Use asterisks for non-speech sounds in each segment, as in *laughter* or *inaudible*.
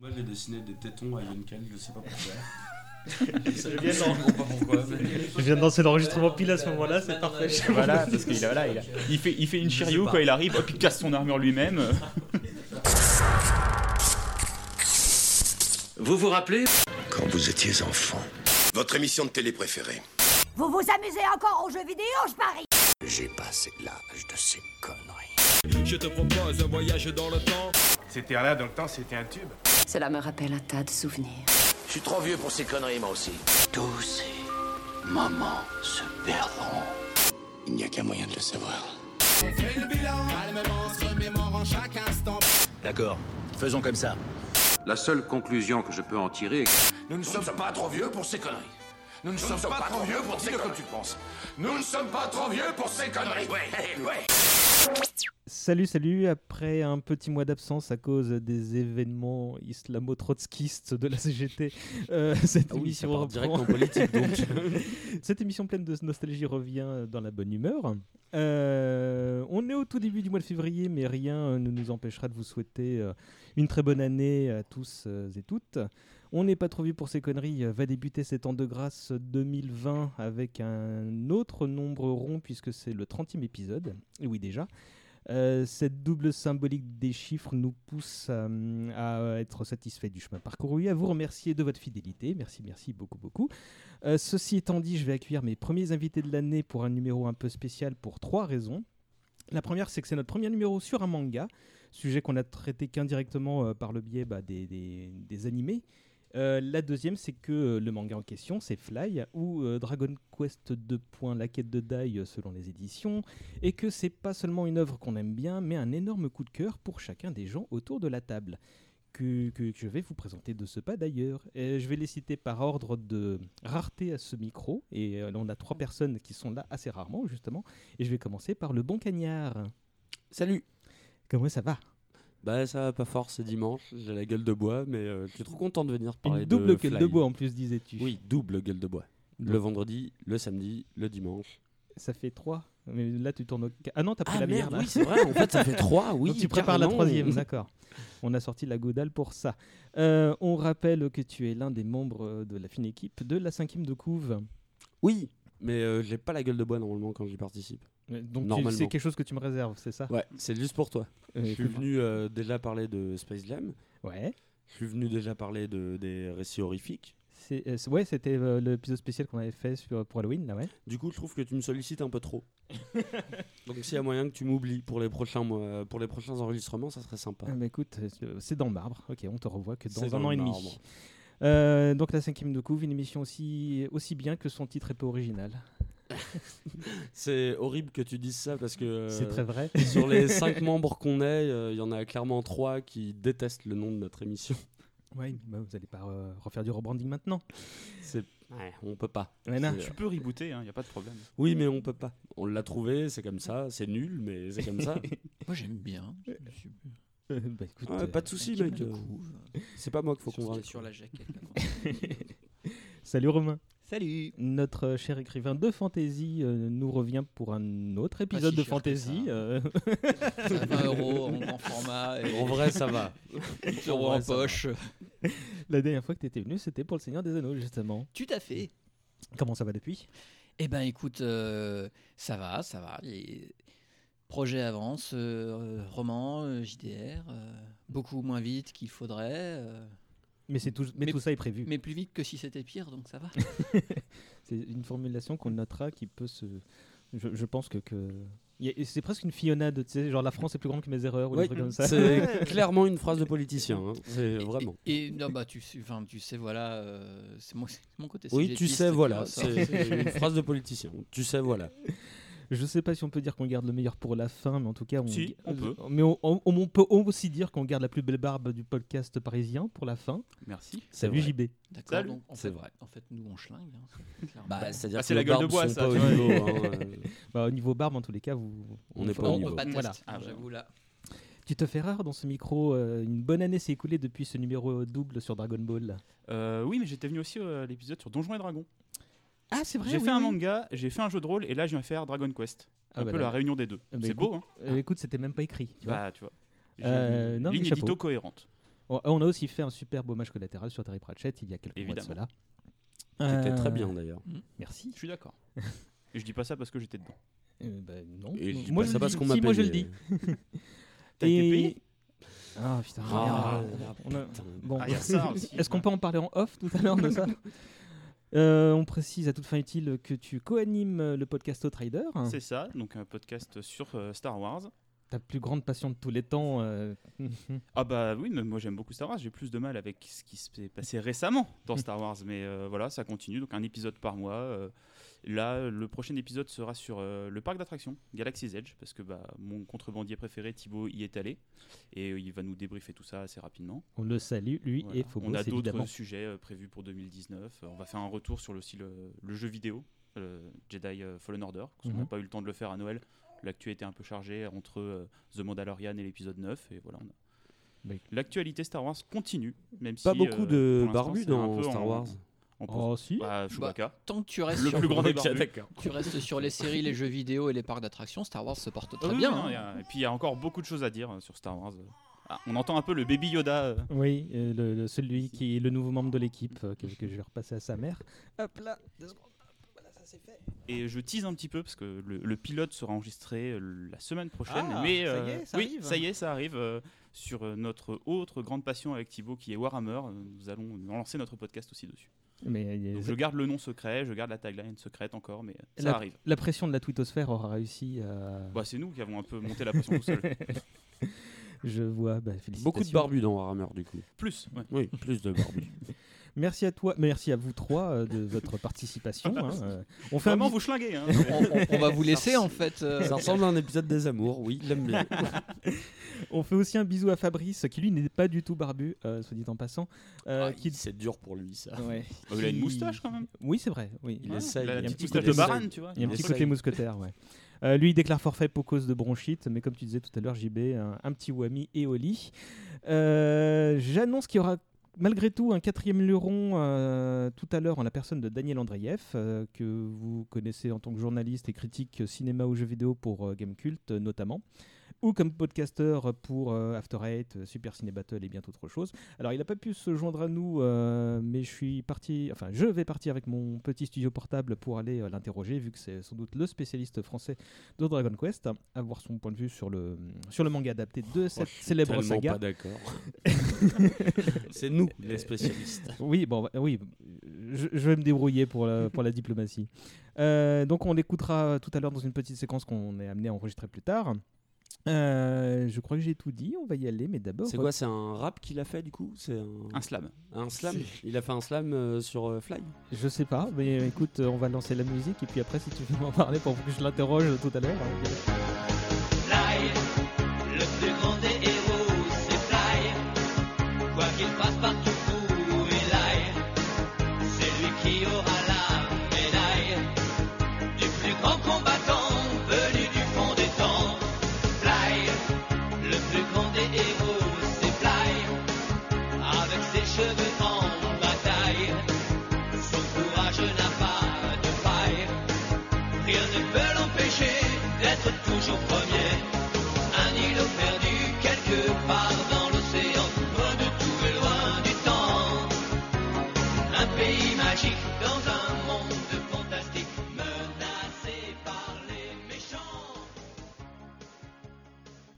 Moi j'ai dessiné des tétons à Yunkel, je sais pas pourquoi. *laughs* Je viens d'en- comprends pas pourquoi. mais- Je viens de lancer l'enregistrement pile à ce moment-là, c'est parfait. Voilà, *laughs* parce qu'il a- voilà, il, a- il fait, il fait une Shiryu quand il arrive, hop, il casse son armure lui-même. Vous vous rappelez Quand vous étiez enfant, Votre émission de télé préférée Vous vous amusez encore aux jeux vidéo, je parie j'ai passé l'âge de ces conneries. Je te propose un voyage dans le temps. C'était là dans le temps, c'était un tube. Cela me rappelle un tas de souvenirs. Je suis trop vieux pour ces conneries, moi aussi. Tous ces moments se perdront. Il n'y a qu'un moyen de le savoir. D'accord, faisons comme ça. La seule conclusion que je peux en tirer est que Nous ne sommes pas trop vieux pour ces conneries. Nous ne sommes pas trop vieux pour ces comme tu penses. Nous ne sommes pas trop vieux pour ces conneries. Ouais, ouais. Salut, salut. Après un petit mois d'absence à cause des événements islamo-trotskistes de la CGT, euh, cette Ah oui, émission part reprend. direct en politique donc. *laughs* Cette émission pleine de nostalgie revient dans la bonne humeur. Euh, on est au tout début du mois de février, mais rien ne nous empêchera de vous souhaiter euh, une très bonne année à tous et toutes. On n'est pas trop vieux pour ces conneries. euh, Va débuter cet an de grâce 2020 avec un autre nombre rond puisque c'est le 30e épisode. Oui déjà. Euh, cette double symbolique des chiffres nous pousse euh, à être satisfait du chemin parcouru, à vous remercier de votre fidélité. Merci, merci beaucoup, beaucoup. Ceci étant dit, je vais accueillir mes premiers invités de l'année pour un numéro un peu spécial pour trois raisons. La première, c'est que c'est notre premier numéro sur un manga, sujet qu'on a traité qu'indirectement par le biais bah, des, des- des animés. Euh, la deuxième, c'est que euh, le manga en question, c'est Fly, ou euh, Dragon Quest 2. La quête de Dai selon les éditions, et que c'est pas seulement une œuvre qu'on aime bien, mais un énorme coup de cœur pour chacun des gens autour de la table que, que je vais vous présenter de ce pas d'ailleurs. Je vais les citer par ordre de rareté à ce micro. Et euh, on a trois personnes qui sont là assez rarement, justement. Et je vais commencer par le bon cagnard. Salut Comment ça va? Bah ça va pas fort, c'est dimanche, j'ai la gueule de bois, mais euh, je suis trop content de venir parler Une double de gueule Fly. de bois en plus, disais-tu. Oui, double gueule de bois. Le vendredi, le samedi, le dimanche. Ça fait trois. Mais là, tu tournes au... Ah non, t'as pris Ah la bière, merde, là. oui, c'est vrai, en fait ça fait *laughs* trois, oui. Donc tu prépares la carrément. troisième, d'accord. On a sorti la godale pour ça. Euh, on rappelle que tu es l'un des membres de la fine équipe de la cinquième de couve. Oui, mais euh, j'ai pas la gueule de bois normalement quand j'y participe. Donc Normalement. c'est quelque chose que tu me réserves, c'est ça? Ouais, c'est juste pour toi. Euh, Je suis venu euh, déjà parler de Space Jam. Ouais. Je suis venu déjà parler de, des récits horrifiques. C'est, euh, c'est- ouais, c'était l'épisode spécial qu'on avait fait sur, pour Halloween, là, ouais. Du coup, je trouve que tu me sollicites un peu trop. *laughs* Donc, s'il y a moyen que tu m'oublies pour les prochains mois, pour les prochains enregistrements, ça serait sympa. Ah, bah, écoute, c'est- dans le marbre. Ok, on te revoit que C'est dans un dans an et demi. Euh, donc la cinquième de couve, une émission aussi, aussi bien que son titre est peu original. *laughs* C'est horrible que tu dises ça parce que euh, C'est très vrai. sur les *laughs* cinq membres qu'on est, euh, il y en a clairement trois qui détestent le nom de notre émission. Ouais, bah, vous allez pas euh, refaire du rebranding maintenant. C'est ouais, on peut pas. Tu peux rebooter, il n'y a pas de problème. Oui, mais on peut pas. On l'a trouvé, c'est comme ça. C'est nul, mais c'est comme ça. *laughs* Moi j'aime bien. Euh, *laughs* bah, écoute, euh, pas de souci, Qui mec. me euh, couvre. C'est pas moi qu'il faut convaincre. sur la jaquette. *laughs* Salut Romain. Salut. Notre euh, cher écrivain de fantasy euh, nous revient pour un autre épisode si de fantasy. ça. euh, 20 euros *laughs* en grand format. Et En vrai, ça va. 8 en euros en poche. la dernière fois que tu étais venu, c'était pour le Seigneur des Anneaux, justement. Tout à fait. Comment ça va depuis? Eh ben écoute, euh, ça va, ça va. Projets avancent, euh, roman, euh, JDR, euh, beaucoup moins vite qu'il faudrait, euh, mais, c'est tout, mais, Mais- tout ça est prévu. mais plus vite que si c'était pire, donc ça va. *laughs* C'est une formulation qu'on notera qui peut se. Je, je pense que. que... C'est presque une fionnade, tu sais, genre la France est plus grande que mes erreurs ou des trucs comme ça. c'est *laughs* clairement une phrase de politicien. hein. C'est vraiment. Et, et- non, bah, tu, sais- enfin, tu sais, voilà, euh, c'est mon, côté Oui, tu sais, voilà. C'est une phrase de politicien. Tu sais, voilà. *laughs* Je sais pas si on peut dire qu'on garde le meilleur pour la fin, mais en tout cas, on, Si, on peut. Mais on, on- on peut aussi dire qu'on garde la plus belle barbe du podcast parisien pour la fin. Merci. Salut. JB. D'accord, C'est vrai. en fait, nous on schlingue. hein, c'est. Bah, Ah, c'est la gueule de bois, ça, au niveau. *laughs* hein, euh. Bah, au niveau barbe, en tous les cas, vous. On n'est pas au niveau. pas Voilà. hein, j'avoue là. Tu te fais rare dans ce micro. euh, une bonne année s'est écoulée depuis ce numéro double sur Dragon Ball. Euh, oui, mais j'étais venu aussi à l'épisode sur Donjons et Dragons. Ah, c'est vrai J'ai oui, fait un manga, j'ai fait un jeu de rôle, et là je viens faire Dragon Quest. Ah un bah peu là. la réunion des deux. Ah bah C'est beau, hein Euh, écoute, c'était même pas écrit. Tu vois. Bah, tu vois. Euh, une non, mais ligne édito cohérente. On a aussi fait un super beau match collatéral sur Terry Pratchett il y a quelques mois de Évidemment. cela. C'était très Euh, bien d'ailleurs. Merci. Je suis d'accord. *laughs* Et je dis pas ça parce que j'étais dedans. Euh, bah, non. Et je dis moi pas je ça le parce dis. qu'on m'a Si, moi je le dis. T'as été Et- payé? Ah putain. Ah, merde. On a- putain. Bon. Ah. *laughs* Est-ce qu'on peut en parler en off tout à l'heure de ça? *laughs* Euh, On précise à toute fin utile que tu co-animes le podcast Outrider. C'est ça, donc un podcast sur euh, Star Wars. Ta plus grande passion de tous les temps. euh, *laughs* Ah bah oui, mais moi j'aime beaucoup Star Wars. J'ai plus de mal avec ce qui s'est passé récemment dans *laughs* Star Wars, mais euh, voilà, ça continue. Donc un épisode par mois. euh, là, le prochain épisode sera sur euh, le parc d'attractions Galaxy's Edge, parce que bah, mon contrebandier préféré Thibaut y est allé et euh, il va nous débriefer tout ça assez rapidement. on le salue, lui Voilà. et Phobos, On a d'autres sujets euh, prévus pour 2019. Euh, on va faire un retour sur le, aussi le, le jeu vidéo, Jedi Fallen Order, parce qu'on n'a Mhm. pas eu le temps de le faire à Noël. L'actu était un peu chargée entre The Mandalorian et l'épisode 9. Et voilà, on a- Mais- L'actualité Star Wars continue, même Pas si, beaucoup euh, de barbus dans Star Wars. En pause. Oh si. Bah, Chewbacca. Tant que tu restes, Le sur, plus grand des d'accord. tu restes sur les séries, les jeux vidéo et les parcs d'attractions, Star Wars se porte Ah très oui, bien. non, hein. il y a- Et puis il y a encore beaucoup de choses à dire euh, sur Star Wars. Ah, on entend un peu le baby Yoda. euh, Oui, euh, le, le- celui qui est le nouveau membre de l'équipe euh, que, que je vais repasser à sa mère. Hop là, deux secondes. Voilà, ça c'est fait. Et je tease un petit peu parce que le, le pilote sera enregistré la semaine prochaine. Ah, mais ça y est, ça oui, arrive. ça y est, ça arrive euh, sur notre autre grande passion avec Thibaut qui est Warhammer. Nous allons lancer notre podcast aussi dessus. Mais euh, Donc, je garde le nom secret, je garde la tagline secrète encore, mais euh, ça la, arrive. la pression de la twittosphère aura réussi à. Bah, c'est nous qui avons un peu monté la pression tout seul. *laughs* Je vois, bah, félicitations. Beaucoup de barbus dans Warhammer du coup. Plus, ouais. Oui, plus de barbus. *laughs* Merci à toi, merci à vous trois euh, de votre participation. hein, euh. On fait un Vraiment, vous schlinguez. Hein. On, on- on va vous laisser en fait. euh, Ça ressemble à un épisode des Amours, oui, l'aime bien. *laughs* On fait aussi un bisou à Fabrice, qui lui n'est pas du tout barbu, euh, soit dit en passant. euh, Ah, qui... C'est dur pour lui ça. ouais, Oh, il a une qui- moustache quand même. Oui, c'est vrai. Oui. Il Ouais, essaye. il a un petit moustache côté de barane, tu vois. Il y a un petit côté mousquetaire, ouais. Euh, lui, il déclare forfait pour cause de bronchite, mais comme tu disais tout à l'heure, JB, un, un petit whammy et au lit. Euh, J'annonce qu'il y aura malgré tout un quatrième luron euh, tout à l'heure en la personne de Daniel Andreev, euh, que vous connaissez en tant que journaliste et critique cinéma ou jeux vidéo pour euh, Gamecult notamment, ou comme podcasteur pour euh, After Eight, euh, Super Ciné Battle et bien d'autres choses. Alors il n'a pas pu se joindre à nous, euh, mais je suis parti, enfin je vais partir avec mon petit studio portable pour aller euh, l'interroger, vu que c'est sans doute le spécialiste français de Dragon Quest, avoir son point de vue sur le, sur le manga adapté de cette je suis célèbre saga. pas d'accord. *laughs* c'est nous les spécialistes. Oui, bon, bah, oui, je, je vais me débrouiller pour la, pour la diplomatie. Donc on l'écoutera tout à l'heure dans une petite séquence qu'on est amené à enregistrer plus tard. Euh, je crois que j'ai tout dit, on va y aller, mais d'abord... C'est quoi C'est un rap qu'il a fait du coup? C'est un... Un slam. un slam Il a fait un slam euh, sur euh, Fly Je sais pas, mais euh, écoute, euh, on va lancer la musique et puis après, si tu veux *laughs* m'en parler pour que je l'interroge tout à l'heure. hein,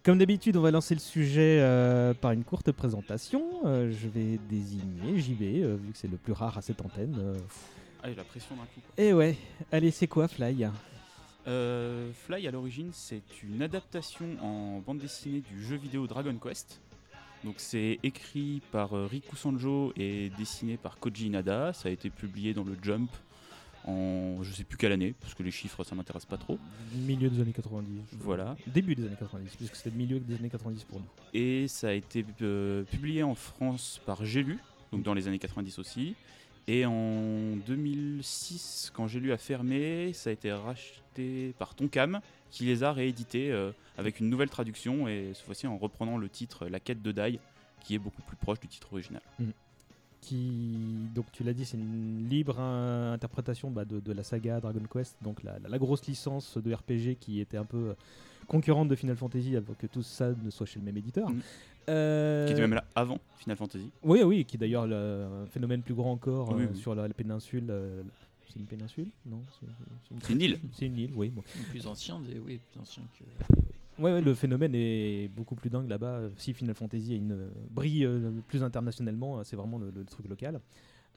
Comme d'habitude, on va lancer le sujet euh, par une courte présentation. Euh, je vais désigner JB, euh, vu que c'est le plus rare à cette antenne. Ah, j'ai la pression d'un coup. Et ouais, allez, c'est quoi Fly? Fly, à l'origine, c'est une adaptation en bande dessinée du jeu vidéo Dragon Quest. Donc c'est écrit par Riku Sanjo et dessiné par Koji Inada. Ça a été publié dans le Jump en je sais plus quelle année, parce que les chiffres ça m'intéresse pas trop. Milieu des années 90. Voilà. Début des années 90, puisque c'était le milieu des années 90 pour nous. Et ça a été euh, publié en France par J'ai lu, donc dans les années 90 aussi. Et en 2006, quand J'ai lu a fermé, ça a été racheté par Tonkam, qui les a réédités euh, avec une nouvelle traduction, et cette fois-ci en reprenant le titre La quête de Dai, qui est beaucoup plus proche du titre original. Qui, donc tu l'as dit, c'est une libre euh, interprétation bah, de, de la saga Dragon Quest, donc la, la- la grosse licence de RPG qui était un peu euh, concurrente de Final Fantasy avant que tout ça ne soit chez le même éditeur. Mhm. Euh, Qui était même là avant Final Fantasy. Oui, oui, qui est d'ailleurs le- un phénomène plus grand encore Oui, euh, oui. sur la, la péninsule. euh, c'est une péninsule Non? C'est une île. C'est une île, oui. bon. Plus ancien des. Oui, plus ancien que. Ouais, ouais, le phénomène est beaucoup plus dingue là-bas. Si Final Fantasy a une, brille euh, plus internationalement, euh, c'est vraiment le, le truc local.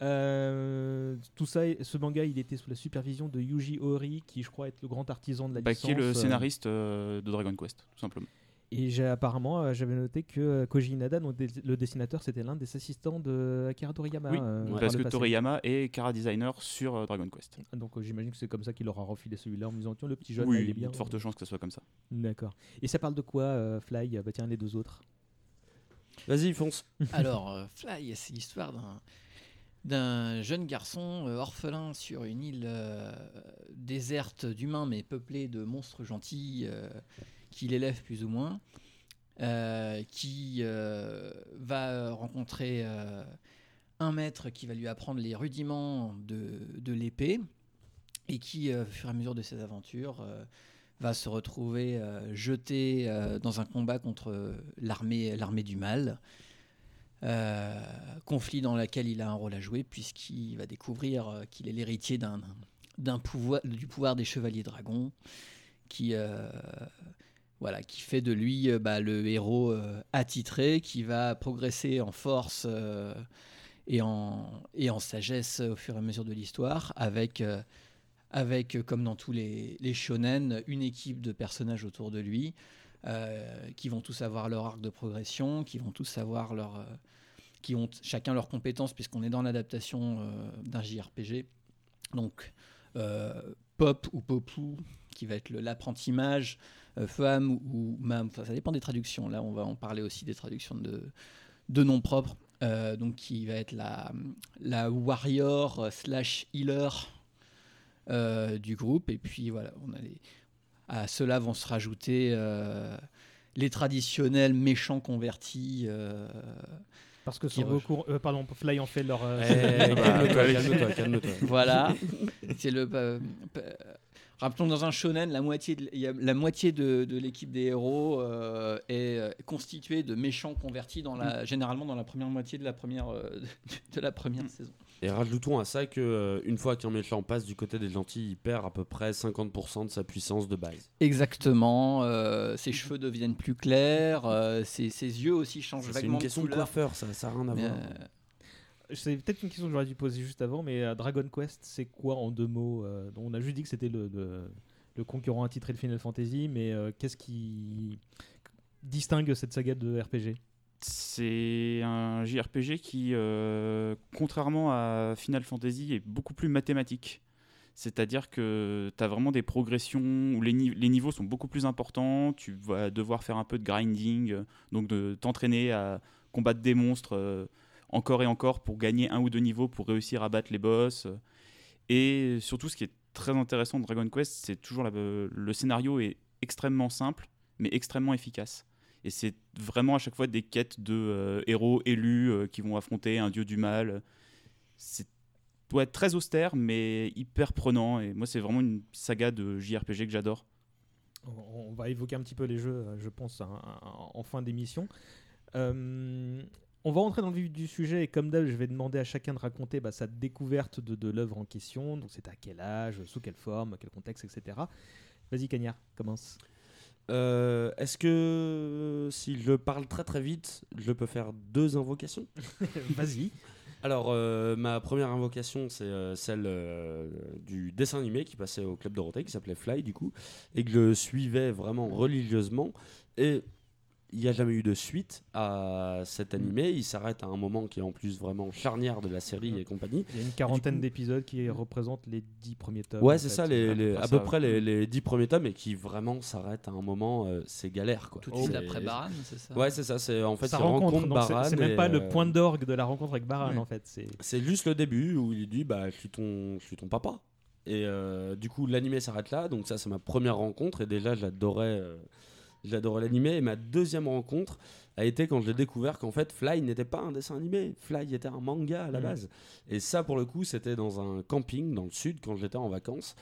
Euh, tout ça, ce manga, il était sous la supervision de Yuji Ori, qui je crois est le grand artisan de la Bah, licence. qui est le scénariste euh, de Dragon Quest, tout simplement. Et j'ai apparemment, euh, j'avais noté que euh, Koji Inada, donc dé- le dessinateur, c'était l'un des assistants de Akira Toriyama. oui, euh, par parce que passé. Toriyama est Kara designer sur euh, Dragon Quest. Donc euh, j'imagine que c'est comme ça qu'il leur a refilé celui-là en me disant tiens le petit jeune là, oui, il il est y bien. a de fortes chances que ce soit comme ça. D'accord. Et ça parle de quoi euh, Fly Bah tiens les deux autres? Vas-y, fonce. *laughs* Alors, euh, Fly, c'est l'histoire d'un d'un jeune garçon orphelin sur une île euh, déserte d'humains mais peuplée de monstres gentils euh, qu'il élève plus ou moins, euh, qui euh, va rencontrer euh, un maître qui va lui apprendre les rudiments de, de l'épée et qui, au fur et à mesure de ses aventures, va se retrouver jeté dans un combat contre l'armée du mal. Conflit dans lequel il a un rôle à jouer puisqu'il va découvrir qu'il est l'héritier d'un pouvoir du pouvoir des chevaliers dragons qui voilà qui fait de lui euh, bah, le héros euh, attitré qui va progresser en force euh, et en et en sagesse au fur et à mesure de l'histoire avec avec comme dans tous les, les shonen une équipe de personnages autour de lui qui vont tous avoir leur arc de progression, qui vont tous avoir leur, qui ont chacun leurs compétences puisqu'on est dans l'adaptation d'un JRPG. Donc Pop ou Popou qui va être l'apprenti mage, Femme ou, Mam, ça dépend des traductions. Là, on va en parler aussi des traductions de, de noms propres. Euh, donc qui va être la, la warrior euh, slash healer euh, du groupe. Et puis voilà, on a les, à cela vont se rajouter euh, les traditionnels méchants convertis. euh, Parce que re- recours, euh, pardon, Fly en fait leur. euh, Eh, *laughs* calme-toi, leur- calme-toi, calme-toi. voilà. C'est le. Rappelons dans un shonen, la moitié de, la moitié de, de l'équipe des héros euh, est euh, constituée de méchants convertis dans la, généralement dans la première moitié de la première, euh, *laughs* de la première saison. Et rajoutons à ça que euh, une fois qu'un méchant passe du côté des gentils, il perd à peu près 50% de sa puissance de base. Exactement. ses cheveux deviennent plus clairs, ses, ses yeux aussi changent Ça, C'est vaguement une question de coiffeur, ça, ça n'a rien à voir. C'est peut-être une question que j'aurais dû poser juste avant, mais euh, Dragon Quest, c'est quoi en deux mots euh, On a juste dit que c'était le, concurrent attitré de Final Fantasy, mais euh, qu'est-ce qui distingue cette saga de RPG C'est un JRPG qui, euh, contrairement à Final Fantasy, est beaucoup plus mathématique. C'est-à-dire que tu as vraiment des progressions où les, les niveaux sont beaucoup plus importants, tu vas devoir faire un peu de grinding, donc de t'entraîner à combattre des monstres encore et encore pour gagner un ou deux niveaux, pour réussir à battre les boss. Et surtout, ce qui est très intéressant de Dragon Quest, c'est toujours le scénario est extrêmement simple, mais extrêmement efficace. Et c'est vraiment à chaque fois des quêtes de euh, héros élus euh, qui vont affronter un dieu du mal. C'est doit être très austère, mais hyper prenant. Et moi, c'est vraiment une saga de JRPG que j'adore. On on va évoquer un petit peu les jeux, euh, je pense, hein, en fin d'émission. Euh, on va rentrer dans le vif du sujet et comme d'hab, je vais demander à chacun de raconter bah, sa découverte de, de l'œuvre en question. Donc c'est à quel âge, sous quelle forme, quel contexte, etc. Vas-y Cagnard, commence. Euh, Est-ce que si je parle très très vite, je peux faire deux invocations? *laughs* Vas-y. Alors, euh, ma première invocation, c'est euh, celle euh, du dessin animé qui passait au Club Dorothée, qui s'appelait Fly, du coup, et que je suivais vraiment religieusement. Et il n'y a jamais eu de suite à cet animé. Il s'arrête à un moment qui est en plus vraiment charnière de la série et compagnie. Il y a une quarantaine d'épisodes qui représentent les dix premiers tomes. Ouais, c'est ça, les, les- à ça, peu près les, les dix premiers tomes et qui vraiment s'arrêtent à un moment, euh, c'est galère quoi. Tout de suite après Baran, c'est ça Ouais, c'est ça, c'est en fait Ça il rencontre, rencontre Baran. c'est même pas le euh, point d'orgue de la rencontre avec Baran Ouais. en fait. C'est C'est juste le début où il dit bah je suis ton, je suis ton papa. Et euh, du coup l'animé s'arrête là, donc ça c'est ma première rencontre et déjà j'adorais, euh, j'adorais l'animé. Et ma deuxième rencontre a été quand j'ai découvert qu'en fait Fly n'était pas un dessin animé, Fly était un manga à la Mhm. base. Et ça pour le coup c'était dans un camping dans le sud quand j'étais en vacances.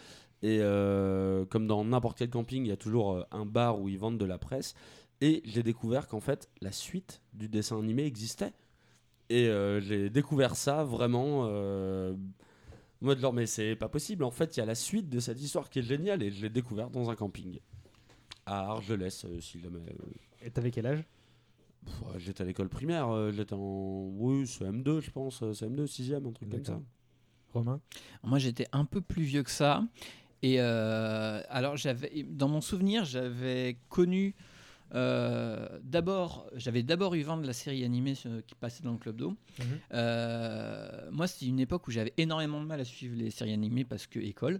Et euh, comme dans n'importe quel camping, il y a toujours euh, un bar où ils vendent de la presse. Et j'ai découvert qu'en fait, la suite du dessin animé existait. Et euh, j'ai découvert ça vraiment. Euh, mode genre, mais c'est pas possible. En fait, il y a la suite de cette histoire qui est géniale. Et je l'ai découvert dans un camping. À Argelès, euh, si jamais. euh, Et t'avais quel âge? J'étais à l'école primaire. euh, J'étais en. Oui, c'est M2, je pense. euh, C'est M2, 6ème, un truc comme ça. Romain? Moi, j'étais un peu plus vieux que ça. Et euh, alors, j'avais, dans mon souvenir, j'avais connu. euh, d'abord, j'avais d'abord eu vent de la série animée qui passait dans le club d'eau. Mhm. Euh, moi, c'était une époque où j'avais énormément de mal à suivre les séries animées parce que école.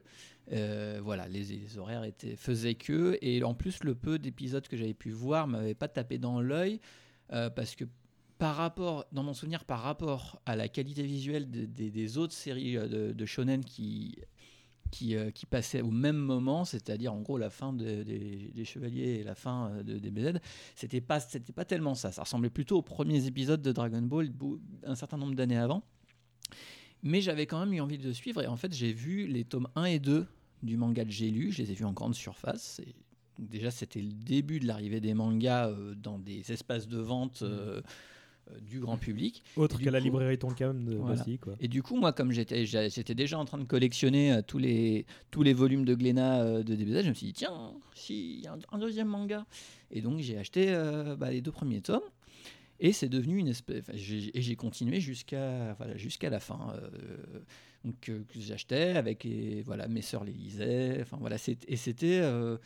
Euh, voilà, les, horaires étaient, faisaient que. Et en plus, le peu d'épisodes que j'avais pu voir m'avait pas tapé dans l'œil euh, parce que par rapport, dans mon souvenir, par rapport à la qualité visuelle de- des- autres séries euh, de, de shonen qui, qui, qui passaient au même moment, c'est-à-dire en gros la fin de- des, Chevaliers et la fin de, des BZ, c'était pas, pas tellement ça. Ça ressemblait plutôt aux premiers épisodes de Dragon Ball un certain nombre d'années avant. Mais j'avais quand même eu envie de suivre et en fait j'ai vu les tomes 1 et 2 du manga de J'ai lu, je les ai vus en grande surface. Et déjà c'était le début de l'arrivée des mangas euh, dans des espaces de vente euh, euh, du grand public. Autre qu'à la librairie Tonkam de Voilà. Quoi. Et du coup, moi, comme j'étais, déjà en train de collectionner euh, tous les tous les volumes de Glénat euh, de DBZ, je me suis dit tiens, si il y a un, un deuxième manga. Et donc j'ai acheté euh, bah, les deux premiers tomes. Et c'est devenu une espèce. et j'ai continué jusqu'à voilà, jusqu'à la fin. euh, donc euh, que j'achetais avec et, voilà mes sœurs les lisaient. Enfin voilà, et c'était euh,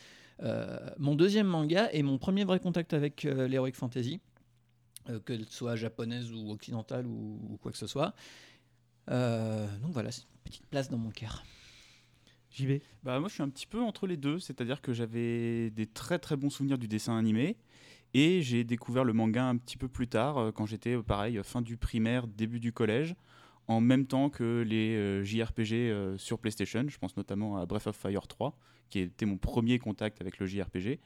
euh, mon deuxième manga et mon premier vrai contact avec euh, l'heroic fantasy, euh, qu'elle soit japonaise ou occidentale ou, ou quoi que ce soit. Euh, donc voilà, c'est une petite place dans mon cœur. J'y vais. Bah moi je suis un petit peu entre les deux, c'est-à-dire que j'avais des très très bons souvenirs du dessin animé et j'ai découvert le manga un petit peu plus tard euh, quand j'étais pareil fin du primaire, début du collège, en même temps que les euh, JRPG euh, sur PlayStation, je pense notamment à Breath of Fire 3 qui était mon premier contact avec le JRPG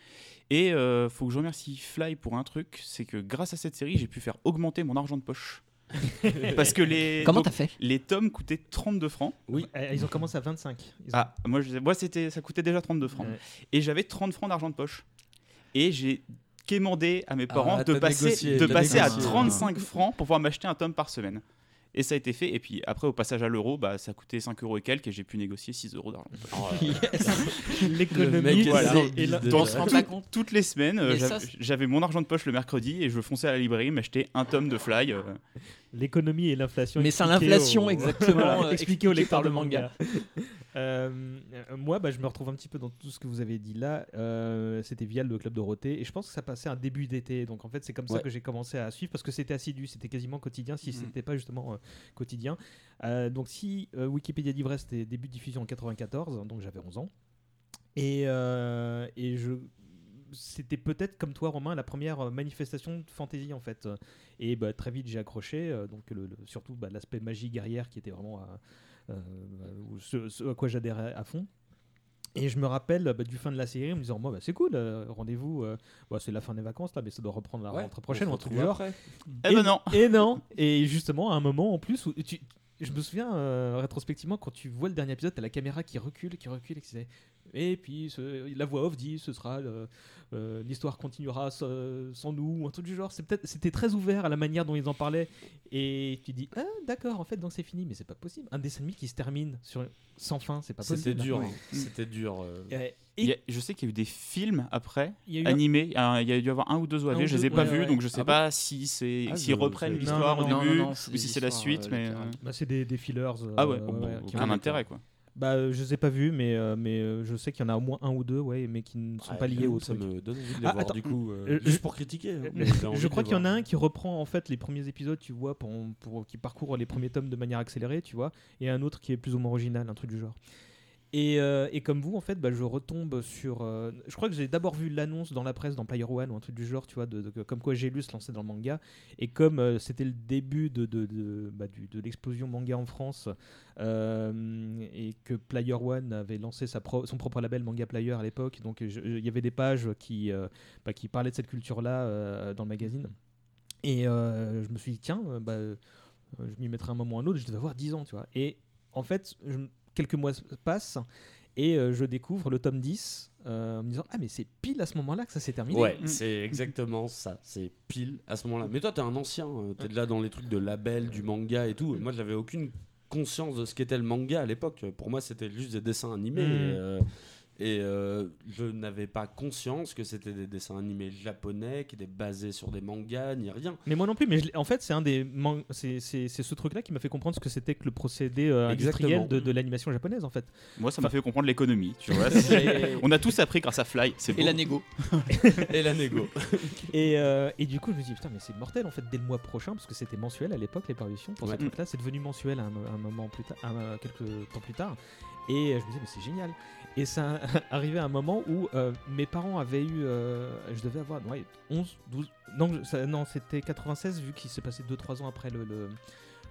et euh, faut que je remercie Fly pour un truc, c'est que grâce à cette série, j'ai pu faire augmenter mon argent de poche. *laughs* Parce que les Comment donc, t'as fait? Les tomes coûtaient 32 francs. Oui. Eh, Ils ont commencé à 25. Ils ont- Ah, moi, je- moi c'était, ça coûtait déjà 32 francs. Ouais. Et j'avais 30 francs d'argent de poche. Et j'ai quémandé à mes parents Ah, de t'as passer, négocié, de passer à négocié. 35 francs pour pouvoir m'acheter un tome par semaine. Et ça a été fait. Et puis après, au passage à l'euro, bah, ça coûtait 5 euros et quelques. Et j'ai pu négocier 6 euros d'argent. poche. *laughs* L'économie Voilà. et. Donc, tout- compte. toutes les semaines, euh, j'avais- mon argent de poche le mercredi et je fonçais à la librairie m'acheter un tome de Fly. euh, L'économie et l'inflation. Mais c'est l'inflation, au- exactement, *laughs* Voilà, euh, expliqué au lecteur par de le manga. Euh, moi, bah, je me retrouve un petit peu dans tout ce que vous avez dit là. Euh, c'était via le club Dorothée et je pense que ça passait un début d'été. Donc en fait, c'est comme ça que j'ai commencé à suivre parce que c'était assidu, c'était quasiment quotidien si Mhm. c'était pas justement euh, quotidien. Donc si Wikipédia dit vrai, c'était début de diffusion en 94, donc j'avais 11 ans. Et, et je c'était peut-être comme toi Romain la première manifestation de fantasy en fait et bah, très vite j'ai accroché donc le, le- surtout bah, l'aspect magie guerrière qui était vraiment ce, ce à quoi j'adhérais à fond et je me rappelle bah, du fin de la série en me disant moi bah, c'est cool euh, rendez-vous euh, bah, c'est la fin des vacances là mais ça doit reprendre la Ouais, rentrée on prochaine se ou un truc retrouve du genre après. Eh ben non *laughs* et non Et justement, à un moment en plus où tu. Je me souviens euh, rétrospectivement quand tu vois le dernier épisode, t'as la caméra qui recule, qui recule, et qui disait- Et puis ce- la voix off dit ce sera euh, euh, l'histoire continuera sans, nous ou un truc du genre. C'est peut-être c'était très ouvert à la manière dont ils en parlaient et tu dis ah d'accord en fait donc c'est fini mais c'est pas possible. Un dessin animé qui se termine sur sans fin c'est pas possible. C'était dur. Ouais. hein. C'était dur. euh. Euh, et a- je sais qu'il y a eu des films après il y a eu un- animés. Il y a dû y avoir un ou deux OAV. Je les ai pas ouais, vus, ouais. donc je sais Ah bon pas si c'est Ah, s'ils reprennent l'histoire au non, début non, non, c'est ou si c'est la suite. euh, mais bah, c'est des, des fillers. euh, ah ouais, ouais, bon, ouais, bon, qui aucun ont- intérêt quoi. Bah, euh, je les ai pas vus, mais, euh, mais euh, je sais qu'il y en a au moins un ou deux, ouais, mais qui ne sont Ouais, pas liés au Ça truc. me donne envie de les Ah, voir attends, du coup. euh, juste pour critiquer. hein, *laughs* mais je crois qu'il y en a un qui reprend en fait les premiers épisodes, tu vois, pour, pour qui parcourt les premiers tomes de manière accélérée, tu vois, et un autre qui est plus ou moins original, un truc du genre. Et, euh, et comme vous, en fait, bah, je retombe sur. euh, je crois que j'ai d'abord vu l'annonce dans la presse, dans Player One ou un truc du genre, tu vois, de, comme quoi j'ai lu se lancer dans le manga. Et comme euh, c'était le début de, de, de, bah, l'explosion manga en France, et que Player One avait lancé son propre label Manga Player à l'époque, donc il y avait des pages qui, bah, qui parlaient de cette culture-là dans le magazine. Et je me suis dit, tiens, bah, je m'y mettrai un moment ou un autre, je devais avoir 10 ans, tu vois. Et en fait, je- quelques mois passent Et euh, je découvre le tome 10 euh, en me disant Ah, mais c'est pile à ce moment-là que ça s'est terminé. Ouais, c'est exactement ça. C'est pile à ce moment-là. Mais toi, t'es un ancien. euh, T'es là dans les trucs de label, du manga et tout. Moi, j'avais aucune conscience de ce qu'était le manga à l'époque. Pour moi, c'était juste des dessins animés. Mm. Et, euh, et, euh, je n'avais pas conscience que c'était des dessins animés japonais qui étaient basés sur des mangas ni rien. Mais moi non plus, mais je en fait, c'est un des man- c'est c'est- c'est ce truc-là qui m'a fait comprendre ce que c'était que le procédé euh, industriel de, de l'animation japonaise en fait. Moi, ça m'a Enfin- fait comprendre l'économie, tu vois. *laughs* On a tous appris grâce à Fly. C'est Et la négo. *laughs* Et la négo. *laughs* Et, euh, et du coup, je me dis putain, mais c'est mortel en fait dès le mois prochain parce que c'était mensuel à l'époque les parutions pour Ouais. ce truc-là, c'est devenu mensuel à un, à un moment plus tard, à quelques temps plus tard. Et je me disais mais c'est génial. Et ça *laughs* arrivait à un moment où euh, mes parents avaient eu, euh, je devais avoir ouais, 11, 12, non, ça- non c'était 96 vu qu'il s'est passé 2-3 ans après le, le-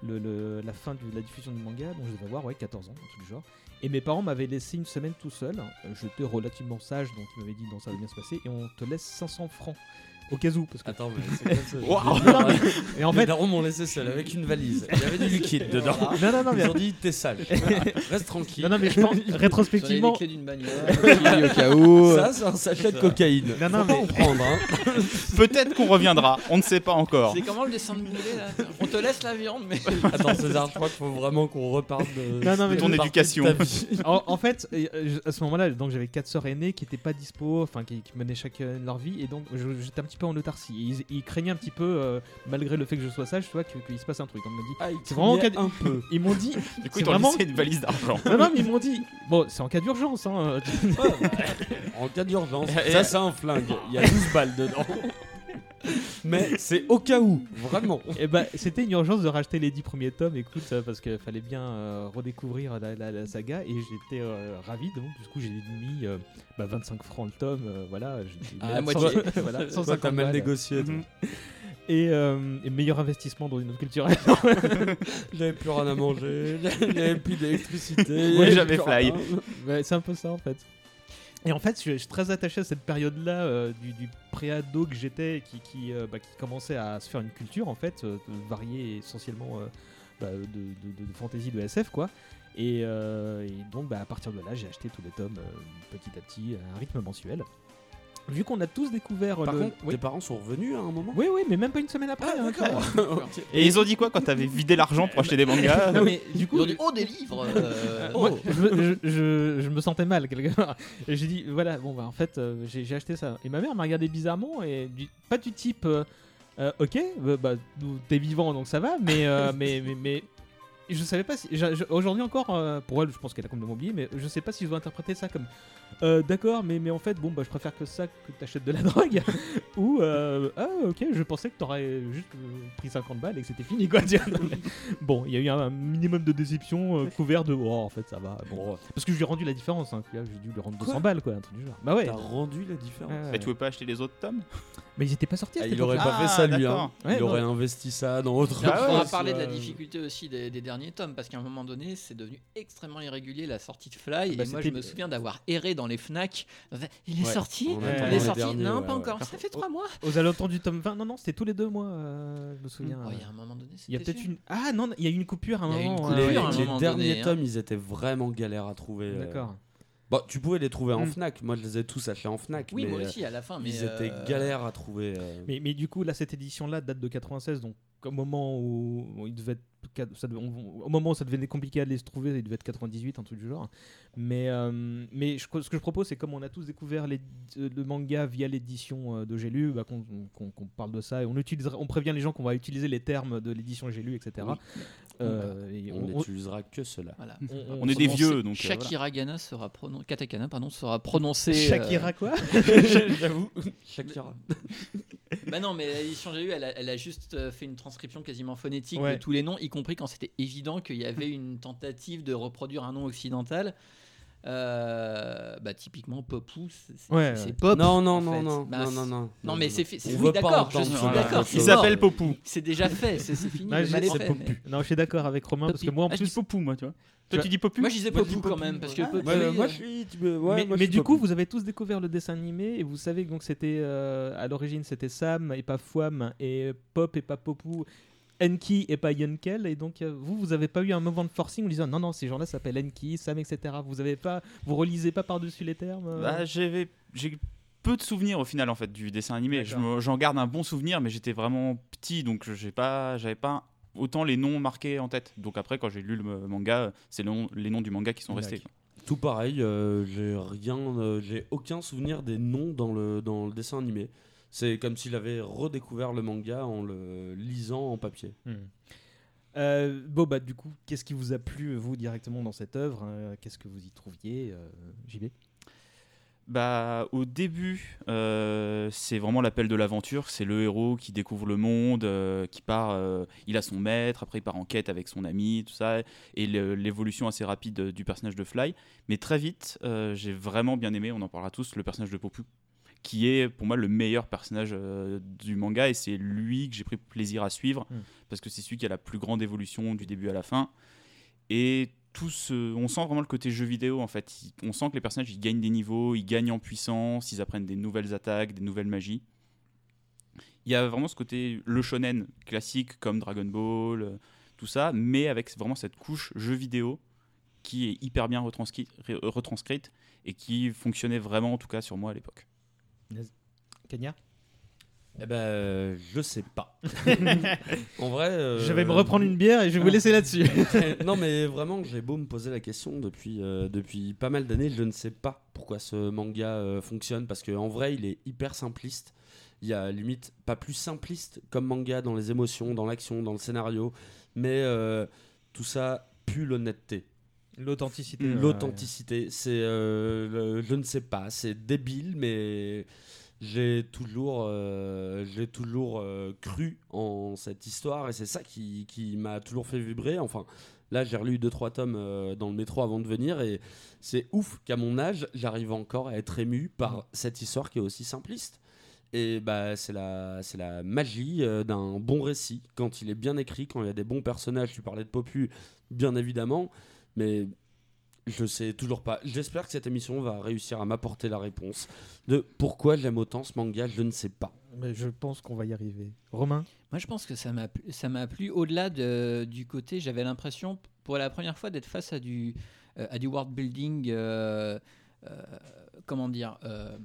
le- le- la fin de la diffusion du manga, donc je devais avoir ouais, 14 ans, truc du genre. Et mes parents m'avaient laissé une semaine tout seul. J'étais relativement sage, donc ils m'avaient dit non, ça va bien se passer. Et on te laisse 500 francs au cas où. Parce que... Attends, mais c'est *laughs* quoi ça mais- Et en Les fait, darons m'ont laissé seul avec une valise. Il y avait du liquide *laughs* dedans. non, non, non, mais Ils ont dit t'es sale. *laughs* Reste tranquille. Non, non, mais je pense ai rétrospectivement. les clés d'une bagnole au cas où. Ça, c'est un sachet de cocaïne. Non, non, Faut pas mais- en prendre. Hein. Peut-être qu'on reviendra. On ne sait pas encore. C'est comment le dessin de Boulet là? On te laisse la viande, mais. Attends, César, je crois qu'il faut vraiment qu'on reparte de, Non, non, mais de ton partie de éducation. ta vie. en, en fait, euh, je- à ce moment-là, donc j'avais quatre sœurs aînées qui n'étaient pas dispo, enfin qui, qui menaient chacune leur vie, et donc je- j'étais un petit peu en autarcie. Ils, ils craignaient un petit peu, euh, malgré le fait que je sois sage, tu vois, qu'il se passe un truc. On me dit, Ah, c'est vraiment en cas un peu. *laughs* ils m'ont dit, Du coup, t'ont vraiment. une valise d'argent. Non, non, mais ils m'ont dit, bon, c'est en cas d'urgence. Hein. *laughs* En cas d'urgence, ça c'est un flingue. Il y a 12 balles dedans. *laughs* Mais c'est au cas où, vraiment. et bah, c'était une urgence de racheter les 10 premiers tomes, écoute, parce qu'il fallait bien euh, redécouvrir la, la- la saga, et j'étais euh, ravi, donc du coup j'ai mis euh, bah, 25 francs le tome, euh, voilà. j'ai- Ah, la moitié. *laughs* voilà, *laughs* Toi, 150 t'as mal négocié. toi. Mhm. Et, euh, et meilleur investissement dans une autre culturelle. *laughs* J'avais plus rien à manger, j'avais plus d'électricité. Ouais, j'avais Fly. c'est un peu ça en fait. Et en fait, je, suis très attaché à cette période-là euh, du, du pré-ado que j'étais, euh, bah, qui commençait à se faire une culture en fait, euh, variée essentiellement bah, de, de, fantasy, de SF quoi. Et, donc bah, à partir de là, j'ai acheté tous les tomes petit à petit à un rythme mensuel. Vu qu'on a tous découvert Par le... contre, oui. tes parents sont revenus à un moment oui, oui, mais même pas une semaine après. Ah, hein. *laughs* Et ils ont dit quoi quand t'avais vidé l'argent pour acheter des mangas *laughs* Non, mais du coup, Ils ont dit, oh, des livres euh, *laughs* Moi, je, me- je- je- je me sentais mal quelque part. Et j'ai dit, voilà, bon, bah en fait, euh, j'ai j'ai acheté ça. Et ma mère m'a regardé bizarrement, et du- pas du type, euh, ok, bah, t'es vivant donc ça va, mais, euh, mais, mais, mais je savais pas si. je- je- Aujourd'hui encore, euh, pour elle, je pense qu'elle a complètement oublié, mais je sais pas si je dois interpréter ça comme. Euh, D'accord, mais, mais en fait, bon, bah, je préfère que ça que t'achètes de la *laughs* drogue. Ou, euh, ah, ok, je pensais que t'aurais juste euh, pris 50 balles et que c'était fini, quoi. *laughs* bon, il y a eu un minimum de déception euh, couvert de. Oh, en fait, ça va. Bon, parce que je lui ai rendu la différence, hein. J'ai dû lui rendre 200 Quoi balles, quoi, un truc du genre. Bah ouais. T'as rendu la différence. Ouais, Et ouais. tu veux pas acheter les autres tomes? Mais ils étaient pas sortis. à Ah, il aurait pas fait Ah, ça lui, d'accord. hein. Ouais, il non. aurait investi ça dans autre Alors, chose. on va parler de la difficulté aussi des, des derniers tomes, parce qu'à un moment donné, c'est devenu extrêmement irrégulier la sortie de Fly. Bah, et moi, je me souviens d'avoir erré dans les Fnac. Il est Ouais, sorti Il est sorti derniers, Non, ouais, pas ouais. encore. Ça fait trois mois. Aux alentours du tome 20. Non, non, c'était tous les deux mois, euh, je me souviens. Oh, Il y a un moment donné, Il y a c'était peut-être une. Ah non, il y a eu une coupure à un Il y a eu une moment. coupure, Les, ouais. à un les moment derniers donné, hein. tomes, ils étaient vraiment galères à trouver. euh. D'accord. Bon, tu pouvais les trouver en Mm. Fnac. Moi, je les ai tous achetés en Fnac. Oui, mais moi euh, aussi, à la fin. Mais ils étaient euh, galères à trouver. euh. Mais, mais du coup, là, cette édition-là date de 96, donc au moment où, où il devait être, quat- ça devait- on- au moment où ça devenait compliqué à les trouver, il devait être 98, un truc du genre. Mais, euh, mais je- ce que je propose, c'est comme on a tous découvert les- euh, le manga via l'édition euh, de J'ai lu, bah, qu'on parle de ça et on, utilisera, on prévient les gens qu'on va utiliser les termes de l'édition J'ai lu, etc. Oui. Euh, et On on- on- n'utilisera que cela. Voilà. On est des vieux, donc, euh, Shakira Gana sera prononcé. Katakana, pardon, sera prononcé. euh, Shakira quoi? *laughs* J'avoue. Shakira. Bah non, mais l'édition j'ai eu, elle a, elle a juste fait une transcription quasiment phonétique Ouais. de tous les noms, y compris quand c'était évident qu'il y avait une tentative de reproduire un nom occidental. Euh, bah typiquement Popou, c'est Ouais. Pop. Non, non, non, non, Bah, non, non, non, Non, non, mais c'est oui, d'accord, je suis d'accord. Il s'appelle Popou. C'est déjà fait, c'est fini. Fait, mais- Non, je suis d'accord avec Romain parce que moi en Ah, je plus. dis Popou, moi, tu vois. Toi, Tu dis Popou Moi je disais Popou quand même, parce que moi, je suis. mais du coup, vous avez tous découvert le dessin animé et vous savez que donc c'était euh, à l'origine c'était Sam et pas Fouam et Pop et pas Popou. Enki et pas Yunkel. Et donc, euh, vous, vous avez pas eu un moment de forcing en disant non, non, ces gens-là s'appellent Enki, Sam, etc. Vous avez pas, vous relisez pas par-dessus les termes euh Bah, j'ai peu de souvenirs au final en fait du dessin animé. Je J'en garde un bon souvenir, mais j'étais vraiment petit, donc j'ai pas, j'avais pas autant les noms marqués en tête. Donc après, quand j'ai lu le manga, c'est le nom- les noms du manga qui sont restés. Tout pareil, euh, j'ai rien, euh, j'ai aucun souvenir des noms dans le, dans le dessin animé. C'est comme s'il avait redécouvert le manga en le lisant en papier. Hmm. Euh, bon, bah, du coup, qu'est-ce qui vous a plu, vous, directement dans cette œuvre hein? Qu'est-ce que vous y trouviez, euh, JB Bah, au début, euh, c'est vraiment l'appel de l'aventure. C'est le héros qui découvre le monde, euh, qui part. euh, il a son maître, après il part en quête avec son ami, tout ça, et l'évolution assez rapide du personnage de Fly. Mais très vite, euh, j'ai vraiment bien aimé. On en parlera tous. Le personnage de Popu, qui est pour moi le meilleur personnage euh, du manga, et c'est lui que j'ai pris plaisir à suivre Mm. parce que c'est celui qui a la plus grande évolution du début à la fin. Et tout ce- on sent vraiment le côté jeu vidéo en fait. Il- On sent que les personnages ils gagnent des niveaux, ils gagnent en puissance, ils apprennent des nouvelles attaques, des nouvelles magies. Il y a vraiment ce côté le shonen classique comme Dragon Ball, euh, tout ça, mais avec vraiment cette couche jeu vidéo qui est hyper bien retranscrite et qui fonctionnait vraiment en tout cas sur moi à l'époque. Kenya? Eh ben, euh, je sais pas. *laughs* en vrai. euh, Je vais me reprendre une bière et je vais vous laisser là-dessus. *laughs* non, mais vraiment, j'ai beau me poser la question depuis, euh, depuis pas mal d'années, je ne sais pas pourquoi ce manga euh, fonctionne parce qu'en vrai, il est hyper simpliste. Il y a limite pas plus simpliste comme manga dans les émotions, dans l'action, dans le scénario, mais euh, tout ça pue l'honnêteté. L'authenticité. Mm. ouais. L'authenticité, c'est, euh, je ne sais pas, c'est débile, mais j'ai toujours, euh, j'ai toujours euh, cru en cette histoire et c'est ça qui, qui m'a toujours fait vibrer. Enfin, là, j'ai relu deux trois tomes euh, dans le métro avant de venir et c'est ouf qu'à mon âge, j'arrive encore à être ému par cette histoire qui est aussi simpliste. Et bah, c'est la, c'est la magie d'un bon récit quand il est bien écrit, quand il y a des bons personnages. Tu parlais de Popu, bien évidemment, mais je sais toujours pas. J'espère que cette émission va réussir à m'apporter la réponse de pourquoi j'aime autant ce manga. Je ne sais pas. Mais je pense qu'on va y arriver. Romain Moi, je pense que ça m'a plu, ça m'a plu au-delà de- du côté. J'avais l'impression, pour la première fois, d'être face à du, euh, à du world building. euh, euh, comment dire euh,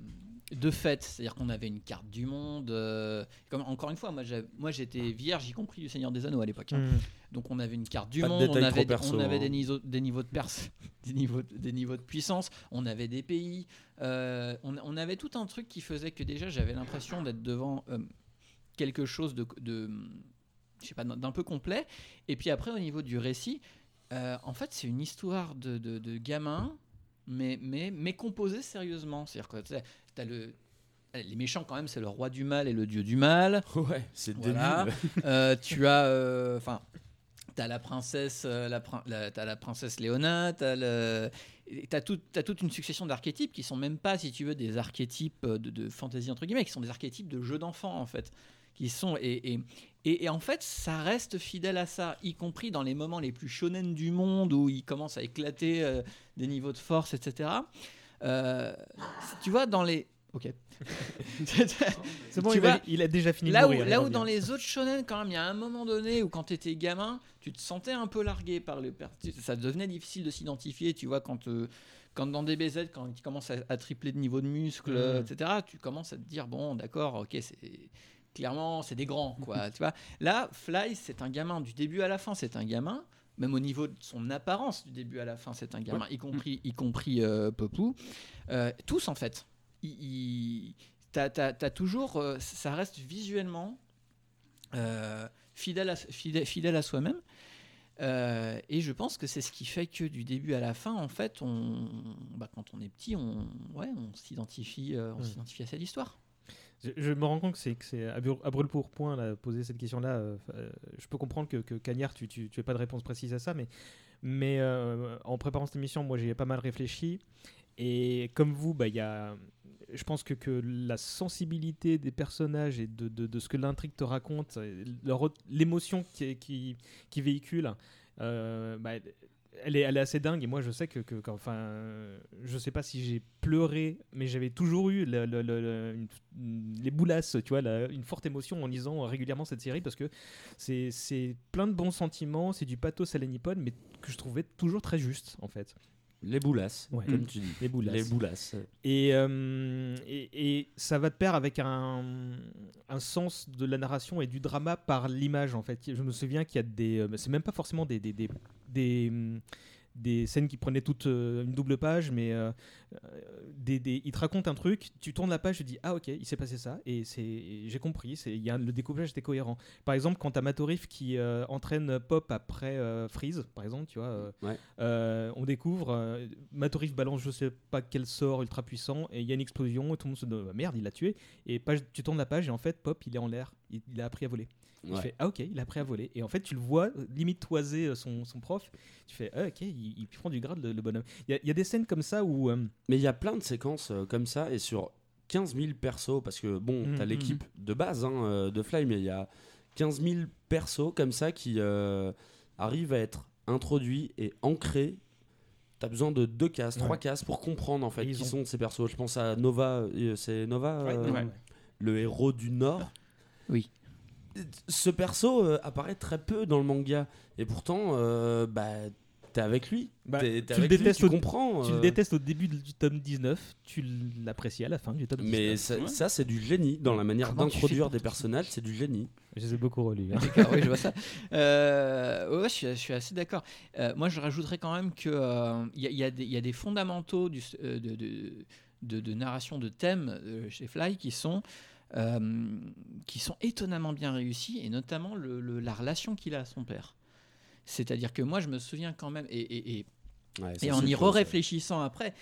de fait, c'est-à-dire qu'on avait une carte du monde. euh, comme, encore une fois, moi, j'étais vierge, y compris du Seigneur des Anneaux à l'époque. hein. Mm. Donc on avait une carte du Pas monde, on avait, trop perso, on avait hein. des, niveaux, des niveaux de pers *laughs* des niveaux, des niveaux de puissance, on avait des pays, euh, on, on avait tout un truc qui faisait que déjà j'avais l'impression d'être devant euh, quelque chose de, de je sais pas, d'un peu complet. Et puis après au niveau du récit, en fait c'est une histoire de, de, de gamin, mais, mais, mais composée sérieusement. C'est-à-dire que t'as le les méchants quand même c'est le roi du mal et le dieu du mal *laughs* Ouais, c'est voilà. débile. Euh, tu as, euh, enfin, t'as la princesse, euh, la, la- t'as la princesse Léona, t'as le, et t'as tout- t'as toute une succession d'archétypes qui sont même pas, si tu veux, des archétypes de, de fantasy entre guillemets, qui sont des archétypes de jeux d'enfants en fait, qui sont et, et, et- et en fait ça reste fidèle à ça, y compris dans les moments les plus shonen du monde où il commence à éclater euh, des niveaux de force, etc. Euh, tu vois dans les Ok. *laughs* C'est bon, Tu il, va- vois, il a déjà fini là où, mourir, là où dans les autres shonen, quand même, il y a un moment donné où quand tu étais gamin, tu te sentais un peu largué par le Ça devenait difficile de s'identifier, tu vois, quand, euh, quand dans DBZ, quand tu commences à, à tripler de niveau de muscle, euh, etc., tu commences à te dire, bon, d'accord, ok, c'est. Clairement, c'est des grands, quoi. *laughs* tu vois. Là, Fly, c'est un gamin du début à la fin, c'est un gamin. Même au niveau de son apparence, du début à la fin, c'est un gamin, y compris, y compris euh, Popou. Euh, tous, en fait. Il- il- t'as- t'as t'as toujours. euh, ça reste visuellement fidèle, à, fidèle, fidèle à soi-même. Euh, et je pense que c'est ce qui fait que du début à la fin, en fait, on, bah, quand on est petit, on, ouais, on s'identifie, euh, on s'identifie à cette histoire. Je, me rends compte que c'est à, brûle- pour point là, poser cette question-là. euh, euh, je peux comprendre que, Cagnard, tu, tu, tu aies pas de réponse précise à ça, mais euh, en préparant cette émission, moi j'y ai pas mal réfléchi. Et comme vous, bah, y a, je pense que, la sensibilité des personnages et de, ce que l'intrigue te raconte, l'émotion qui, qui, véhicule, bah, elle est, assez dingue et moi je sais que, enfin, euh, je sais pas si j'ai pleuré, mais j'avais toujours eu les boulasses, tu vois, une forte émotion en lisant régulièrement cette série parce que c'est plein de bons sentiments, c'est du pathos à la nippone, mais que je trouvais toujours très juste en fait. Les boulasses, Ouais. comme tu dis. Les boulasses. Les boulasses. Et, euh, et, et ça va de pair avec un, un sens de la narration et du drama par l'image en fait. Je me souviens qu'il y a des, euh, c'est même pas forcément des des, des, des, des scènes qui prenaient toute euh, une double page, mais euh, euh, des, des- il te raconte un truc, tu tournes la page, tu dis ah ok, il s'est passé ça et c'est, j'ai compris, c'est, il y a le découpage était cohérent. Par exemple, quand t'as Matorif qui euh, entraîne Pop après Freeze, par exemple, tu vois, Ouais. on découvre Matorif balance je sais pas quel sort ultra puissant et il y a une explosion et tout le monde se dit bah, merde il l'a tué et page, tu tournes la page et en fait Pop il est en l'air, il, il a appris à voler. Tu Ouais. fais ah ok il a appris à voler et en fait tu le vois limite toiser euh, son, son prof. Tu fais ah ok il, il prend du grade le, le bonhomme. Il y, a- il y a des scènes comme ça où euh, Mais il y a plein de séquences euh, comme ça et sur 15 000 persos, parce que bon, Mhm, t'as l'équipe de base hein, de Fly, mais il y a 15 000 persos comme ça qui euh, arrivent à être introduits et ancrés. T'as besoin de deux cases, trois Ouais. cases pour comprendre en fait qui ont- sont ces persos. Je pense à Nova, c'est Nova, Ouais, euh, ouais. le héros du Nord. Oui. Ce perso euh, apparaît très peu dans le manga et pourtant, euh, bah, t'es avec lui. Bah, T'es- t'es tu le avec lui, détestes tu au- comprends. tu euh, le détestes au début du tome 19, tu l'apprécies à la fin du tome 19. Mais ça, Ouais. ça, c'est du génie dans la manière Comment d'introduire des personnages, c'est du génie. Je les ai beaucoup relus. hein. *laughs* D'accord, oui, je vois ça. Euh, ouais, je suis, je suis assez d'accord. Euh, moi, je rajouterais quand même qu'il y, a- il y, a des- il y a des fondamentaux du, euh, de, de, de- de narration de thèmes euh, chez Fly qui sont, euh, qui sont étonnamment bien réussis, et notamment le- le- la relation qu'il a à son père. C'est-à-dire que moi, je me souviens quand même, et, et- et Ouais, ça, et en y réfléchissant après,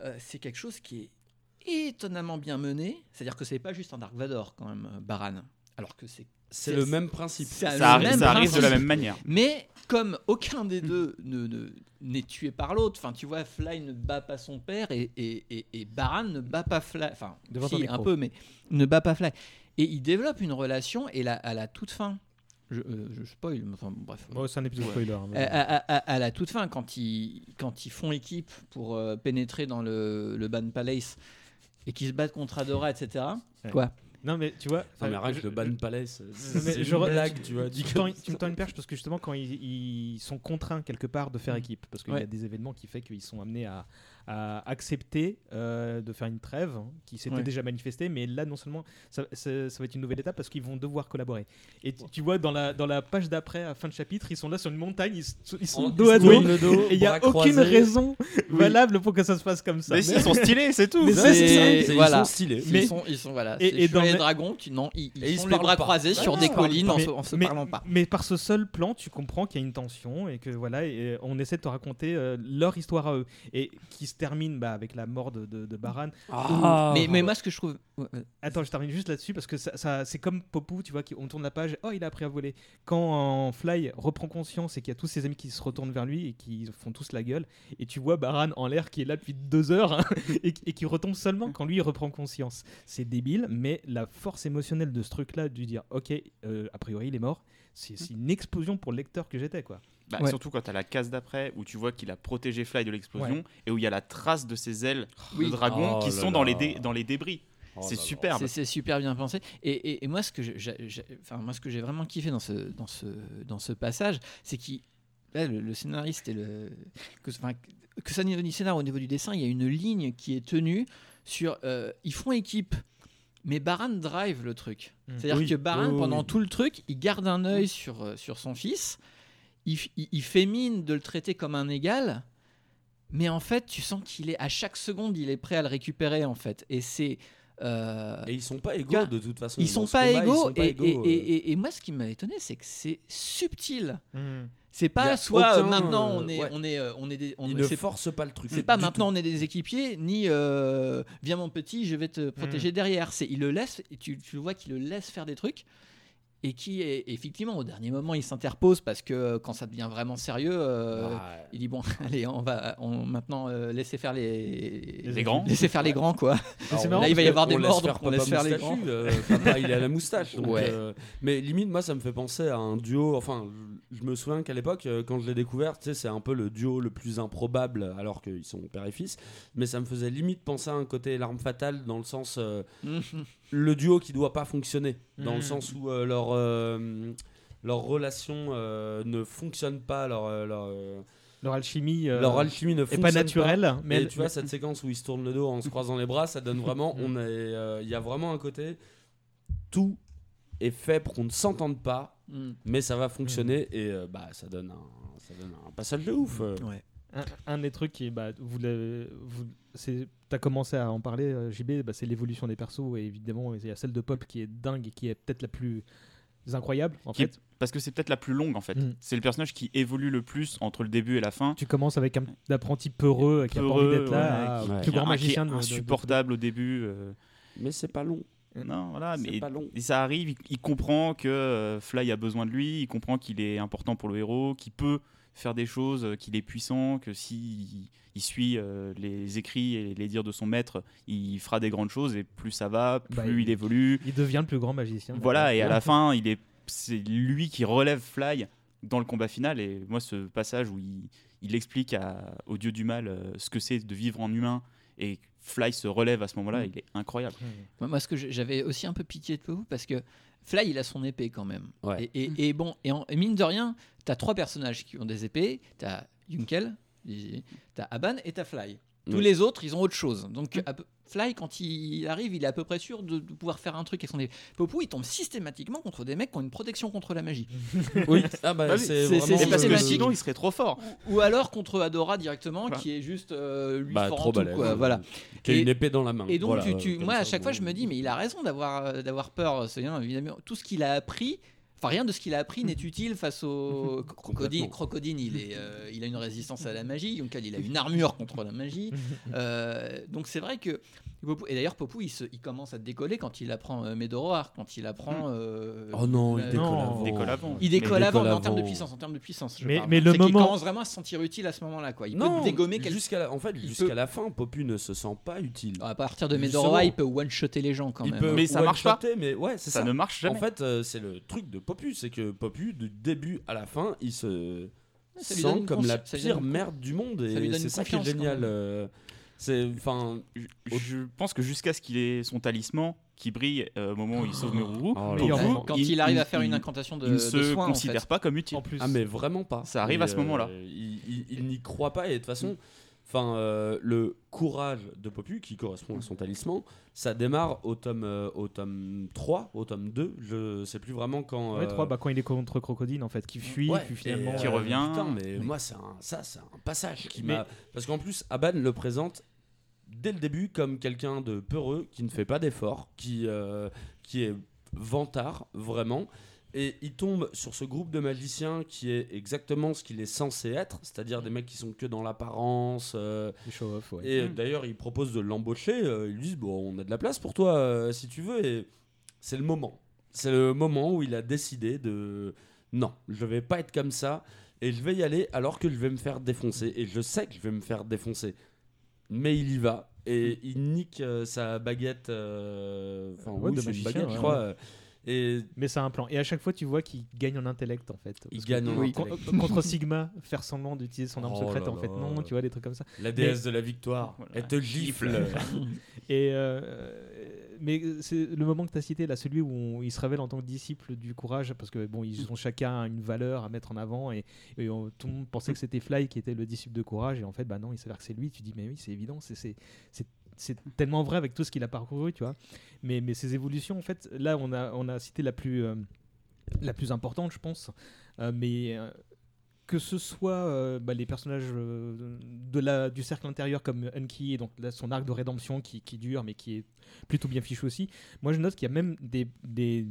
euh, c'est quelque chose qui est étonnamment bien mené. C'est-à-dire que c'est pas juste un Dark Vador quand même, euh, Baran. Alors que c'est C'est le même principe. Ça, arrive de la même manière. Mais comme aucun des deux ne, ne- n'est tué par l'autre, enfin tu vois, Fly ne bat pas son père et, et, et, et Baran ne bat pas Fly, enfin Devant si, un peu, mais ne bat pas Fly. Et ils développent une relation et la, à la toute fin, je, euh, je spoil, mais enfin bref. C'est un épisode Ouais. spoiler. hein, mais- À, à- à- à la toute fin, quand ils, quand ils font équipe pour euh, pénétrer dans le, le Ban Palace et qu'ils se battent contre Adora, etc. Ouais. Quoi Non, mais tu vois. Non, enfin, mais rien je- que le Ban Palace, Non, c'est mais une blague, tu vois. Tu me, tends, une perche parce que justement quand ils, sont contraints quelque part de faire équipe, parce qu'il y a des événements qui fait qu'ils sont amenés à, à accepter euh, de faire une trêve hein, qui s'était Ouais. déjà manifestée, mais là non seulement ça, ça- ça va être une nouvelle étape parce qu'ils vont devoir collaborer. Et tu, tu vois dans la, dans la page d'après, à fin de chapitre, ils sont là sur une montagne, ils, ils sont En- dos à dos, et il n'y a aucune croisés. raison valable pour que ça se passe comme ça. Mais si, ils sont stylés, c'est tout. Mais C'est-. C'est- ils voilà. sont stylés. Mais- ils, sont, ils sont voilà. Et- dans Chevaliers le- dragons qui non, ils, ils Et ils sont se les bras pas. croisés Ouais, sur des collines en mais, se, en se mais- parlant pas. mais par ce seul plan, tu comprends qu'il y a une tension et que voilà, on essaie de te raconter euh, leur histoire à eux et qui se termine bah, avec la mort de, de, de Baran. Ah. mais, mais moi, ce que je trouve. Attends, je termine juste là-dessus parce que ça, ça- c'est comme Popou, tu vois, qui, on tourne la page, oh, il a appris à voler. Quand Fly reprend conscience et qu'il y a tous ses amis qui se retournent vers lui et qui font tous la gueule, et tu vois Baran en l'air qui est là depuis deux heures hein, *laughs* et, qui- et qui retombe seulement quand lui il reprend conscience. C'est débile, mais la force émotionnelle de ce truc-là, de lui dire, ok, euh, a priori il est mort, c'est c'est une explosion pour le lecteur que j'étais, quoi. Bah, Ouais. Surtout quand tu as la case d'après où tu vois qu'il a protégé Fly de l'explosion Ouais. et où il y a la trace de ses ailes Oui. de dragon Oh qui là sont dans les, dé- dans les débris. Oh c'est superbe. C'est- super bien pensé. Et, et- et moi, ce que j'ai- j'ai j'ai- enfin, moi, ce que j'ai vraiment kiffé dans ce, dans ce, dans ce passage, c'est qu'il là, le, le scénariste et le que, enfin, que ça niveau du scénar au niveau du dessin, il y a une ligne qui est tenue sur euh, ils font équipe. Mais Baran drive le truc. Mm. C'est-à-dire Oui. que Baran, pendant oui. tout le truc, il garde un œil sur, euh, sur son fils. Il, il- il fait mine de le traiter comme un égal. Mais en fait, tu sens qu'il est à chaque seconde, il est prêt à le récupérer en fait. Et c'est euh, Et ils sont pas égaux de toute façon. ils sont pas combat, ils égaux. sont pas Et, égaux, et- euh. et- et- et moi, ce qui m'a étonné, c'est que c'est subtil. C'est Y pas a soit euh, aucun, maintenant euh, on est, ouais. on est, on est, des, on Ils ne c'est- forcent pas le truc. c'est pas maintenant tout. on est des équipiers, ni euh, viens mon petit, je vais te protéger derrière. C'est il le laisse, et tu, tu le vois qu'il le laisse faire des trucs et qui est effectivement au dernier moment il s'interpose parce que euh, quand ça devient vraiment sérieux, euh, Ouais. il dit bon *laughs* allez on va on, maintenant euh, laisser faire les Les grands. laisser faire les grands quoi. *laughs* Alors, marrant Là, il va y avoir des morts, donc on laisse faire les moustachu, euh, papa, il est à la moustache. donc, Ouais. euh, mais limite, moi, ça me fait penser à un duo. Enfin, je me souviens qu'à l'époque, quand je l'ai découvert, tu sais, c'est un peu le duo le plus improbable, alors qu'ils sont père et fils. Mais ça me faisait limite penser à un côté l'arme fatale, dans le sens. euh, *laughs* le duo qui doit pas fonctionner. Dans le sens où euh, leur, euh, leur relation euh, ne fonctionne pas, leur. leur euh, Leur alchimie, euh, leur alchimie ne est pas fonctionne naturelle, mais et elle- tu vois cette séquence où ils se tournent le dos en se croisant les bras, ça donne *laughs* vraiment. on est, euh, il y a vraiment un côté. Tout est fait pour qu'on ne s'entende pas, Mm. mais ça va fonctionner et euh, bah ça donne un, ça donne un passage de ouf. euh. Un, un des trucs qui, bah, vous, c'est, t'as commencé à en parler, euh, JB, bah, c'est l'évolution des persos et évidemment il y a celle de Pop qui est dingue et qui est peut-être la plus incroyable en Qui est- fait. parce que c'est peut-être la plus longue en fait. Mm. C'est le personnage qui évolue le plus entre le début et la fin. Tu commences avec un apprenti peureux qui a pas envie Peureux, d'être là, ouais, qui- plus qui est grand un- qui est magicien de- de- de- insupportable au début. euh. Mais c'est pas long. Non, voilà, mais pas long. et ça arrive, il, il comprend que euh, Fly a besoin de lui, il comprend qu'il est important pour le héros, qu'il peut faire des choses, euh, qu'il est puissant, que si il suit euh, les écrits et les dires de son maître, il fera des grandes choses et plus ça va, plus Bah, il, il- évolue. Il devient le plus grand magicien. Voilà, et à la fin, il est, c'est lui qui relève Fly dans le combat final. Et moi, ce passage où il, il explique à- au dieu du mal ce que c'est de vivre en humain et Fly se relève à ce moment-là, Mm. il est incroyable. Moi, moi, ce que j'avais aussi un peu pitié de vous parce que Fly, il a son épée quand même. Ouais. Et, et- et bon, et, en- et mine de rien, t'as trois personnages qui ont des épées. T'as Yunkel, t'as Aban et t'as Fly. Tous Oui. les autres, ils ont autre chose. Donc peu- Fly, quand il arrive, il est à peu près sûr de, de pouvoir faire un truc avec son épée. Popou, il tombe systématiquement contre des mecs qui ont une protection contre la magie. *laughs* Oui, ah bah, Bah c'est vraiment. parce que systématique. sinon, il serait trop fort. Ou alors contre Adora directement, Voilà. qui est juste euh, lui Bah, fort en trop tout, balèze. quoi. Voilà. Qui a une épée dans la main. Et donc, Voilà, tu, tu- euh, comme moi, à chaque fois, je me dis, mais il a raison d'avoir euh, d'avoir peur. C'est bien, évidemment, tout ce qu'il a appris. Enfin, rien de ce qu'il a appris n'est utile face au crocodile. Complètement. Crocodile, il, est, euh, il a une résistance à la magie. Yunkel, il a une armure contre la magie. Euh, donc, c'est vrai que. Popou- et d'ailleurs, Popou, il, se- il commence à décoller quand il apprend euh, Medoroar, quand il apprend. euh, Oh non, il la- décolle Non. avant. Il décolle avant. Il décolle Mais avant, mais en termes de puissance, en termes de puissance. je Mais- parle. mais le moment- commence vraiment à se sentir utile à ce moment-là, quoi. Il non, peut dégommer quelqu'un. jusqu'à la, en fait, il jusqu'à peut- la fin, Popu ne se sent pas utile. À partir de. Medoroar, il peut one-shotter les gens quand il même. peut Mais ça marche pas. one-shotter, Mais ouais, c'est Ça, ça. ne marche jamais. En fait, euh, c'est le truc de Popu, c'est que Popu, du début à la fin, il se Ça sent comme la pire merde du monde, et c'est ça qui est génial. Euh, C'est, enfin, Je, je pense que jusqu'à ce qu'il ait son talisman qui brille euh, au moment où il sauve Mururu, Oh. Quand il, arrive à faire une incantation de, il ne de se en considère fait. pas comme utile. En plus, Ah mais vraiment pas. Ça arrive Et, à ce moment-là. Il, il- il n'y croit pas et de toute façon, enfin euh, le courage de Popu qui correspond à son talisman, ça démarre au tome euh, au tome 3, au tome 2, je sais plus vraiment quand Ouais, euh, trois, bah, quand il est contre Crocodile en fait, qui fuit, ouais, puis finalement. qui euh, revient. Putain, mais Oui. moi c'est un, ça c'est un passage qui Mais- m'a parce qu'en plus Aban le présente dès le début comme quelqu'un de peureux qui ne fait pas d'efforts, qui euh, qui est vantard vraiment et il tombe sur ce groupe de magiciens qui est exactement ce qu'il est censé être, c'est-à-dire des mecs qui sont que dans l'apparence. euh, ouais. et Mm. d'ailleurs, ils proposent de l'embaucher. euh, ils lui disent Bon, on a de la place pour toi euh, si tu veux. Et c'est le moment. C'est le moment où il a décidé de Non, je vais pas être comme ça. Et je vais y aller alors que je vais me faire défoncer. Et je sais que je vais me faire défoncer. Mais il y va. Et il nique euh, sa baguette. euh, Enfin, Ouais, oui, de c'est une magicien, baguette, ouais, je crois. euh, Et Mais c'est un plan. Et à chaque fois, tu vois qu'il gagne en intellect en fait. Il Parce gagne en oui, intellect. con- Contre Sigma, faire semblant d'utiliser son arme Oh secrète, là en fait, non, tu vois, des trucs comme ça. la déesse de la victoire, Voilà. elle te gifle. *laughs* Et euh, mais c'est le moment que tu as cité, là, celui où on- il se révèle en tant que disciple du courage, parce que bon, ils ont chacun une valeur à mettre en avant, et, et on- tout le monde pensait que c'était Fly qui était le disciple de courage, et en fait, bah non, il s'avère que c'est lui. Tu dis, mais oui, c'est évident, c'est- c'est c'est- c'est tellement vrai avec tout ce qu'il a parcouru, tu vois. Mais, mais ces évolutions, en fait, là, on a, on a cité la plus, euh, la plus importante, je pense. Euh, mais euh, que ce soit euh, bah, les personnages euh, de la, du cercle intérieur comme Unky et donc là, son arc de rédemption qui, qui dure mais qui est plutôt bien fichu aussi. Moi je note qu'il y a même des, des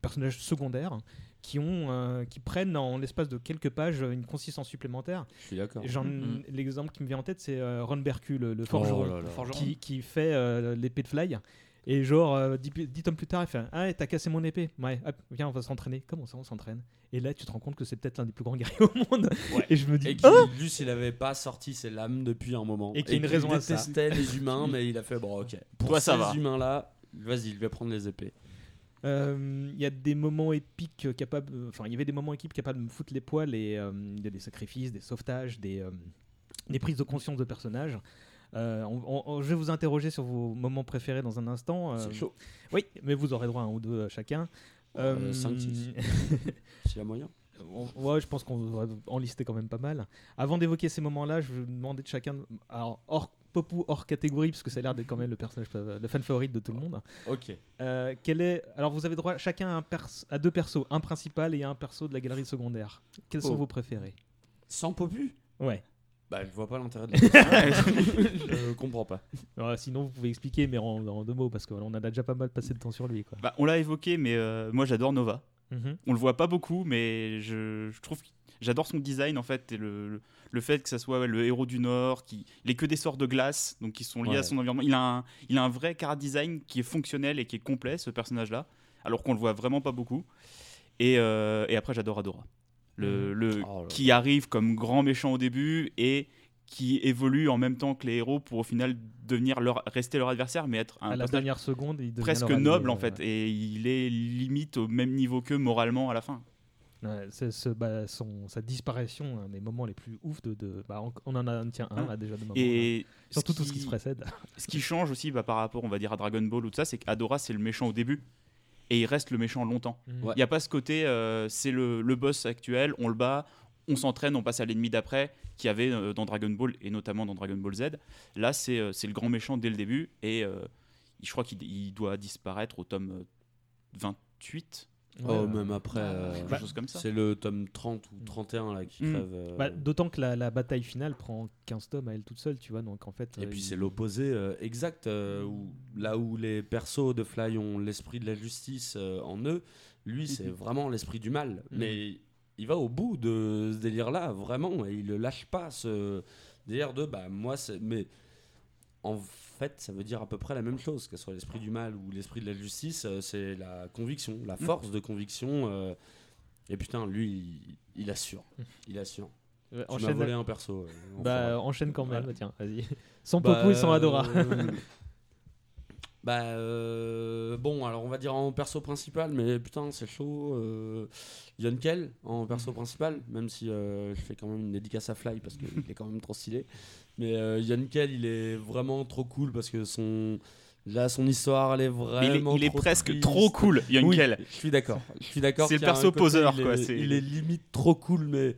personnages secondaires qui, ont, euh, qui prennent en l'espace de quelques pages une consistance supplémentaire. Je suis d'accord. J'en- Mhm. L'exemple qui me vient en tête c'est euh, Ron Berku, le, le Oh là là. Forgeron. qui, qui fait euh, l'épée de Fly. Et genre, euh, dix, dix tomes plus tard, il fait Ah, t'as cassé mon épée. Ouais, hop, viens, on va s'entraîner. Comment ça, on s'entraîne? Et là, tu te rends compte que c'est peut-être l'un des plus grands *laughs* guerriers au monde. Ouais. Et je me dis Et qu'il Ah juste il avait pas sorti ses lames depuis un moment. Et qu'il y a une raison à ça. détestait les *laughs* humains, mais il a fait bon ok. Pour Toi, ça ces va. humains là, vas-y, je vais prendre les épées. Euh, Il y a des moments épiques euh, capables. Enfin, il y avait des moments épiques capables de me foutre les poils et euh, il y a des sacrifices, des sauvetages, des, euh, des prises de conscience de personnages. Euh, on- on- je vais vous interroger sur vos moments préférés dans un instant. euh, C'est chaud. Oui, mais vous aurez droit à un ou deux euh, chacun. Euh, cinq, six. S'il y a moyen. Ouais, je pense qu'on devrait en lister quand même pas mal. Avant d'évoquer ces moments-là, je vais demander de chacun, alors hors Popou, hors catégorie, parce que ça a l'air d'être quand même le personnage, le fan favorite de tout le monde. Ok. Euh, quel est Alors vous avez droit chacun à, un pers- à deux persos, un principal et un perso de la galerie secondaire. Quels sont Oh. vos préférés? Sans Popu? Ouais. Bah, je vois pas l'intérêt de. *laughs* Je comprends pas. Alors, sinon, vous pouvez expliquer, mais en, en deux mots, parce qu'on a déjà pas mal passé de temps sur lui. Quoi. Bah, on l'a évoqué, mais euh, moi j'adore Nova. Mhm. On le voit pas beaucoup, mais je, je trouve que j'adore son design en fait et le, le, le fait que ça soit ouais, le héros du Nord, qui il est que des sorts de glace, donc qui sont liés Ouais. à son environnement. Il a un, il a un vrai car design qui est fonctionnel et qui est complet ce personnage-là, alors qu'on le voit vraiment pas beaucoup. Et, euh, et après j'adore Adora, le, le- Oh là qui arrive comme grand méchant au début et qui évolue en même temps que les héros pour au final devenir leur, rester leur adversaire, mais être un à la dernière seconde, il devient presque allié, noble en euh, fait, et il est limite au même niveau qu'eux moralement à la fin. Ouais, c'est ce- bah, son, sa disparition, un des moments les plus ouf de. de- bah, on, on en a un, tiens, un Hein. là déjà de moments. Et là. surtout tout ce qui qui- se précède. Ce qui change aussi bah, par rapport, on va dire, à Dragon Ball ou tout ça, c'est qu'Adora, c'est le méchant au début et il reste le méchant longtemps. Mmh. Il n'y a pas ce côté, euh, c'est le, le, boss actuel, on le bat, on s'entraîne, on passe à l'ennemi d'après, qui avait euh, dans Dragon Ball et notamment dans Dragon Ball Z. Là, c'est euh, le grand méchant dès le début et je crois qu'il doit disparaître au tome 28. Oh, même après, euh, bah, C'est le tome 30 ou 31 là, qui mmh. crève. Euh, bah, d'autant que la, bataille finale prend 15 tomes à elle toute seule, tu vois. Donc, en fait, et puis euh, c'est l'opposé euh, exact, où, là où les persos de Fly ont l'esprit de la justice en eux, lui c'est vraiment l'esprit du mal. Mm. Mais il va au bout de ce délire-là, vraiment, et il ne lâche pas ce délire de bah, moi, c'est. Mais en fait, ça veut dire à peu près la même chose, que ce soit l'esprit du mal ou l'esprit de la justice, euh, c'est la conviction, la force de conviction. euh, et putain, lui, il, il assure. Il assure. Euh, Tu m'as enchaîne- volé un perso. euh, Bah, enchaîne quand même, Voilà. tiens, vas-y. *laughs* Sans Bah, Popou et sans Adora. euh, bah euh, bon, alors on va dire en perso principal, mais putain c'est chaud. Euh, en perso principal, même si euh, je fais quand même une dédicace à Fly parce qu'il est quand même trop stylé. Mais euh, Yonkel il est vraiment trop cool parce que son là son histoire elle est Mais il est, vraiment il est trop presque triste. trop cool, Yonkel. Oui, je suis d'accord. Je suis d'accord. C'est le perso poseur, il est- quoi, c'est- Il est limite trop cool, mais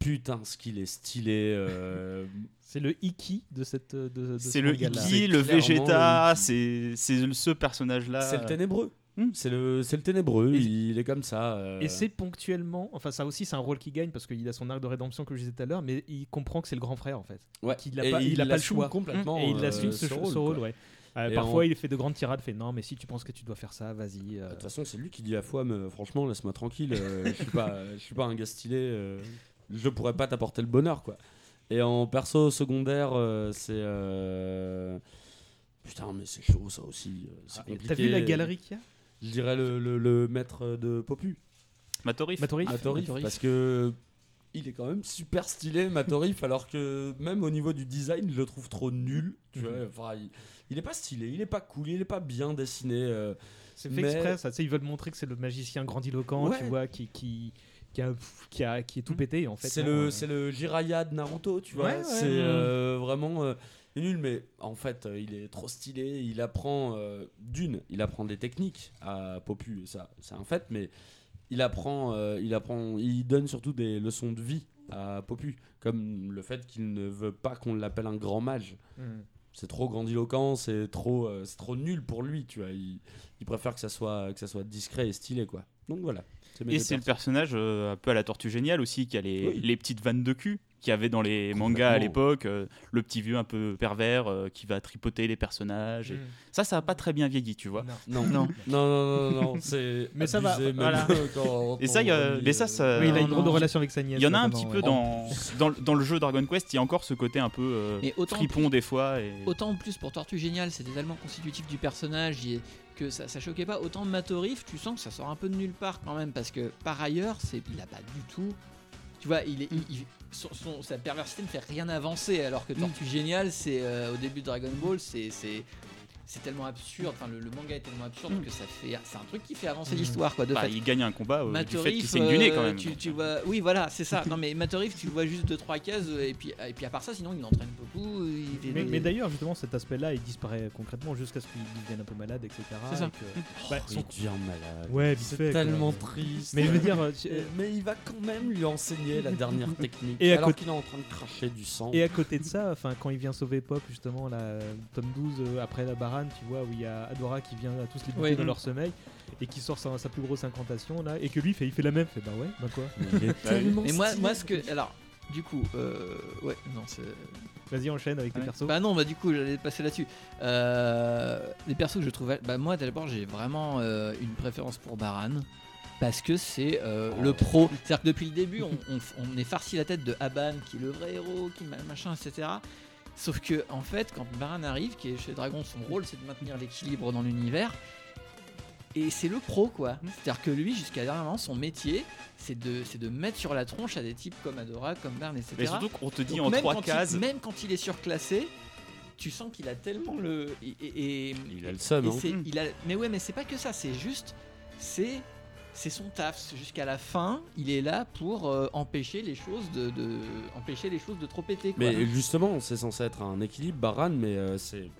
putain ce qu'il est stylé. euh, *laughs* C'est le Iki de cette. De, de ce C'est le. Iki, le Vegeta, le c'est c'est ce personnage-là. C'est le ténébreux. Hmm. C'est le, c'est le ténébreux. Et- il est comme ça. euh, Et c'est ponctuellement, enfin ça aussi c'est un rôle qui gagne parce qu'il a son arc de rédemption que je disais tout à l'heure, mais il comprend que c'est le grand frère en fait. ouais. qu'il a Et pas- il a pas le choix. complètement. et il euh, assume ce, ce ce rôle. ouais. Euh, parfois il fait de grandes tirades, fait non mais si tu penses que tu dois faire ça, vas-y. euh. De toute façon, c'est lui qui dit à fois, mais franchement, laisse-moi tranquille. euh, je suis pas, je suis pas un gars stylé. Je pourrais pas t'apporter le bonheur, quoi. Et en perso secondaire, euh, c'est. euh, Putain, mais c'est chaud ça aussi. euh, C'est Ah, compliqué. T'as vu la galerie qu'il y a? Je dirais le, le- le maître de Popu. Matorif. Matorif Matorif, Matorif. parce que il est quand même super stylé Matorif *laughs* alors que même au niveau du design je le trouve trop nul tu vois enfin il, il est pas stylé il est pas cool il est pas bien dessiné euh, C'est fait mais- exprès, ça. Tu sais, ils veulent montrer que c'est le magicien grandiloquent, Ouais. tu vois, qui, qui, qui, a, qui, a- qui est tout pété en fait. c'est le euh, c'est le Jiraiya de Naruto tu vois Ouais, ouais, c'est euh, vraiment euh, nul mais en fait euh, il est trop stylé il apprend d'une il apprend des techniques à Popu ça c'est un fait mais il apprend il apprend il donne surtout des leçons de vie à Popu comme le fait qu'il ne veut pas qu'on l'appelle un grand mage hmm. c'est trop grandiloquent, c'est trop, c'est trop nul pour lui, tu vois. Il, il préfère que ça soit, que ça soit discret et stylé, quoi. Donc voilà. Et c'est le personnage euh, un peu à la Tortue Géniale aussi, qui a les, Oui. les petites vannes de cul qu'il y avait dans les mangas à l'époque. euh, le petit vieux un peu pervers euh, qui va tripoter les personnages. et- Ça, ça a pas très bien vieilli, tu vois. Non, Non. non, *laughs* non, non, non, c'est. Mais ça va, abusé, même voilà. *laughs* quand Et ça, il y a- mais ça, euh, ça- Oui, il a une grande relation avec sa nièce. Il y en a un petit peu ouais. dans, dans, dans le jeu Dragon Quest, il y a encore ce côté un peu euh, Mais autant fripon des fois. Et... Autant en plus pour Tortue Géniale, c'était tellement constitutif du personnage que ça, ça choquait pas. Autant Matorif, tu sens que ça sort un peu de nulle part quand même parce que par ailleurs, c'est il a pas du tout. Tu vois, il est, il- il- son, son- sa perversité ne fait rien avancer alors que Tortue Géniale, c'est euh, au début de Dragon Ball, c'est c'est tellement absurde. Enfin, le, le manga est tellement absurde Mm. que ça fait, c'est un truc qui fait avancer l'histoire, quoi. De Bah, fait. il gagne un combat euh, du fait qu'il saigne du nez quand même. Tu, tu vois, oui, voilà, c'est ça. Non, mais Matorif, tu le vois juste 2-3 cases, euh, et puis, et puis à part ça, sinon il entraîne beaucoup. il fait Mais, des- mais d'ailleurs, justement, cet aspect-là, il disparaît concrètement jusqu'à ce qu'il devienne un peu malade, etc. C'est ça. et que- Oh, bah, il son- devient malade. Ouais, vite c'est quoi. tellement triste. Mais je veux dire, euh, tu- *laughs* Euh, mais il va quand même lui enseigner la dernière technique. Et à alors côté- qu'il est en train de cracher du sang. Et à côté de ça, enfin, quand il vient sauver Pop, justement, là, euh, tome 12, euh, après la tu vois, où il y a Adora qui vient à tous les buter Ouais. dans leur sommeil et qui sort sa, sa plus grosse incantation, là, et que lui, fait, il fait la même, fait bah ouais, bah quoi. Il est *laughs* tellement Mais moi, moi, ce que. Alors, du coup, euh, ouais, non, c'est. Vas-y, enchaîne avec tes Ouais. persos. Bah non, bah du coup, j'allais passer là-dessus. Euh, les persos que je trouvais. Bah moi, d'abord, j'ai vraiment euh, une préférence pour Baran. Parce que c'est euh, le pro. C'est-à-dire que depuis le début, on, on- on est farci la tête de Aban, qui est le vrai héros, qui ma- machin, etc. Sauf que, en fait, quand Baran arrive, qui est chez Dragon, son rôle, c'est de maintenir l'équilibre dans l'univers. Et c'est le pro, quoi. C'est-à-dire que lui, jusqu'à dernièrement, son métier, c'est de, c'est de mettre sur la tronche à des types comme Adora, comme Bern, etc. Mais surtout qu'on te dit Donc en même trois quand il- cases. même quand il est surclassé, tu sens qu'il a tellement le. Et, et- et- Il a le seum, hein. il a- mais ouais, mais c'est pas que ça, c'est juste. C'est. C'est son taf. Jusqu'à la fin, il est là pour euh, empêcher les choses de, de- empêcher les choses de trop péter. Quoi. Mais justement, c'est censé être un équilibre, Baran, mais euh, c'est.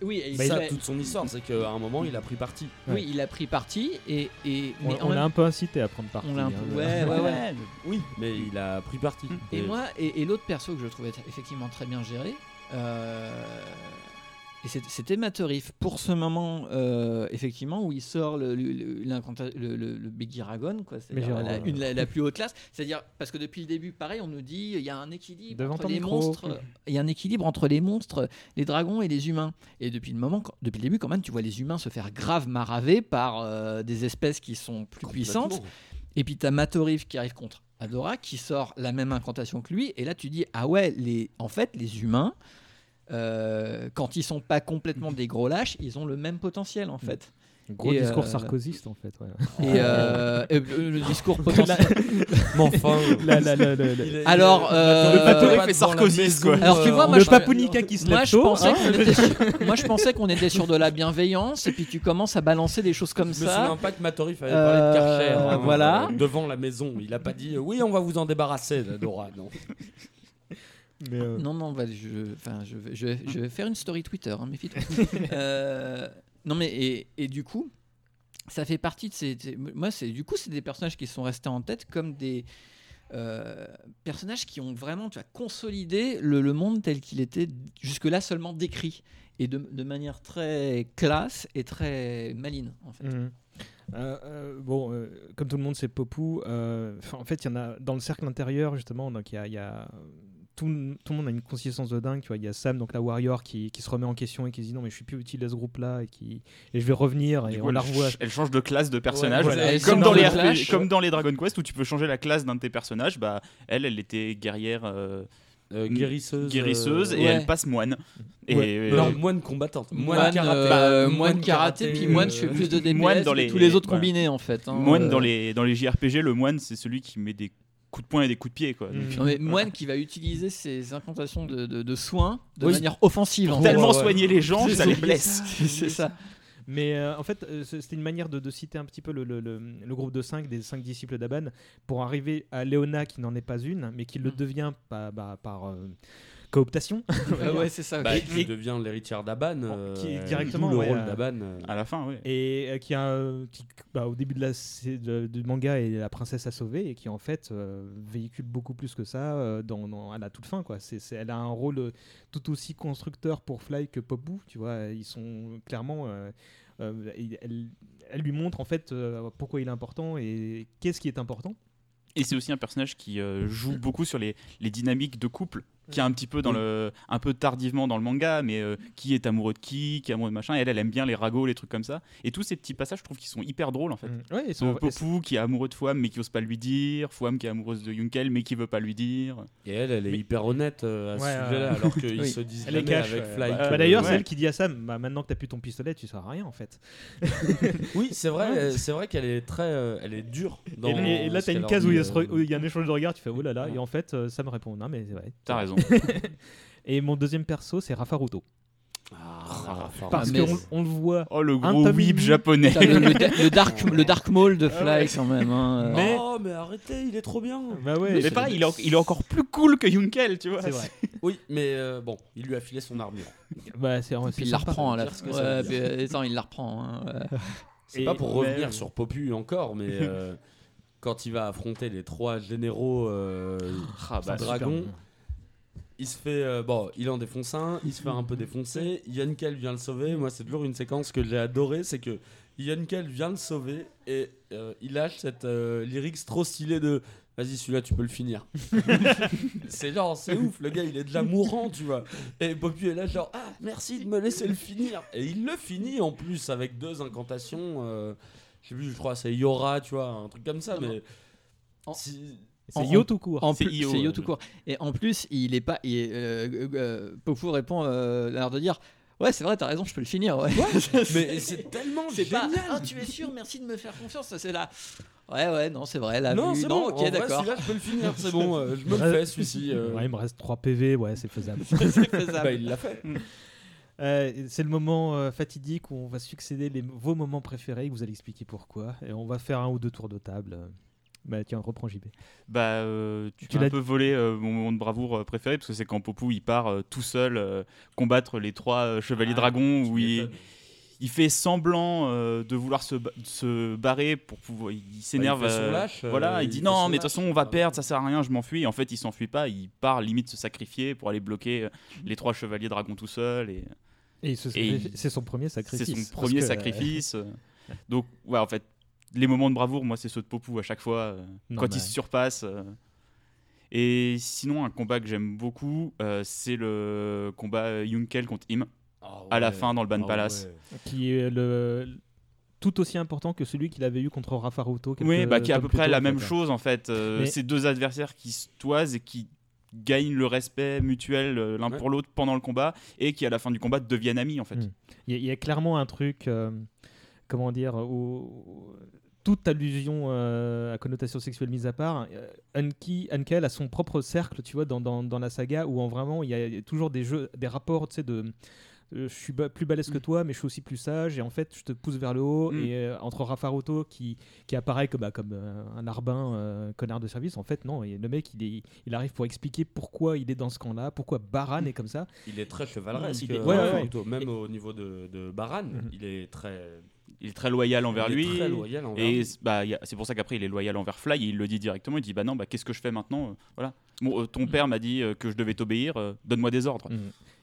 oui, et il ça a- toute son histoire, c'est qu'à un moment il a pris parti. oui, il a pris parti et, et On, mais l'a un peu incité à prendre parti. on l'a un hein, peu- ouais, ouais, ouais. Oui, mais il a pris parti. Et moi, et, et l'autre perso que je trouvais effectivement très bien géré, euh, et c'est- c'était Matorif. Pour ce moment, euh, effectivement, où il sort le, le, le- l'incanta- le, le- le Begiragon, quoi, la, une- la, la plus haute classe. C'est-à-dire, parce que depuis le début, pareil, on nous dit il y a un équilibre Devant entre les micro. monstres. Il y a un équilibre entre les monstres, les dragons et les humains. Et depuis le moment, quand- depuis le début, quand même, tu vois les humains se faire grave maraver par euh, des espèces qui sont plus puissantes. Et puis t'as Matorif qui arrive contre Adora, qui sort la même incantation que lui. Et là, tu dis ah ouais, les, en fait, les humains, euh, quand ils sont pas complètement des gros lâches, ils ont le même potentiel en fait. Gros Et, discours euh, sarkozyste en fait. ouais. Et, euh, et le, *laughs* discours potentiel. Mais *laughs* enfin, La- la- la- la- la- il *laughs* est- Alors, euh, le pas fait sarkozyste, quoi. Alors, tu euh, vois, moi, le je- papounica qui se Moi lève je, tôt, pensais hein. sur, moi je pensais qu'on était sur de la bienveillance et puis tu commences à balancer des choses comme Je me ça. pas que Matorif avait parlé de Karcher Euh, hein, voilà. euh, devant la maison. Il a pas dit euh, oui, on va vous en débarrasser, Dora. Non. Mais, euh, Non, non, bah, je, enfin, je, vais, je, vais, je vais faire une story Twitter, hein, méfie-toi. *laughs* Euh, non, mais et, et du coup, ça fait partie de ces. moi, c'est du coup, c'est des personnages qui sont restés en tête comme des euh, personnages qui ont vraiment, tu vois, consolidé le, le monde tel qu'il était jusque-là seulement décrit et de, de manière très classe et très maline, en fait. Mhm. Euh, euh, bon, euh, comme tout le monde, c'est Popou. en fait, il y en a dans le cercle intérieur, justement. Donc, il y a. il y a- tout, tout le monde a une consistance de dingue. Tu vois, il y a Sam, donc la warrior, qui, qui se remet en question et qui se dit non, mais je suis plus utile à ce groupe-là et, qui, et je vais revenir. Et coup, on elle, la revoit. ch- elle change de classe de personnage. voilà. Elle Comme, dans les. RPG comme dans les Dragon Quest où tu peux changer la classe d'un de tes personnages, bah elle, elle était guerrière euh, Euh, guérisseuse. guérisseuse euh, et ouais. elle passe moine. Et Ouais. euh, Non, moine combattante. Moine, Moine, karaté. euh, Bah, moine karaté, puis moine, je fais plus de DPS moine dans que les- tous les autres voilà. combinés, en fait. hein. moine Euh, dans les dans les JRPG, le moine c'est celui qui met des coups de poing et des coups de pied quoi. Donc. Non, mais moine qui va utiliser ses incantations de, de, de soins de Oui. manière offensive. en Tellement Ouais, ouais. soigner les gens, *laughs* ça les blesse. *laughs* C'est ça. Mais euh, en fait, euh, c'était une manière de, de citer un petit peu le, le- le- le groupe de 5, des 5 disciples d'Aban, pour arriver à Léona qui n'en est pas une, mais qui le Mm. devient par, bah, par euh, cooptation. *laughs* Ah ouais, c'est ça. Bah, Et- qui devient l'héritière d'Aban. euh, qui- elle directement, le ouais, rôle euh, d'Aban. euh. À la fin, oui. et euh, qui a qui, bah, au début de la de- du manga est la princesse à sauver et qui en fait euh, véhicule beaucoup plus que ça euh, dans, dans- à la toute fin quoi c'est elle a un rôle tout aussi constructeur pour Fly que Popou tu vois ils sont clairement euh, euh, elle, elle lui montre en fait euh, pourquoi il est important et qu'est-ce qui est important Et c'est aussi un personnage qui euh, joue beaucoup sur les, les dynamiques de couple, qui est un petit peu dans Oui. le, un peu tardivement dans le manga, mais euh, qui est amoureux de qui, qui est amoureux de machin. Et elle, elle aime bien les ragots, les trucs comme ça. Et tous ces petits passages, je trouve qu'ils sont hyper drôles en fait. Mm. ouais ils Euh, sont Popou qui est amoureux de Fouam mais qui ose pas lui dire, Fouam qui est amoureuse de Yunkel mais qui veut pas lui dire. Et elle, elle est Mais- hyper honnête euh, à ce sujet-là, ouais. alors qu'ils *laughs* Oui. se disent Elle est cash, avec ouais. Fly. Bah, Bah, d'ailleurs, ouais. c'est elle qui dit à Sam bah, maintenant que t'as plus ton pistolet, tu sers à rien en fait. *laughs* Oui, c'est vrai, c'est vrai qu'elle est très, euh, elle est dure. Dans et, et là, t'as une case où il y, a un échange de regards, tu fais oh là là, et en fait, Sam répond non, mais c'est vrai. T'as raison. *laughs* Et mon deuxième perso, c'est Rafa Ruto. Ah, Parce mais- qu'on on le voit. Oh, le un gros demi. japonais. Putain, le, le da- le dark, *laughs* le dark maul de Fly quand même. hein. Mais- Oh, mais arrêtez, il est trop bien. Bah ouais. Mais pareil, il est, en- il est encore plus cool que Yunkel, tu vois. C'est vrai. *laughs* Oui, mais euh, bon, il lui a filé son armure. Bah, c'est il la reprend Ouais, euh, attends, il la reprend. hein, ouais. C'est pas pour mais- revenir sur Popu encore, mais euh, quand il va affronter les trois généraux euh, Ah, bah, dragons, il se fait euh, bon, il en défonce un, il se fait un peu défoncer. Yunkel vient le sauver. Moi, c'est toujours une séquence que j'ai adorée, c'est que Yunkel vient le sauver et euh, il lâche cette euh, lyrics trop stylée de Vas-y, celui-là, tu peux le finir. *laughs* c'est genre, c'est ouf, le gars, il est déjà mourant, tu vois. Et Popu est là, genre, ah, merci de me laisser le finir. Et il le finit en plus avec deux incantations. euh, je sais plus, je crois, c'est Yora, tu vois, un truc comme ça, mais. Si- C'est Yo tout court. En C'est plus, Io, c'est Yo euh, tout court. Et en plus, il est pas. il est, euh, euh, euh, Pofu répond, euh, l'air de dire. Ouais, c'est vrai, t'as raison, je peux le finir. Ouais. *laughs* Mais c'est tellement c'est pas. génial. Ah, tu es sûr, merci de me faire confiance. C'est là. Ouais, ouais, non, c'est vrai. Non, c'est bon, ok, d'accord. celui-là, je peux le finir, c'est bon, euh, je me le fais, celui-ci. euh. Ouais, il me reste 3 PV, ouais, c'est faisable. *laughs* c'est faisable. Bah, il l'a fait. Euh, c'est le moment euh, fatidique où on va succéder les, vos moments préférés. Vous allez expliquer pourquoi. Et on va faire un ou deux tours de table. Bah tiens, reprends JB. Bah, euh, tu, Tu l'as un peu volé euh, mon moment de bravoure euh, préféré parce que c'est quand Popou il part euh, tout seul euh, combattre les trois euh, chevaliers Ah, dragons où il, fait semblant euh, de vouloir se, ba- se barrer pour pouvoir. Il s'énerve. Bah, son euh, lâche, euh, voilà, il, il dit non, son mais de toute façon on va perdre, ça sert à rien, je m'enfuis. En fait, il s'enfuit pas, il part limite se sacrifier pour aller bloquer les trois chevaliers dragons tout seul. Et Et, se c'est son premier c'est sacrifice. son parce premier sacrifice. *laughs* Donc, ouais, en fait, les moments de bravoure, moi, c'est ceux de Popou à chaque fois, euh, quand Normal. il se surpasse. euh. Et sinon, un combat que j'aime beaucoup, euh, c'est le combat Yunkel contre Im Ah à la fin dans le Ban Ah Palace. ouais. qui est le tout aussi important que celui qu'il avait eu contre Rafaruto. quelques Oui, bah, qui est à peu près tôt, la même chose en fait. Euh, Mais- Ces deux adversaires qui se toisent et qui gagnent le respect mutuel l'un Ouais. pour l'autre pendant le combat et qui à la fin du combat deviennent amis en fait. Mm. Il y, a- il y a clairement un truc, euh, comment dire, où, toute allusion euh, à connotation sexuelle mise à part, euh, Anki, Ankel a son propre cercle, tu vois, dans, dans, dans la saga, où en vraiment il y a toujours des jeux, des rapports, tu sais, de euh, je suis plus balèze que toi, mais je suis aussi plus sage, et en fait, je te pousse vers le haut. Mm. Et euh, entre Rafaruto, qui, qui apparaît comme, bah, comme euh, un arbin, euh, connard de service, en fait, non, et le mec, il, est, il arrive pour expliquer pourquoi il est dans ce camp-là, pourquoi Baran est comme ça. Il est très chevaleresque. Euh, ouais. Même au niveau de, de Baran, Mhm. il est très. Il est très loyal envers il est lui. Très loyal envers Et lui. bah, c'est pour ça qu'après il est loyal envers Fly et il le dit directement. Il dit bah non, bah qu'est-ce que je fais maintenant Euh, Voilà. Bon, euh, ton père m'a dit euh, que je devais t'obéir. Donne-moi des ordres. Mm.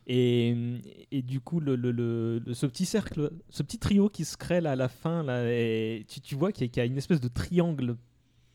Et, et du coup, le, le- ce petit cercle, ce petit trio qui se crée là, à la fin, là, et tu, tu vois qu'il y, a- qu'il y a une espèce de triangle,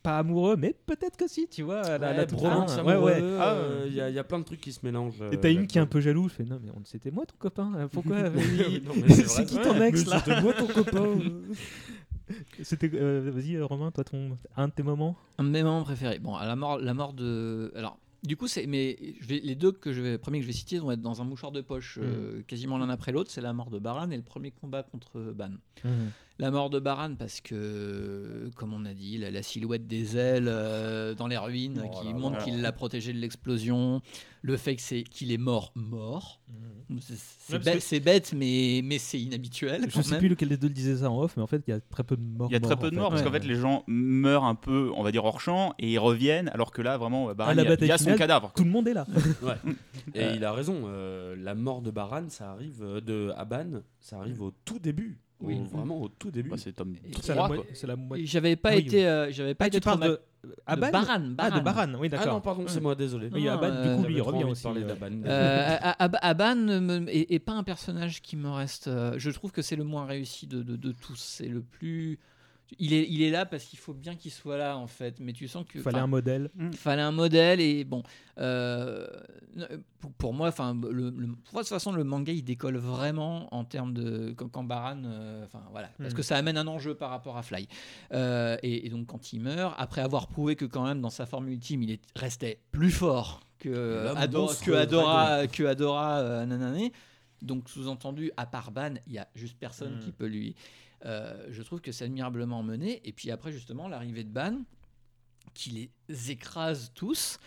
pas amoureux, mais peut-être que si, tu vois, la, Ouais, la bromance. Ouais, ouais. euh, Il y, a- il y a plein de trucs qui se mélangent. Et euh, t'as une qui est un peu jaloux, je fais non, mais on- c'était moi ton copain, pourquoi *laughs* c'est qui ton ex là C'était moi ton copain. *laughs* C'était, euh, vas-y Romain, toi ton, un de tes moments Un de mes moments préférés. Bon, à la mort, la mort de. Alors, du coup, c'est. Mais je vais, les deux que je vais, premiers que je vais citer vont être dans un mouchoir de poche, euh, quasiment l'un après l'autre. C'est la mort de Baran et le premier combat contre Ban. La mort de Baran parce que, comme on a dit, la, la silhouette des ailes euh, dans les ruines Oh qui montre qu'il l'a protégé de l'explosion, le fait que c'est qu'il est mort, mort. C'est- C'est Ouais, bête, que- c'est bête, mais, mais c'est inhabituel. Je quand sais même. plus lequel des deux le disait ça en off, mais en fait, il y a très peu de morts. Il y a très morts, peu en de fait. morts parce qu'en Ouais. fait les gens meurent un peu, on va dire hors champ et ils reviennent alors que là vraiment, bah, la il y y a son cadavre. Tout le monde est là. *laughs* Ouais. Et il a raison. euh, la mort de Baran, ça arrive euh, de Aban, ça arrive au tout début. Oui. Au- vraiment au tout début. Bah, c'est tome Et C'est la, 3 moi- quoi. c'est la moitié. J'avais pas Ah oui, été, euh, j'avais pas Ah, été tu parles de Aban Baran, Ah, de Baran. Oui, Ah d'accord. non, pardon, c'est moi, désolé. Oui, Non, Aban, euh, du coup, lui, il trop revient aussi. parler d'Aban. *laughs* Euh, A- A- Aban est, pas un personnage qui me reste. euh, je trouve que c'est le moins réussi de, de- de tous. C'est le plus. Il est, il est là parce qu'il faut bien qu'il soit là en fait. Mais tu sens que. Il fallait un modèle. il fallait un modèle et bon. euh, pour, pour moi, enfin, le, le- pour moi, de toute façon, le manga il décolle vraiment en termes de quand, quand Baran, euh, enfin voilà, parce Mm. que ça amène un enjeu par rapport à Fly. Euh, et, et donc quand il meurt, après avoir prouvé que quand même dans sa forme ultime, il est, restait plus fort que Adora, que Adora, que Adora euh, nanana. Donc sous-entendu, à part Ban, il y a juste personne Mm. qui peut lui. Euh, je trouve que c'est admirablement mené. Et puis après justement l'arrivée de Ban, qui les écrase tous.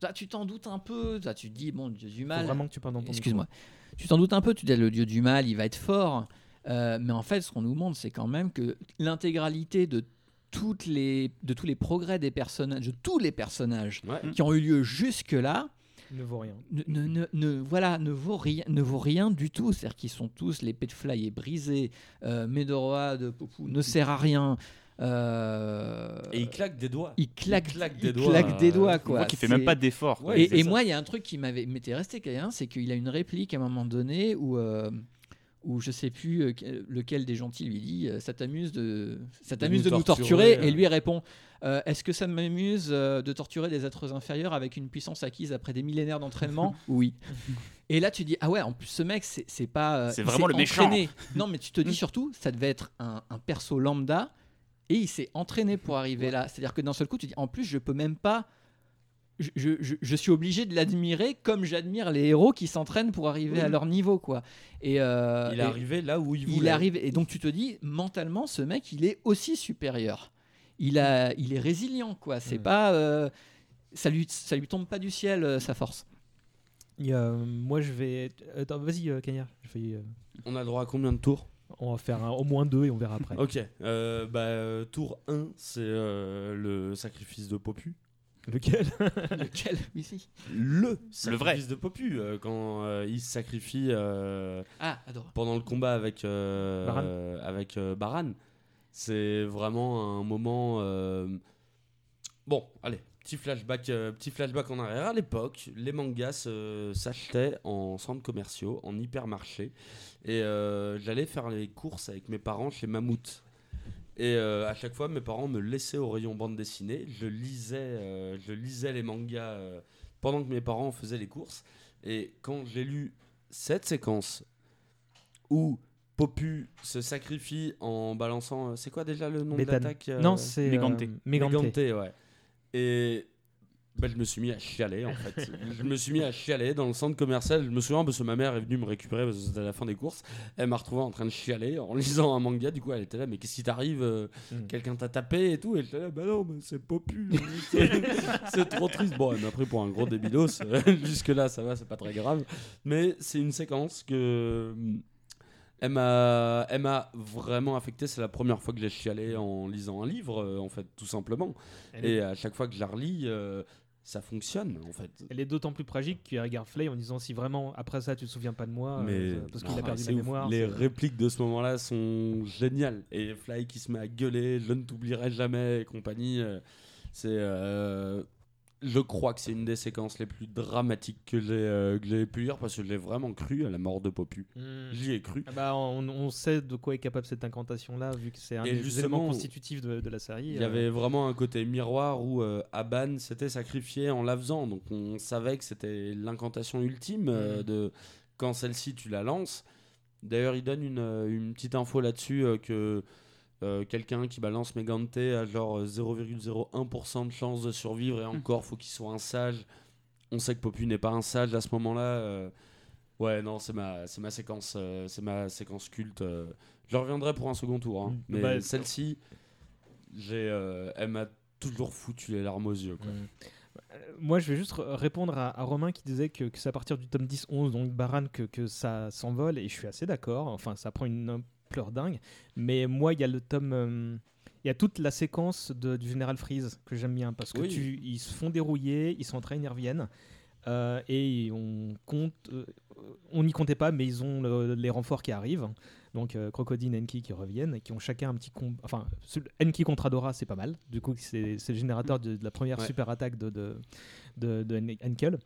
Là, tu t'en doutes un peu. Là, tu te dis bon, j'ai du Faut mal. vraiment que tu parles dans ton Excuse-moi. tu t'en doutes un peu, tu dis le dieu du mal, il va être fort. Euh, mais en fait, ce qu'on nous montre, c'est quand même que l'intégralité de toutes les de tous les progrès des personnages, de tous les personnages Ouais. qui ont eu lieu jusque là, Ne vaut rien. ne, ne- ne- ne- voilà, ne vaut rien, ne vaut rien du tout. C'est-à-dire qu'ils sont tous l'épée de Fly est brisée, euh, Medoroa de Popou ne sert à rien. euh, Et il claque des doigts. il claque, il claque il des doigts, claque des doigts, quoi. voit qu'il fait même pas d'effort. quoi. Ouais, et moi, il y a un truc qui m'avait m'était resté c'est qu'il a une réplique à un moment donné où, euh, où je sais plus euh, que- lequel des gentils lui dit euh, Ça t'amuse de, ça t'amuse nous de nous torturer, torturer, Et lui répond Euh, Est-ce que ça m'amuse de torturer des êtres inférieurs avec une puissance acquise après des millénaires d'entraînement *laughs* Oui. Et là, tu dis Ah ouais, en plus, ce mec, c'est c'est pas. C'est vraiment le méchant. entraîné. Non, mais tu te dis surtout Ça devait être un, un perso lambda. Et il s'est entraîné pour arriver là. C'est-à-dire que d'un seul coup, tu dis En plus, je peux même pas je, je- je- je suis obligé de l'admirer comme j'admire les héros qui s'entraînent pour arriver à leur niveau quoi. Et euh, Il est arrivé là où il il voulait. arrive et donc tu te dis mentalement ce mec il est aussi supérieur. Il a il est résilient quoi. C'est Mm. pas euh, ça lui ça lui tombe pas du ciel euh, sa force. Il euh, moi, je vais. Attends, vas-y, euh, Cagnard. Je vais, euh, On a le droit à combien de tours? on va faire un- au moins deux et on verra après. Ok. euh, bah, tour 1, c'est euh, le sacrifice de Popu. Lequel *laughs* Lequel? Oui si. Le Le vrai. sacrifice de Popu. euh, quand euh, il se sacrifie euh, Ah adore. pendant le combat avec, euh, Baran. euh, avec euh, Baran. C'est vraiment un moment. euh, Bon, allez, petit flashback, euh, petit flashback en arrière. À l'époque, les mangas s'achetaient en centres commerciaux, en hypermarché. Et euh, j'allais faire les courses avec mes parents chez Mammouth. Et euh, à chaque fois, mes parents me laissaient au rayon bande dessinée. Je lisais, euh, je lisais les mangas euh, pendant que mes parents faisaient les courses. Et quand j'ai lu cette séquence où Popu se sacrifie en balançant. C'est quoi déjà le nom de l'attaque euh, Non, c'est. Megante. Megante. Megante, ouais. Et bah, je me suis mis à chialer en fait. *laughs* je me suis mis à chialer dans le centre commercial. Je me souviens parce que ma mère est venue me récupérer parce que c'était à la fin des courses. Elle m'a retrouvé en train de chialer en *laughs* lisant un manga. Du coup, elle était là, mais qu'est-ce qui t'arrive euh, Mm. Quelqu'un t'a tapé et tout? Et j'étais là, bah non, mais c'est Popu. *laughs* c'est c'est trop triste. Bon, elle m'a pris pour un gros débilos. Jusque-là, ça va, c'est pas très grave. Mais c'est une séquence que. Elle m'a, elle m'a vraiment affecté. C'est la première fois que j'ai chialé en lisant un livre, euh, en fait, tout simplement. Elle Et à chaque fois que je la relis, euh, ça fonctionne, en fait. elle est d'autant plus tragique qu'il regarde Flay en disant si vraiment après ça tu te souviens pas de moi, Mais euh, parce qu'il a perdu la mémoire. Les répliques de ce moment-là sont géniales. Et Fly qui se met à gueuler, je ne t'oublierai jamais et compagnie. euh, c'est, euh, je crois que c'est une des séquences les plus dramatiques que j'ai, euh, que j'ai pu lire parce que j'ai vraiment cru à la mort de Popu. Mm. J'y ai cru. Ah bah, on, on sait de quoi est capable cette incantation-là, vu que c'est un des éléments constitutifs de, de la série. Il y euh, avait vraiment un côté miroir où euh, Aban s'était sacrifié en la faisant. Donc on savait que c'était l'incantation ultime Mhm. de quand celle-ci tu la lances. D'ailleurs, il donne une, une petite info là-dessus que euh, quelqu'un qui balance Megante a genre euh, 0,01% de chance de survivre et encore faut qu'il soit un sage. On sait que Popu n'est pas un sage à ce moment-là. euh. Ouais, non, c'est ma, ma séquence, euh, c'est ma séquence culte. euh. Je reviendrai pour un second tour, hein. Mm. mais Bah, celle-ci, j'ai, euh, elle m'a toujours foutu les larmes aux yeux. Quoi. Mm. Euh, Moi, je vais juste répondre à, à Romain qui disait que, que c'est à partir du tome 10-11, donc Baran, que, que ça s'envole, et je suis assez d'accord. Enfin, ça prend une ampleur dingue. Mais moi, il y a le tome. euh, Il y a toute la séquence de- du général Freeze que j'aime bien parce que Oui. tu, ils se font dérouiller, ils s'entraînent, ils reviennent. euh, et on compte, euh, on n'y comptait pas, mais ils ont le- les renforts qui arrivent. Donc euh, Crocodile, Enki qui reviennent et qui ont chacun un petit combat. Enfin, Enki contre Adora, c'est pas mal. Du coup, c'est le générateur de, de la première Ouais. super attaque de, de, de, de En- Enkel.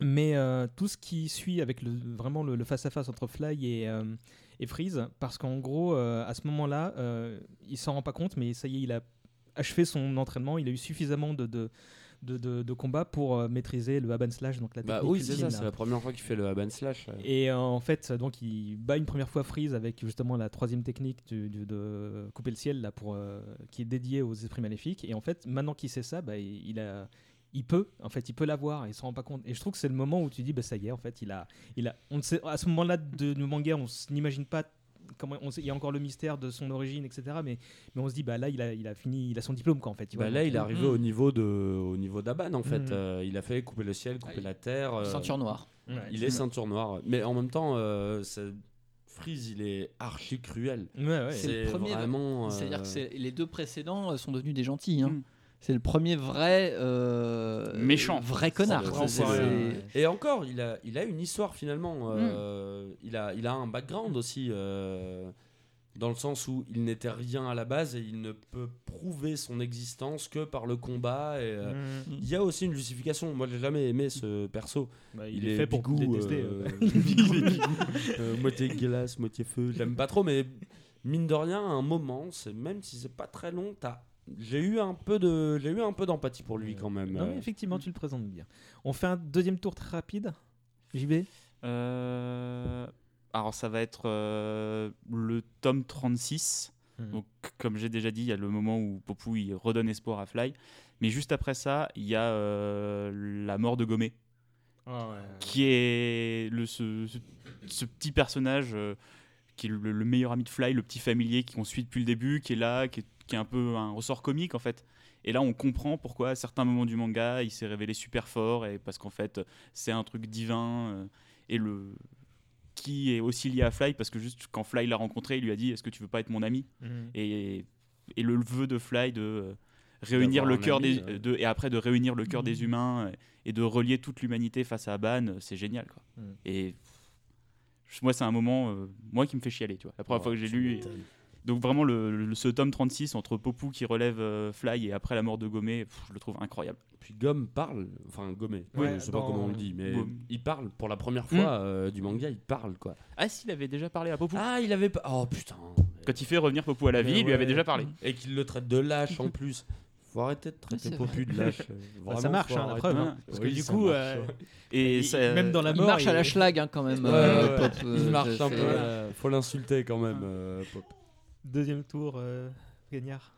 Mais tout ce qui suit avec le, vraiment le le face-à-face entre Fly et, et Freeze, parce qu'en gros, euh, à ce moment-là, euh, il s'en rend pas compte, mais ça y est, il a achevé son entraînement, il a eu suffisamment de, de, de, de- de combats pour euh, maîtriser le Aban Slash, donc la Bah oui, c'est ça, la première fois qu'il fait le Aban Slash. ouais. Et euh, en fait, donc il bat une première fois Freeze avec justement la troisième technique du- du- de couper le ciel là pour euh, qui est dédiée aux esprits maléfiques. Et en fait, maintenant qu'il sait ça, bah, il il a il peut, en fait, il peut l'avoir, il s'en rend pas compte. Et je trouve que c'est le moment où tu dis, bah ça y est, en fait, il a, il a, on ne sait, à ce moment-là de nos mangas, on n'imagine pas comment, on sait- il y a encore le mystère de son origine, etc. Mais, mais on se dit, bah là, il a, il a fini, il a son diplôme, quoi, en fait. tu Bah vois. là, il est euh, arrivé au niveau de, au niveau d'Aban en fait. Mhm. Euh, il a fait couper le ciel, couper Ah, la terre. euh, Ceinture noire. Ouais. Il est ceinture noire. Mais en même temps, euh, c'est- Freeze, il est archi cruel. Ouais, ouais. C'est le premier. vraiment. C'est-à-dire que c'est- les deux précédents sont devenus des gentils. hein. C'est le premier vrai euh, Méchant. vrai connard. C'est- quoi. c'est- C'est- c'est- Et encore, il a, il a une histoire finalement. euh, il, a, il a un background aussi, euh, dans le sens où il n'était rien à la base et il ne peut prouver son existence que par le combat. Et, euh, Mm. Il y a aussi une justification. Moi, j'ai jamais aimé ce perso. Bah, Il, il, est est fait pour bigou, détester. euh, euh. *laughs* *laughs* Euh, moitié glace, moitié feu. J'aime pas trop, mais mine de rien, à un moment, c'est même si c'est pas très long, t'as- j'ai eu un peu de, j'ai eu un peu d'empathie pour lui quand même. Non, mais euh. effectivement, tu le présentes bien. On fait un deuxième tour très rapide. JB Euh, alors ça va être euh, le tome 36. Mhm. Donc comme j'ai déjà dit, il y a le moment où Popou il redonne espoir à Fly. Mais juste après ça, il y a euh, la mort de Gomé, qui est le, ce, ce- ce petit personnage euh, qui est le, le meilleur ami de Fly, le petit familier qu'on suit depuis le début, qui est là, qui est, qui est un peu un ressort comique en fait. Et là, on comprend pourquoi à certains moments du manga, il s'est révélé super fort, et parce qu'en fait, c'est un truc divin, euh, et le qui est aussi lié à Fly, parce que juste quand Fly l'a rencontré, il lui a dit Est-ce que tu veux pas être mon ami Mhm. et, et le vœu de Fly de euh, réunir le cœur des de, et après de réunir le cœur des humains euh, et de relier toute l'humanité face à Aban, c'est génial quoi. Mm. Et moi c'est un moment euh, moi qui me fait chialer, tu vois. La première fois que j'ai lu et- donc vraiment le, le- ce tome 36 entre Popou qui relève euh, Fly et après la mort de Gomé, pff, je le trouve incroyable. Puis Gomme parle, enfin Gomé, Ouais, je sais dans- pas comment on le dit, mais Gomme. il parle pour la première fois euh, du manga, il parle quoi. Ah s'il avait déjà parlé à Popou. Ah, il avait pas. Oh putain. Quand il fait revenir Popou à la vie, il lui avait déjà parlé. Et qu'il le traite de lâche en plus. Faut arrêter de traiter c'est Popu de lâche. euh, vraiment, ça marche, hein, la preuve. hein. Parce Oui, que du coup, euh. Et il- ça- même dans la Il mort, marche à la schlag hein, quand même. Ouais, euh, ouais, Pop, il marche un peu. faut l'insulter quand même, Pop. Deuxième tour, euh, Gagnard.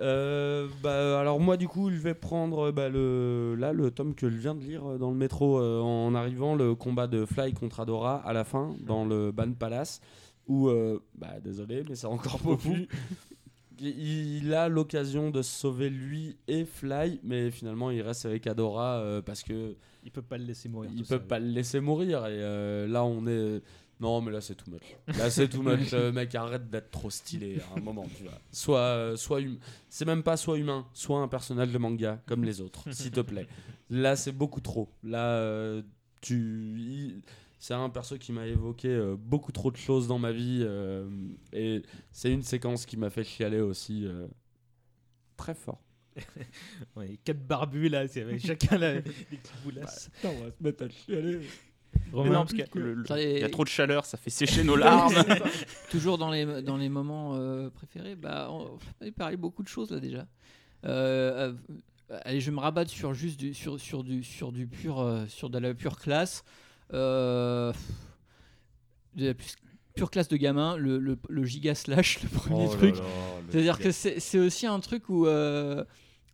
Euh, bah, alors moi du coup je vais prendre bah, le, là le tome que je viens de lire euh, dans le métro euh, en arrivant, le combat de Fly contre Adora à la fin dans le Ban Palace où, euh, bah désolé mais c'est encore Popu, *laughs* il, il a l'occasion de sauver lui et Fly mais finalement il reste avec Adora parce que Il peut pas le laisser mourir. il peut seul. pas le laisser mourir et là on est non mais là c'est too much. Là c'est too much le mec arrête d'être trop stylé à un moment tu vois. Soit euh, soit hum- c'est même pas soit humain soit un personnage de manga comme les autres s'il te plaît. Là c'est beaucoup trop. Là euh, tu il- c'est un perso qui m'a évoqué euh, beaucoup trop de choses dans ma vie euh, et c'est une séquence qui m'a fait chialer aussi euh, très fort. *laughs* Ouais, quatre barbus là, c'est avec chacun la, petites boulasses. on va se mettre à chialer Romain, non, parce que- que le- le- Ça, et- il y a trop de chaleur, ça fait sécher nos *laughs* larmes. *laughs* Toujours dans les, dans les moments euh, préférés, bah, on avait parlé beaucoup de choses là déjà. Euh, euh, allez, je vais me rabattre sur juste du, sur, sur du, sur du pur, euh, sur de la pure classe. Euh, de la pu- pure classe de gamin, le, le, le giga slash, le premier Oh truc. C'est-à-dire que c'est c'est aussi un truc où, euh,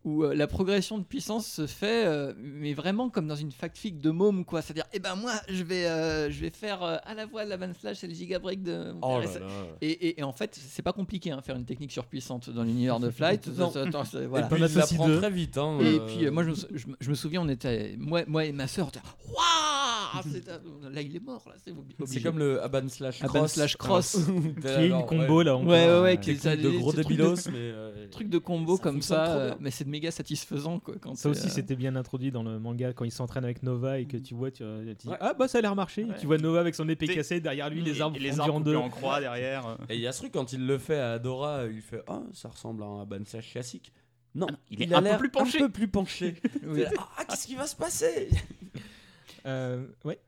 où euh, la progression de puissance se fait, euh, mais vraiment comme dans une factfic de môme, quoi. C'est-à-dire, eh ben moi, je vais, euh, je vais faire euh, à la fois la van slash et le giga break de. mon Oh père. Et là. Et, et- et en fait, c'est pas compliqué, hein, faire une technique surpuissante dans l'univers de *laughs* Flight. Non. Ça- ça- ça- voilà. Et puis il l'apprend très vite. Hein, Et euh, puis euh, moi je me, sou- je, me- je me souviens on était moi, moi et ma soeur Waouh C'est- Là il est mort là c'est comme le Aban slash Aban cross. slash cross. *laughs* qui est une combo là encore. Ouais ouais ouais qui est de gros débilos, mais. *laughs* truc de combo comme ça mais c'est méga satisfaisant quoi quand Ça aussi, euh, c'était bien introduit dans le manga quand il s'entraîne avec Nova et que tu vois, tu, tu dis Ouais. Ah bah ça a l'air marché. Ouais. Tu vois Nova avec son épée cassée, derrière lui, les Et- arbres et les arbres en deux. en croix derrière. euh. Et il y a ce truc quand il le fait à Adora, il fait Ah, ça ressemble à un Aban slash classique. Non, Ah non, il est a un peu l'air plus penché. Un peu plus penché. *laughs* oui. ah, qu'est-ce qui va se passer? Euh, ouais.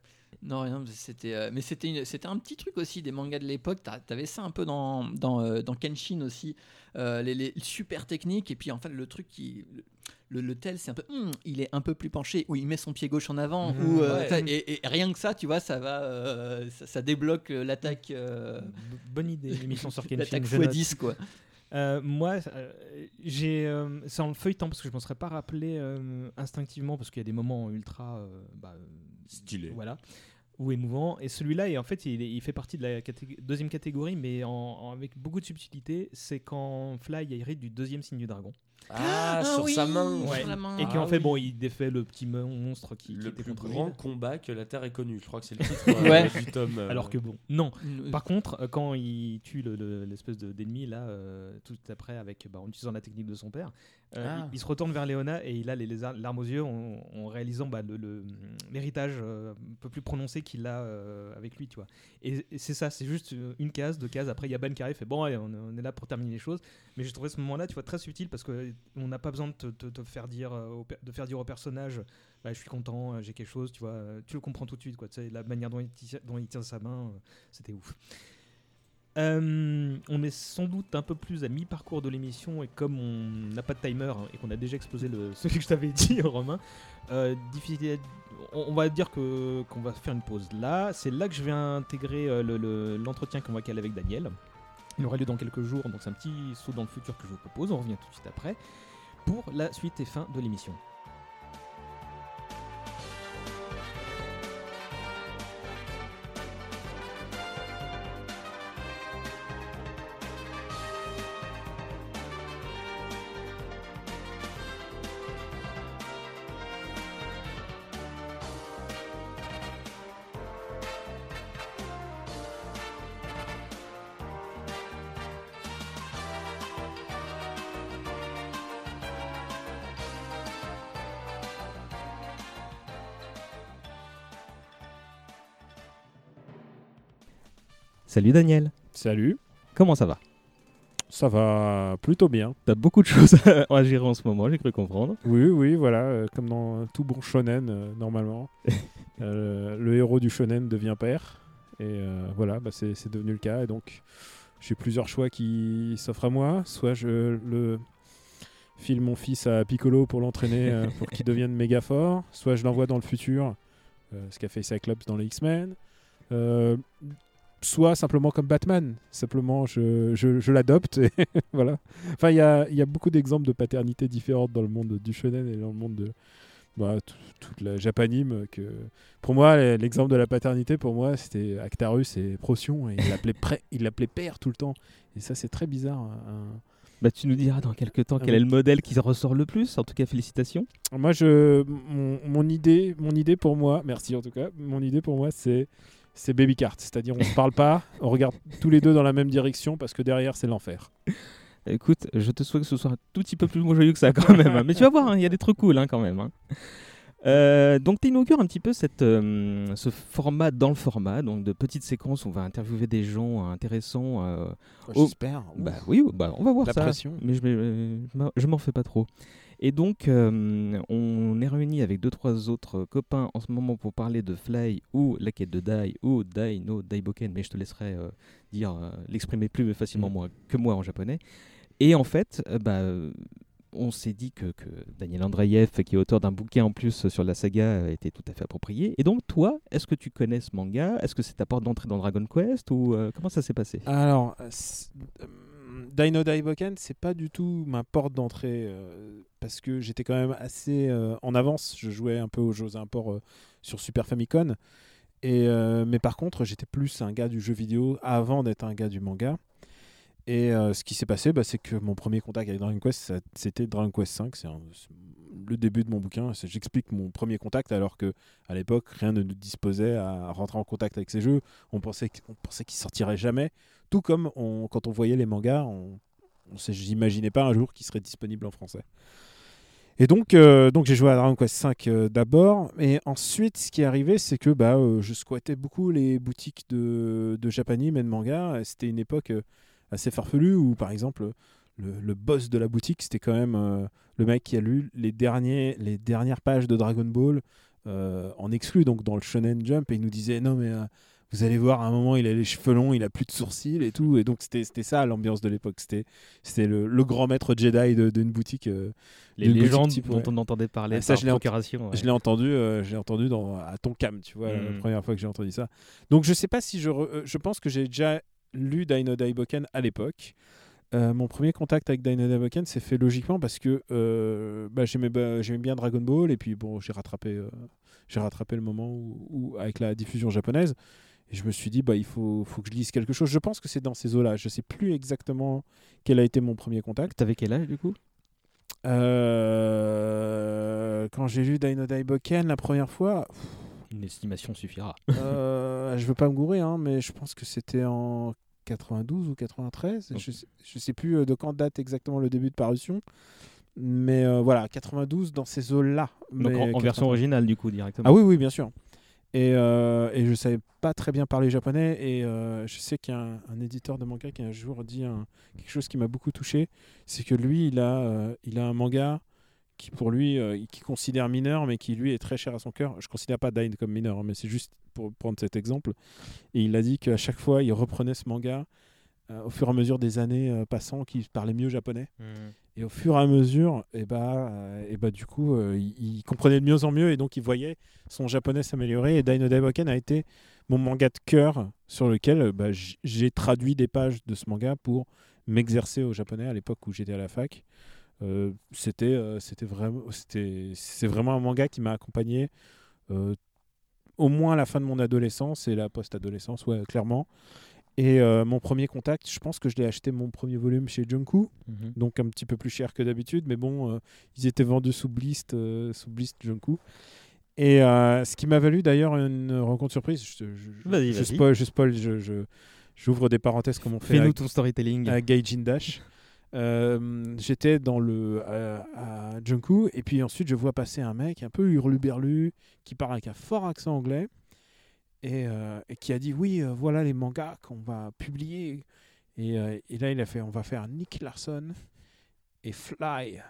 Non, rien, mais c'était, euh, mais c'était, une- c'était un petit truc aussi des mangas de l'époque. T'a- T'avais ça un peu dans, dans, euh, dans Kenshin aussi, euh, les, les super techniques. Et puis en fait, le truc qui. Le, le tel, c'est un peu. hum, il est un peu plus penché, ou il met son pied gauche en avant, Mhm, ou, euh, ouais. et, et rien que ça, tu vois, ça va. euh, ça, ça débloque euh, l'attaque. euh, Bonne idée, l'émission sur *laughs* Kenshin. l'attaque je note. x10, quoi. Euh, moi, euh, j'ai, euh, c'est en le feuilletant parce que je m'en serais pas rappelé euh, instinctivement parce qu'il y a des moments ultra, euh, bah, euh, Stylé. voilà, ou émouvant. Et celui-là, en fait, il, fait partie de la catég- deuxième catégorie, mais en, en- avec beaucoup de subtilité. C'est quand Fly hérite du deuxième signe du dragon. Ah, Ah sur oui, sa main. sur Ouais. main. Et qui Ah en fait, oui. bon, il défait le petit monstre qui, qui Le était plus contre grand lui. combat que la Terre ait connu. Je crois que c'est le titre *laughs* euh, Ouais. du tome. euh, Alors que bon, non. Euh, Par contre, quand il tue le- le- l'espèce de- d'ennemi là, euh, tout après avec, bah, en utilisant la technique de son père, euh, Ah. il, il se retourne vers Léona et il a les, les ar- larmes aux yeux en, en réalisant bah, le- le- l'héritage euh, un peu plus prononcé qu'il a euh, avec lui, tu vois. Et, et c'est ça, c'est juste une case, deux cases. Après, il y a Ben qui arrive, fait bon, allez, on, on est là pour terminer les choses. Mais j'ai trouvé ce moment-là, tu vois, très subtil parce que euh, on n'a pas besoin de te, te- te faire dire, au de faire dire au personnage, bah, je suis content, j'ai quelque chose, tu vois. tu le comprends tout de suite, quoi. Tu sais, la manière dont il, tient- dont il tient sa main, c'était ouf. Euh, on est sans doute un peu plus à mi-parcours de l'émission et comme on n'a pas de timer hein, et qu'on a déjà exposé le, *laughs* celui que je t'avais dit, Romain, euh, on, va dire qu'on va faire une pause là. C'est là que je vais intégrer euh, le- le- l'entretien qu'on va caler avec Daniel. Il aura lieu dans quelques jours, donc c'est un petit saut dans le futur que je vous propose. On revient tout de suite après pour la suite et fin de l'émission. Salut Daniel. Salut. Comment ça va? Ça va plutôt bien. T'as beaucoup de choses à gérer en ce moment, j'ai cru comprendre. Oui, oui, voilà, euh, comme dans tout bon shonen, euh, normalement. *laughs* Euh, le héros du shonen devient père. Et voilà, bah, c'est devenu le cas. Et donc, j'ai plusieurs choix qui s'offrent à moi. Soit je le file mon fils à Piccolo pour l'entraîner *laughs* pour qu'il devienne méga fort. Soit je l'envoie dans le futur, ce qu'a fait Cyclops dans les X-Men. Soit simplement comme Batman. Simplement, je, je, je l'adopte. et *laughs* voilà. Enfin, il y a, y a beaucoup d'exemples de paternité différentes dans le monde du shonen et dans le monde de bah, tout- toute la japanime. Que... Pour moi, l'exemple de la paternité, pour moi, c'était Actarus et Procyon. Et il l'appelait pré- père tout le temps. Et ça, c'est très bizarre. Bah, tu nous diras dans quelques temps Ah quel est le modèle qui ressort le plus. En tout cas, félicitations. Moi, je, mon, mon idée, mon idée pour moi, merci en tout cas, mon idée pour moi, c'est c'est Baby Cart. C'est-à-dire, on se parle pas, on regarde tous les deux dans la même direction parce que derrière, c'est l'enfer. Écoute, je te souhaite que ce soit un tout petit peu plus joyeux que ça quand même. hein. Mais tu vas voir, hein, il y a des trucs cool hein, quand même. hein. Euh, donc tu inaugures un petit peu cette, euh, ce format dans le format, donc de petites séquences où on va interviewer des gens euh, intéressants. euh, au- J'espère. Bah oui, bah, on va voir La ça. pression. Mais je, m'en- je m'en fais pas trop. Et donc, euh, on est réunis avec deux trois autres copains en ce moment pour parler de Fly ou La quête de Dai ou Dai no Daiboken, mais je te laisserai euh, dire euh, l'exprimer plus facilement moi, que moi en japonais. Et en fait, bah, on s'est dit que, que Daniel Andreev, qui est auteur d'un bouquin en plus sur la saga, était tout à fait approprié. Et donc, toi, est-ce que tu connais ce manga? Est-ce que c'est ta porte d'entrée dans Dragon Quest ou comment ça s'est passé? Alors, Dino Daiboken, c'est pas du tout ma porte d'entrée euh, parce que j'étais quand même assez euh, en avance. Je jouais un peu aux jeux import euh, sur Super Famicom. Euh, mais par contre, j'étais plus un gars du jeu vidéo avant d'être un gars du manga. Et ce qui s'est passé, bah, c'est que mon premier contact avec Dragon Quest, c'était Dragon Quest 5. C'est le début de mon bouquin. J'explique mon premier contact alors que à l'époque, rien ne nous disposait à rentrer en contact avec ces jeux. On pensait qu'- on pensait qu'ils sortiraient jamais. Tout comme quand on voyait les mangas, on, on j'imaginais pas un jour qu'ils seraient disponibles en français. Et donc, euh, donc j'ai joué à Dragon Quest 5 d'abord, et ensuite, ce qui est arrivé, c'est que bah, euh, je squattais beaucoup les boutiques de, de Japanime et de manga. C'était une époque euh, assez farfelue où, par exemple, le, le boss de la boutique, c'était quand même euh, le mec qui a lu les, derniers, les dernières pages de Dragon Ball euh, en exclu, donc dans le Shonen Jump, et il nous disait non mais euh, vous allez voir, à un moment il a les cheveux longs, il a plus de sourcils et tout, et donc c'était ça l'ambiance de l'époque, c'était c'était le, le grand maître Jedi d'une boutique. euh, Les boutique légendes type, dont ouais. on entendait parler Ah, ça, par je l'ai ent- ouais. Je l'ai entendu, euh, je l'ai entendu dans, à Tonkam, tu vois, Mm. la première fois que j'ai entendu ça. Donc je sais pas si je, re- euh, je pense que j'ai déjà lu Dino Daiboken à l'époque. Euh, mon premier contact avec Dino Daiboken s'est fait logiquement parce que euh, bah, j'aimais bah, bien Dragon Ball et puis bon j'ai rattrapé euh, j'ai rattrapé le moment où, où- avec la diffusion japonaise et je me suis dit bah il faut, faut que je lise quelque chose. Je pense que c'est dans ces eaux-là. Je sais plus exactement quel a été mon premier contact. T'avais quel âge du coup? Euh, quand j'ai lu Dino Daiboken la première fois, Une estimation suffira. *laughs* euh, je veux pas me gourer, hein, mais je pense que c'était en 92 ou 93. Je, sais, je sais plus euh, de quand date exactement le début de parution. Mais euh, voilà, 92 dans ces eaux-là. Donc en, en 92. version originale, du coup, directement. Ah oui, oui, bien sûr. Et, euh, et je savais pas très bien parler japonais. Et euh, je sais qu'il y a un, éditeur de manga qui un jour dit quelque chose qui m'a beaucoup touché. C'est que lui, il a, euh, il a un manga qui, pour lui, euh, qui considère mineur, mais qui, lui, est très cher à son cœur. Je considère pas Dine comme mineur, mais c'est juste pour prendre cet exemple. Et il a dit qu'à chaque fois, il reprenait ce manga au fur et à mesure des années passant, qu'il parlait mieux japonais. Et au fur et à mesure, et bah, et bah, du coup, euh, il, comprenait de mieux en mieux et donc il voyait son japonais s'améliorer. Et Dino Daiboken a été mon manga de cœur sur lequel euh, bah, j'ai traduit des pages de ce manga pour m'exercer au japonais à l'époque où j'étais à la fac. Euh, c'était, vraiment, c'est vraiment un manga qui m'a accompagné au moins à la fin de mon adolescence et la post-adolescence, clairement. Et euh, mon premier contact, je pense que je l'ai acheté mon premier volume chez Junku, Mhm. donc un petit peu plus cher que d'habitude, mais bon, euh, ils étaient vendus sous Blist, euh, sous Blist Junku. Et euh, ce qui m'a valu d'ailleurs une rencontre surprise. Je, je- je spoil, je spoil, je, j'ouvre des parenthèses comme on fait Fais-nous ton storytelling. à Gaijin Dash. J'étais dans le à Junku et puis ensuite je vois passer un mec un peu hurluberlu qui parle avec un fort accent anglais et, euh, et qui a dit oui euh, voilà les mangas qu'on va publier. Et, euh, et là il a fait on va faire Nick Larson et Fly.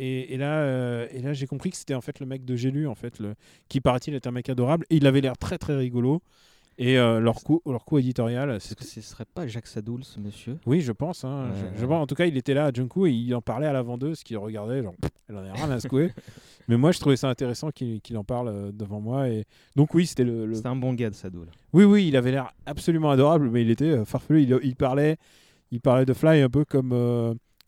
Et, et là et là j'ai compris que c'était en fait le mec de J'ai en fait le, qui paraît-il est un mec adorable. Et il avait l'air très très rigolo et euh, leur coup leur éditorial Est-ce que ce serait pas Jacques Sadoul, ce monsieur? Oui, je pense. hein. Je, je vois, en tout cas, il était là à Junku et il en parlait à la vendeuse qui le regardait, genre, elle en a rien à secouer. *laughs* Mais moi, je trouvais ça intéressant qu'il qu'il en parle euh, devant moi. Et donc, oui, c'était le. le- C'était un bon gars de Sadoul. Oui, oui, il avait l'air absolument adorable, mais il était euh, farfelu. Il, il parlait, il parlait de Fly un peu comme.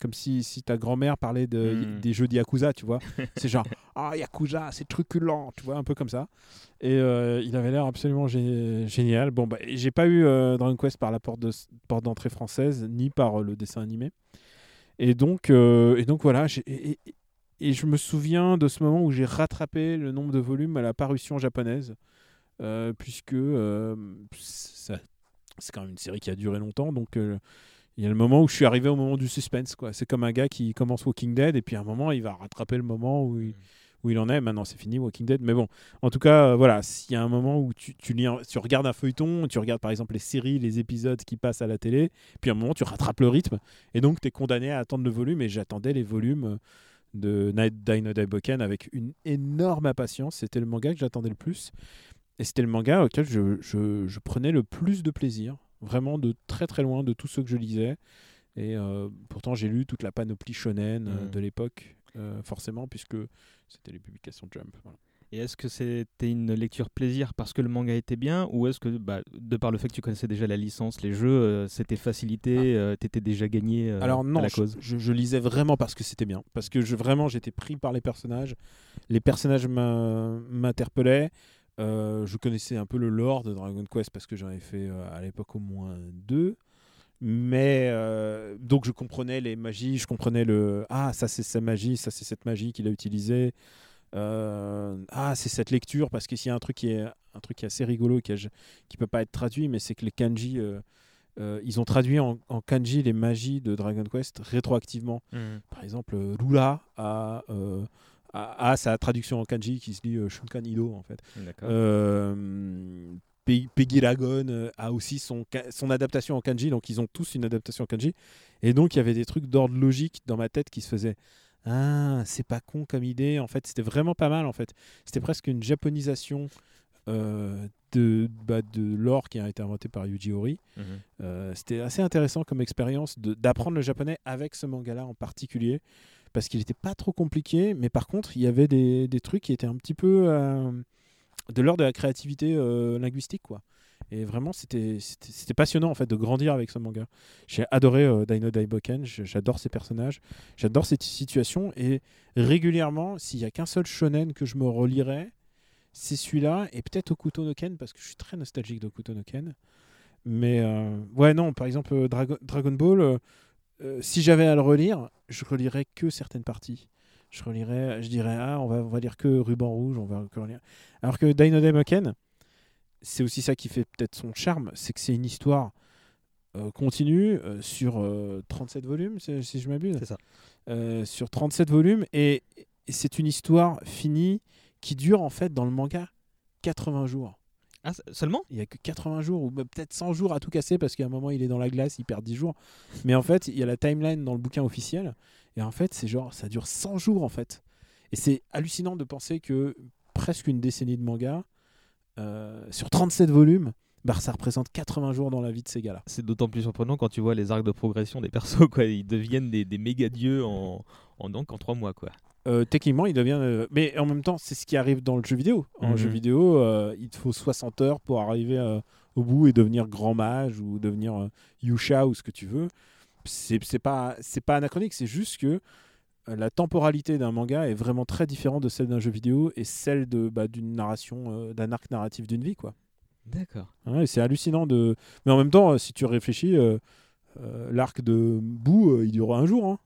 Comme si, si ta grand-mère parlait de, Mm. des jeux de Yakuza, tu vois. *laughs* C'est genre, ah, Yakuza, c'est truculent, tu vois, un peu comme ça. Et euh, il avait l'air absolument gé- génial. Bon, bah, j'ai pas eu euh, Dragon Quest par la porte de- porte d'entrée française, ni par euh, le dessin animé. Et donc, et donc voilà, et, et- et je me souviens de ce moment où j'ai rattrapé le nombre de volumes à la parution japonaise, puisque ça- c'est quand même une série qui a duré longtemps, donc euh, il y a le moment où je suis arrivé au moment du suspense. quoi. C'est comme un gars qui commence Walking Dead, et puis à un moment, il va rattraper le moment où il, où il en est. Maintenant, c'est fini Walking Dead, mais bon, en tout cas, euh, voilà, s'il y a un moment où tu, tu, lis tu regardes un feuilleton, tu regardes par exemple les séries, les épisodes qui passent à la télé, puis à un moment, tu rattrapes le rythme, et donc tu es condamné à attendre le volume, et j'attendais les volumes euh, de Night Dino Daiboken avec une énorme impatience. C'était le manga que j'attendais le plus, et c'était le manga auquel je, je- je prenais le plus de plaisir, vraiment de très très loin de tous ceux que je lisais. Et euh, pourtant, j'ai lu toute la panoplie shonen euh, Mhm. de l'époque, euh, forcément, puisque c'était les publications Jump. voilà. Et est-ce que c'était une lecture plaisir parce que le manga était bien ou est-ce que, bah, de par le fait que tu connaissais déjà la licence, les jeux, euh, c'était facilité, euh, t'étais déjà gagné euh, Alors à non, la je, cause? je- je lisais vraiment parce que c'était bien. Parce que je, vraiment, j'étais pris par les personnages. Les personnages m'in- m'interpellaient. Euh, je connaissais un peu le lore de Dragon Quest parce que j'en avais fait euh, à l'époque au moins deux. Mais euh, donc je comprenais les magies, je comprenais le ah ça c'est sa magie, ça c'est cette magie qu'il a utilisée. Ah c'est cette lecture parce que s'il y a un truc qui est un truc qui est assez rigolo qui, a- qui peut pas être traduit mais c'est que les kanji ils ont traduit en, en kanji les magies de Dragon Quest rétroactivement. Mhm. Par exemple, euh, Lula a sa traduction en kanji qui se lit euh, Shunkan Ido en fait. Euh, Pe- Peggy Lagon euh, a aussi son, adaptation en kanji, donc ils ont tous une adaptation en kanji. Et donc il y avait des trucs d'ordre logique dans ma tête qui se faisaient. Ah, c'est pas con comme idée. En fait, c'était vraiment pas mal. En fait, c'était presque une japonisation euh, de, bah, de l'or qui a été inventé par Yuji Horii. Mhm. Euh, c'était assez intéressant comme expérience d'apprendre le japonais avec ce manga-là en particulier, parce qu'il n'était pas trop compliqué, mais par contre, il y avait des, des trucs qui étaient un petit peu euh, de l'ordre de la créativité euh, linguistique, quoi. Et vraiment, c'était passionnant en fait de grandir avec ce manga. J'ai adoré euh, Dino Daiboken, j'adore ces personnages, j'adore cette situation, et régulièrement, s'il y a qu'un seul shonen que je me relirais, c'est celui-là, et peut-être Okuto no Ken, parce que je suis très nostalgique d'Okuto no Ken. Mais euh, ouais, non, par exemple, Dragon, Ball, euh, si j'avais à le relire, je relirais que certaines parties. je relirais, je dirais, ah, on va, on va lire que Ruban Rouge, on va que relire. Alors que Dino Demoken, c'est aussi ça qui fait peut-être son charme, c'est que c'est une histoire euh, continue euh, sur euh, 37 volumes, si si je m'abuse. C'est ça. Sur 37 volumes, et, et c'est une histoire finie qui dure en fait dans le manga 80 jours. Ah, seulement? Il y a que 80 jours, ou peut-être 100 jours à tout casser, parce qu'à un moment il est dans la glace, il perd 10 jours. Mais en fait, il y a la timeline dans le bouquin officiel, et en fait, c'est genre, ça dure 100 jours en fait. Et c'est hallucinant de penser que presque une décennie de manga, euh, sur 37 volumes, bah, ça représente 80 jours dans la vie de ces gars-là. C'est d'autant plus surprenant quand tu vois les arcs de progression des persos, quoi. Ils deviennent des, des méga dieux en, en donc en trois mois, quoi. Euh, techniquement, il devient. euh, mais en même temps, c'est ce qui arrive dans le jeu vidéo. En Mhm. jeu vidéo, euh, il te faut 60 heures pour arriver au bout et devenir grand mage ou devenir Yusha ou ce que tu veux. C'est pas, pas anachronique, c'est juste que la temporalité d'un manga est vraiment très différente de celle d'un jeu vidéo et celle de bah, d'une narration, d'un arc narratif d'une vie, quoi. D'accord. Ouais, c'est hallucinant de. Mais en même temps, si tu réfléchis, l'arc de Boo, euh, il dure un jour. hein.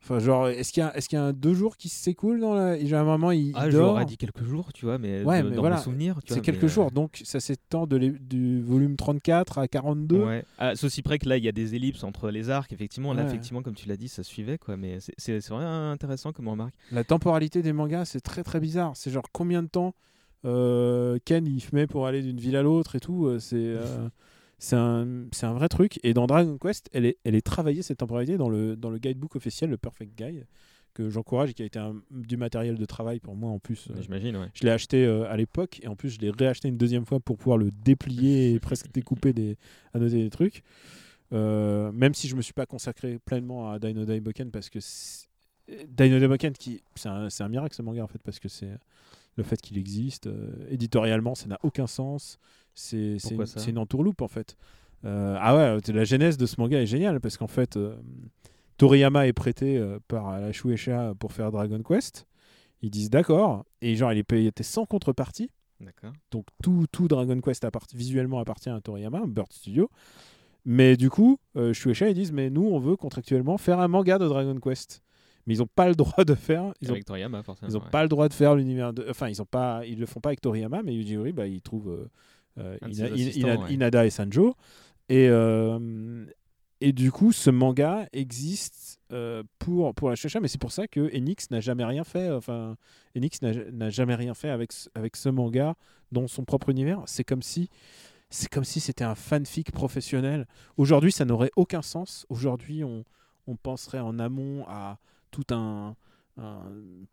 Enfin, genre, est-ce qu'il y a, est-ce qu'il y a un deux jours qui s'écoulent dans la. J'ai un moment, il, Ah, dit quelques jours, tu vois, mais, Ouais, de- mais dans voilà, tu c'est quelques mais, euh, jours, donc ça s'étend du volume 34 à 42. Ouais. Ah, ceci près que là, il y a des ellipses entre les arcs, effectivement. Là, Ouais. effectivement, comme tu l'as dit, ça suivait, quoi. Mais c'est- vraiment intéressant comme remarque. La temporalité des mangas, c'est très très bizarre. C'est genre combien de temps euh, Ken il met pour aller d'une ville à l'autre et tout. euh, C'est euh, c'est un, vrai truc. Et dans Dragon Quest, elle est, elle est travaillée cette temporalité dans le, dans le guidebook officiel, le Perfect Guide, que j'encourage et qui a été un- du matériel de travail pour moi en plus. euh, J'imagine, ouais. Je l'ai acheté euh, à l'époque et en plus je l'ai réacheté une deuxième fois pour pouvoir le déplier et *laughs* presque découper des, trucs. Euh, même si je me suis pas consacré pleinement à Dino Daiboken parce que Dino Daiboken qui c'est un, miracle ce manga en fait parce que c'est le fait qu'il existe euh, éditorialement ça n'a aucun sens c'est une, entourloupe en fait Euh, ah ouais la genèse de ce manga est géniale parce qu'en fait euh, Toriyama est prêté euh, par la Shueisha pour faire Dragon Quest ils disent d'accord et genre il est payé était sans contrepartie D'accord. donc tout, tout Dragon Quest appart- visuellement appartient à Toriyama, Bird Studio. Mais du coup, Shueisha ils disent mais nous on veut contractuellement faire un manga de Dragon Quest. Mais ils n'ont pas le droit de faire. Ils ont, Avec Toriyama, forcément. ils ont ouais. pas le droit de faire l'univers. Enfin ils ont pas, ils le font pas avec Toriyama, mais Yuji Horii, bah il trouve euh, Ina- Ina- ouais. Inada et Sanjo. Et euh, et du coup, ce manga existe euh, pour, pour la Shueisha, mais c'est pour ça que Enix n'a jamais rien fait. Enfin, Enix n'a jamais rien fait avec, ce- avec ce manga dans son propre univers. C'est comme si c'est comme si c'était un fanfic professionnel. Aujourd'hui, ça n'aurait aucun sens. Aujourd'hui, on, on penserait en amont à tout un, un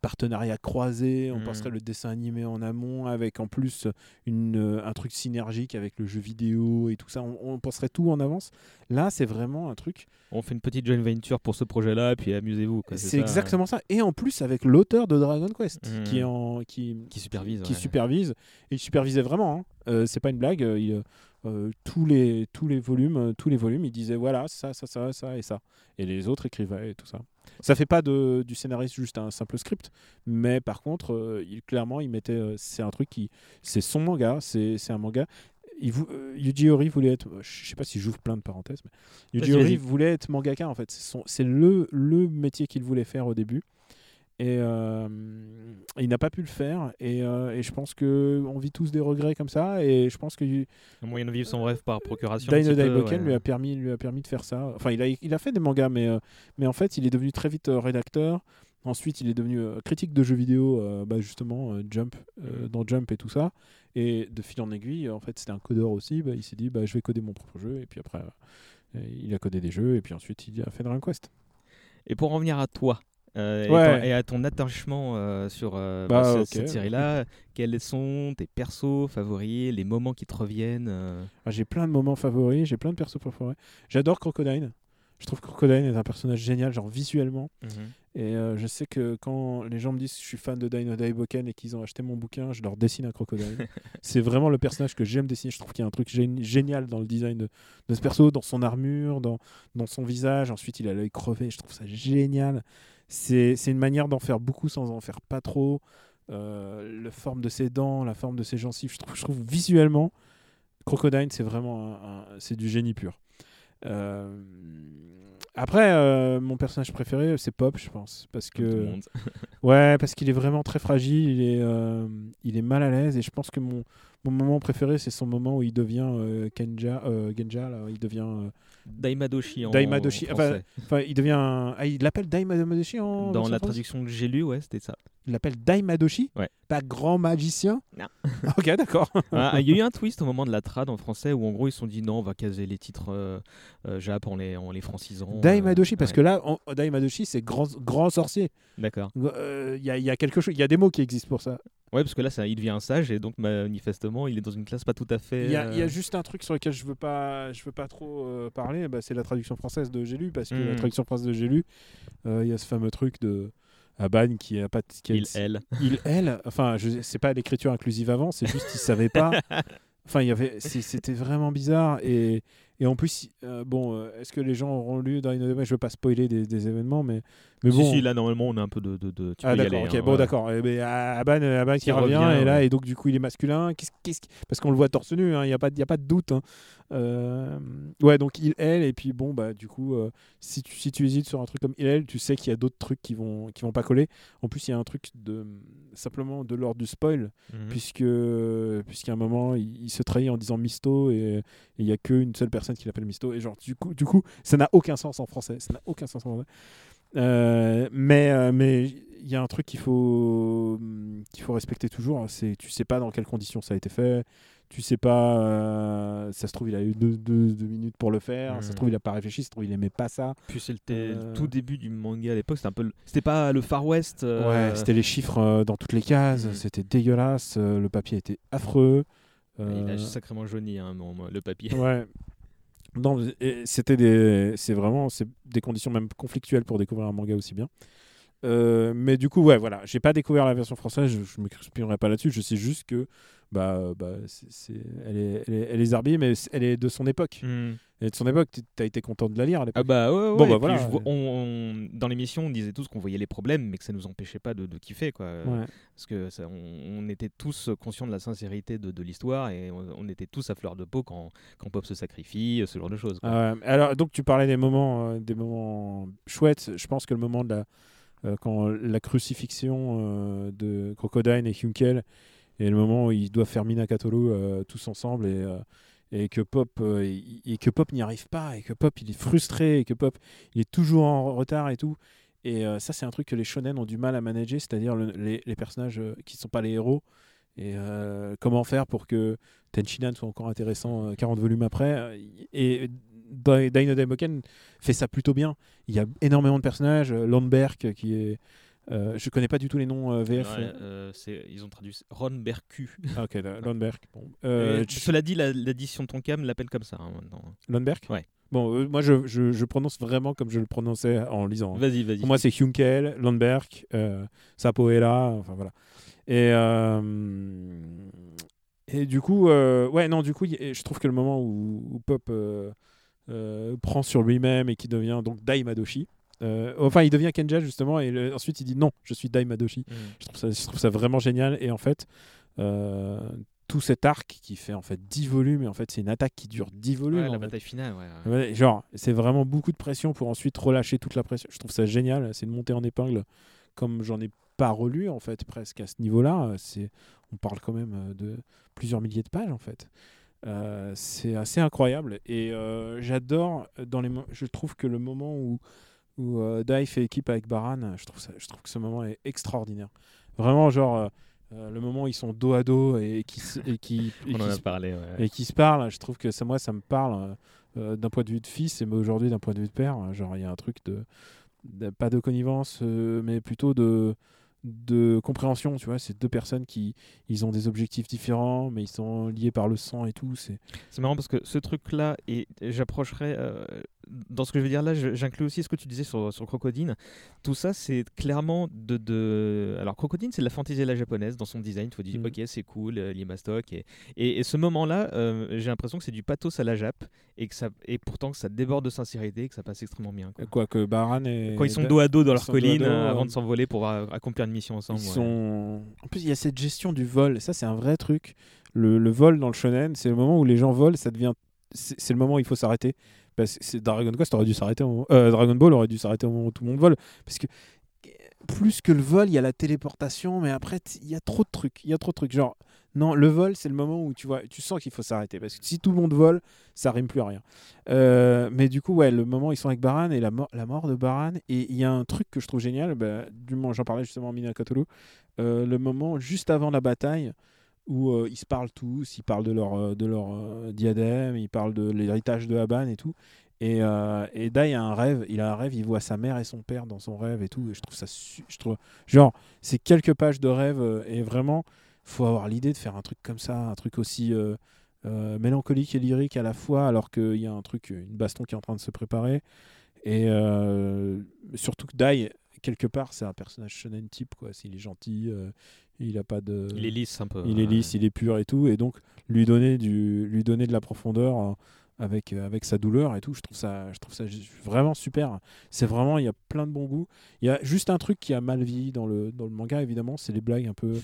partenariat croisé. On Mhm. penserait le dessin animé en amont avec en plus une, euh, un truc synergique avec le jeu vidéo et tout ça. On, on penserait tout en avance. Là, c'est vraiment un truc. On fait une petite joint venture pour ce projet-là, puis amusez-vous. C'est ça, exactement ça. Et en plus avec l'auteur de Dragon Quest Mhm. qui en qui Qui supervise. qui ouais. supervise et il supervisait vraiment. hein. Euh, c'est pas une blague. euh, il, euh, tous les tous les volumes, tous les volumes, il disait voilà ça ça ça ça et ça. Et les autres écrivaient et tout ça. Ça fait pas de, du scénariste juste un simple script, mais par contre, euh, il, clairement, il mettait. euh, c'est un truc qui, c'est son manga, c'est un manga. Il vou- euh, Yuji Horii voulait être, je sais pas si j'ouvre plein de parenthèses, mais Yuji vas-y. voulait être mangaka en fait. C'est le le métier qu'il voulait faire au début. Et euh, il n'a pas pu le faire. Et, euh, et je pense que on vit tous des regrets comme ça. Et je pense que Un moyen de vivre son rêve par procuration. Dino Daiboken ouais. lui, a permis, lui a permis de faire ça. Enfin, il a, il a fait des mangas, mais, euh, mais en fait, il est devenu très vite rédacteur. Ensuite, il est devenu critique de jeux vidéo, bah, justement, Jump, Mhm. dans Jump et tout ça. Et de fil en aiguille, en fait, c'était un codeur aussi. Bah, il s'est dit, bah, je vais coder mon propre jeu. Et puis après, il a codé des jeux. Et puis ensuite, il a fait Dragon Quest. Et pour en venir à toi, euh, et ton- et, à ton attachement euh, sur euh, Bah, bah, cette série-là, quels sont tes persos favoris, les moments qui te reviennent Ah, j'ai plein de moments favoris, j'ai plein de persos préférés. J'adore Crocodile. Je trouve que Crocodile est un personnage génial, genre visuellement. Et euh, je sais que quand les gens me disent que je suis fan de Dino Daiboken et qu'ils ont acheté mon bouquin, je leur dessine un crocodile. *laughs* c'est vraiment le personnage que j'aime dessiner. Je trouve qu'il y a un truc gén- génial dans le design de, de ce perso, dans son armure, dans, dans son visage. Ensuite, il a l'œil crevé. Je trouve ça génial. C'est une manière d'en faire beaucoup sans en faire pas trop. Euh, la forme de ses dents, la forme de ses gencives, je trouve, je trouve visuellement, Crocodile, c'est vraiment c'est du génie pur. Euh, Après, euh, mon personnage préféré, c'est Pop, je pense. Parce que. *laughs* ouais, parce qu'il est vraiment très fragile, il est, il est mal à l'aise. Et je pense que mon, mon moment préféré, c'est son moment où il devient euh, Kenja, euh, Genja, là, il devient. euh, Daimadoshi en, Daimadoshi. en Enfin, français. enfin, il devient. un- Ah, il l'appelle Daimadoshi en. Dans la traduction que j'ai lue, ouais, c'était ça. Il l'appelle Daimadoshi Ouais. Pas grand magicien Non. *laughs* ok, d'accord. *laughs* Ah, Il y a eu un twist au moment de la trad en français où en gros ils se sont dit non, on va caser les titres euh, euh, Jap en les, en les francisant. euh, Daimadoshi, parce ouais. que là, on- Daimadoshi, c'est grand, grand sorcier. D'accord. Euh, Il y, a, y a quelque chose, il y a des mots qui existent pour ça. Ouais, parce que là, ça, il devient un sage et donc manifestement, il est dans une classe pas tout à fait. Il y, a, il y a juste un truc sur lequel je veux pas, je veux pas trop euh, parler, bah, c'est la traduction française de J'ai lu, parce que la Mhm. traduction française de J'ai lu, euh, il y a ce fameux truc de Aban qui a pas qui a- Il, elle. il elle enfin je c'est pas l'écriture inclusive avant c'est juste qu'il savait pas *laughs* enfin il y avait c'était vraiment bizarre et et en plus euh, bon euh, est-ce que les gens auront lu dans je veux pas spoiler des, des événements mais mais Si, bon si, là normalement on a un peu de. de, de- tu ah d'accord ok hein, bon ouais. d'accord Eh ben, Aban euh, Aban qui, revient, revient, et là ouais. et donc du coup il est masculin qu'est-ce qu'est-ce parce qu'on le voit torse nu hein, il y a pas y a pas de doute hein. Euh, ouais donc il elle et puis bon bah du coup si tu si tu hésites sur un truc comme il elle tu sais qu'il y a d'autres trucs qui vont qui vont pas coller en plus il y a un truc de simplement de l'ordre du spoil Mhm. puisque puisqu'à un moment il, il se trahit en disant Misto et il y a qu'une seule personne qui l'appelle Misto et genre du coup du coup ça n'a aucun sens en français ça n'a aucun sens en français Euh, mais euh, mais il y a un truc qu'il faut qu'il faut respecter toujours c'est tu sais pas dans quelles conditions ça a été fait tu sais pas euh, ça se trouve il a eu deux, deux- deux minutes pour le faire ça se Mhm. trouve il a pas réfléchi ça se trouve il aimait pas ça Puis c'était le tout début du manga à l'époque, c'était un peu. le- C'était pas le Far West. ouais c'était les chiffres dans toutes les cases Mhm. c'était dégueulasse le papier était affreux Il a sacrément jauni hein, le papier. Ouais. Non, c'était des, c'est vraiment, c'est des conditions même conflictuelles pour découvrir un manga aussi bien. Euh, mais du coup, ouais, voilà, j'ai pas découvert la version française, je, je m'exprimerai pas là-dessus. Je sais juste que, bah, bah, c'est, elle est, elle est, Zarbi, mais elle est de son époque. Mhm. Est de son époque. T'as été content de la lire à l'époque. Ah bah ouais, ouais, Bon, et bah voilà. je vois- on- on- dans l'émission, on disait tous qu'on voyait les problèmes, mais que ça nous empêchait pas de, de kiffer, quoi. Ouais. Parce que ça- on, on était tous conscients de la sincérité de, de l'histoire et on, était tous à fleur de peau quand, quand Pop se sacrifie, ce genre de choses. quoi. Ah ouais, alors, donc tu parlais des moments, euh, des moments chouettes. Je pense que le moment de la, euh, quand la crucifixion euh, de Crocodile et Hunkel et le moment où ils doivent faire Minakatolu euh, tous ensemble et, euh, et que Pop euh, et, que Pop n'y arrive pas et que Pop il est frustré et que Pop il est toujours en retard et tout. Et euh, ça c'est un truc que les shonen ont du mal à manager, c'est-à-dire le- les, personnages euh, qui sont pas les héros. Et comment faire pour que Tenchinan soit encore intéressant euh, 40 volumes après. Et Dai- Dino Daiboken fait ça plutôt bien. Il y a énormément de personnages. Landberg qui est. euh, je connais pas du tout les noms euh, VF. Ouais, euh, c'est- ils ont traduit Ron Berku. Ah, ok, Landberg. *laughs* Bon. Euh, Euh, cela dit, la- l'édition Tonkam l'appelle comme ça hein, maintenant. Ouais. Bon, euh, moi je, je, je prononce vraiment comme je le prononçais en lisant. hein. Vas-y, vas-y. Pour moi, c'est Hunkel, Landberg, euh, Sapoela, enfin voilà. Et, euh, et du coup, euh, ouais, non, du coup, y- je trouve que le moment où, où Pop euh, euh, prend sur lui-même et qui devient donc Daimadoshi, euh, enfin, il devient Kenja justement, et le- ensuite il dit non, je suis Daimadoshi. Je, trouve ça, je trouve ça vraiment génial. Et en fait, euh, tout cet arc qui fait en fait 10 volumes, et en fait, c'est une attaque qui dure 10 volumes. Ouais, la fait. bataille finale, ouais. genre, c'est vraiment beaucoup de pression pour ensuite relâcher toute la pression. Je trouve ça génial. C'est une montée en épingle comme j'en ai pas relu en fait presque à ce niveau-là. C'est, on parle quand même euh, de plusieurs milliers de pages en fait. Euh, c'est assez incroyable et j'adore dans les. Je trouve que le moment où où euh, Dai fait équipe avec Baran, je trouve ça, je trouve que ce moment est extraordinaire. Vraiment genre. euh, euh, le moment où ils sont dos à dos et qui et qui *laughs* et qui a se- parlé, ouais. et qui se parlent, je trouve que ça, moi, ça me parle euh, euh, d'un point de vue de fils et aujourd'hui d'un point de vue de père. euh, Genre, il y a un truc de, de- pas de connivence, euh, mais plutôt de de compréhension, tu vois, c'est deux personnes qui ils ont des objectifs différents, mais ils sont liés par le sang et tout. C'est C'est marrant parce que ce truc-là, et j'approcherai. euh, dans ce que je veux dire là, j'inclus aussi ce que tu disais sur, sur Crocodine. Tout ça, c'est clairement de, de. Alors, Crocodine, c'est de la fantaisie la japonaise dans son design. Tu te dis, Mhm. ok, c'est cool, euh, Limastock. Et, et, et ce moment-là, euh, j'ai l'impression que c'est du pathos à la Jap, et, que ça, et pourtant que ça déborde de sincérité, et que ça passe extrêmement bien. Quoi. quoi que Baran et Quand ils sont Da- dos à dos dans leur dos colline dos, euh, euh, avant de s'envoler pour accomplir une mission ensemble. Ils ouais. sont. En plus, il y a cette gestion du vol. Ça, c'est un vrai truc. Le, le vol dans le shonen, c'est le moment où les gens volent, ça devient c'est le moment où il faut s'arrêter. Que c'est- Dragon Quest aurait dû s'arrêter, au euh, Dragon Ball aurait dû s'arrêter au moment où tout le monde vole. Parce que plus que le vol, il y a la téléportation, mais après, il y a trop de trucs. Il y a trop de trucs. Genre, non, le vol, c'est le moment où tu vois, tu sens qu'il faut s'arrêter. Parce que si tout le monde vole, ça rime plus à rien. Euh, mais du coup, ouais, le moment où ils sont avec Baran et la, mort- la mort de Baran. Et il y a un truc que je trouve génial, bah, du moment, j'en parlais justement en Minakatolu, euh, le moment juste avant la bataille où euh, ils se parlent tous, ils parlent de leur, euh, de leur euh, diadème, ils parlent de l'héritage de Haban et tout. Et, euh, et Dai a un rêve, il a un rêve, il voit sa mère et son père dans son rêve et tout. Et je trouve ça, je trouve, genre, c'est quelques pages de rêve et vraiment, faut avoir l'idée de faire un truc comme ça, un truc aussi mélancolique et lyrique à la fois, alors qu'il y a un truc, une baston qui est en train de se préparer. Et surtout que Dai, quelque part, c'est un personnage shonen type, quoi. S'il est gentil, il a pas de. Il est lisse un peu, Il est lisse, il est pur et tout. Et donc, lui donner, du, lui donner de la profondeur euh, avec, euh, avec sa douleur et tout, je trouve ça, je trouve ça vraiment super. C'est vraiment, il y a plein de bon goût. Il y a juste un truc qui a mal vieilli dans le, dans le manga, évidemment, c'est les blagues un peu,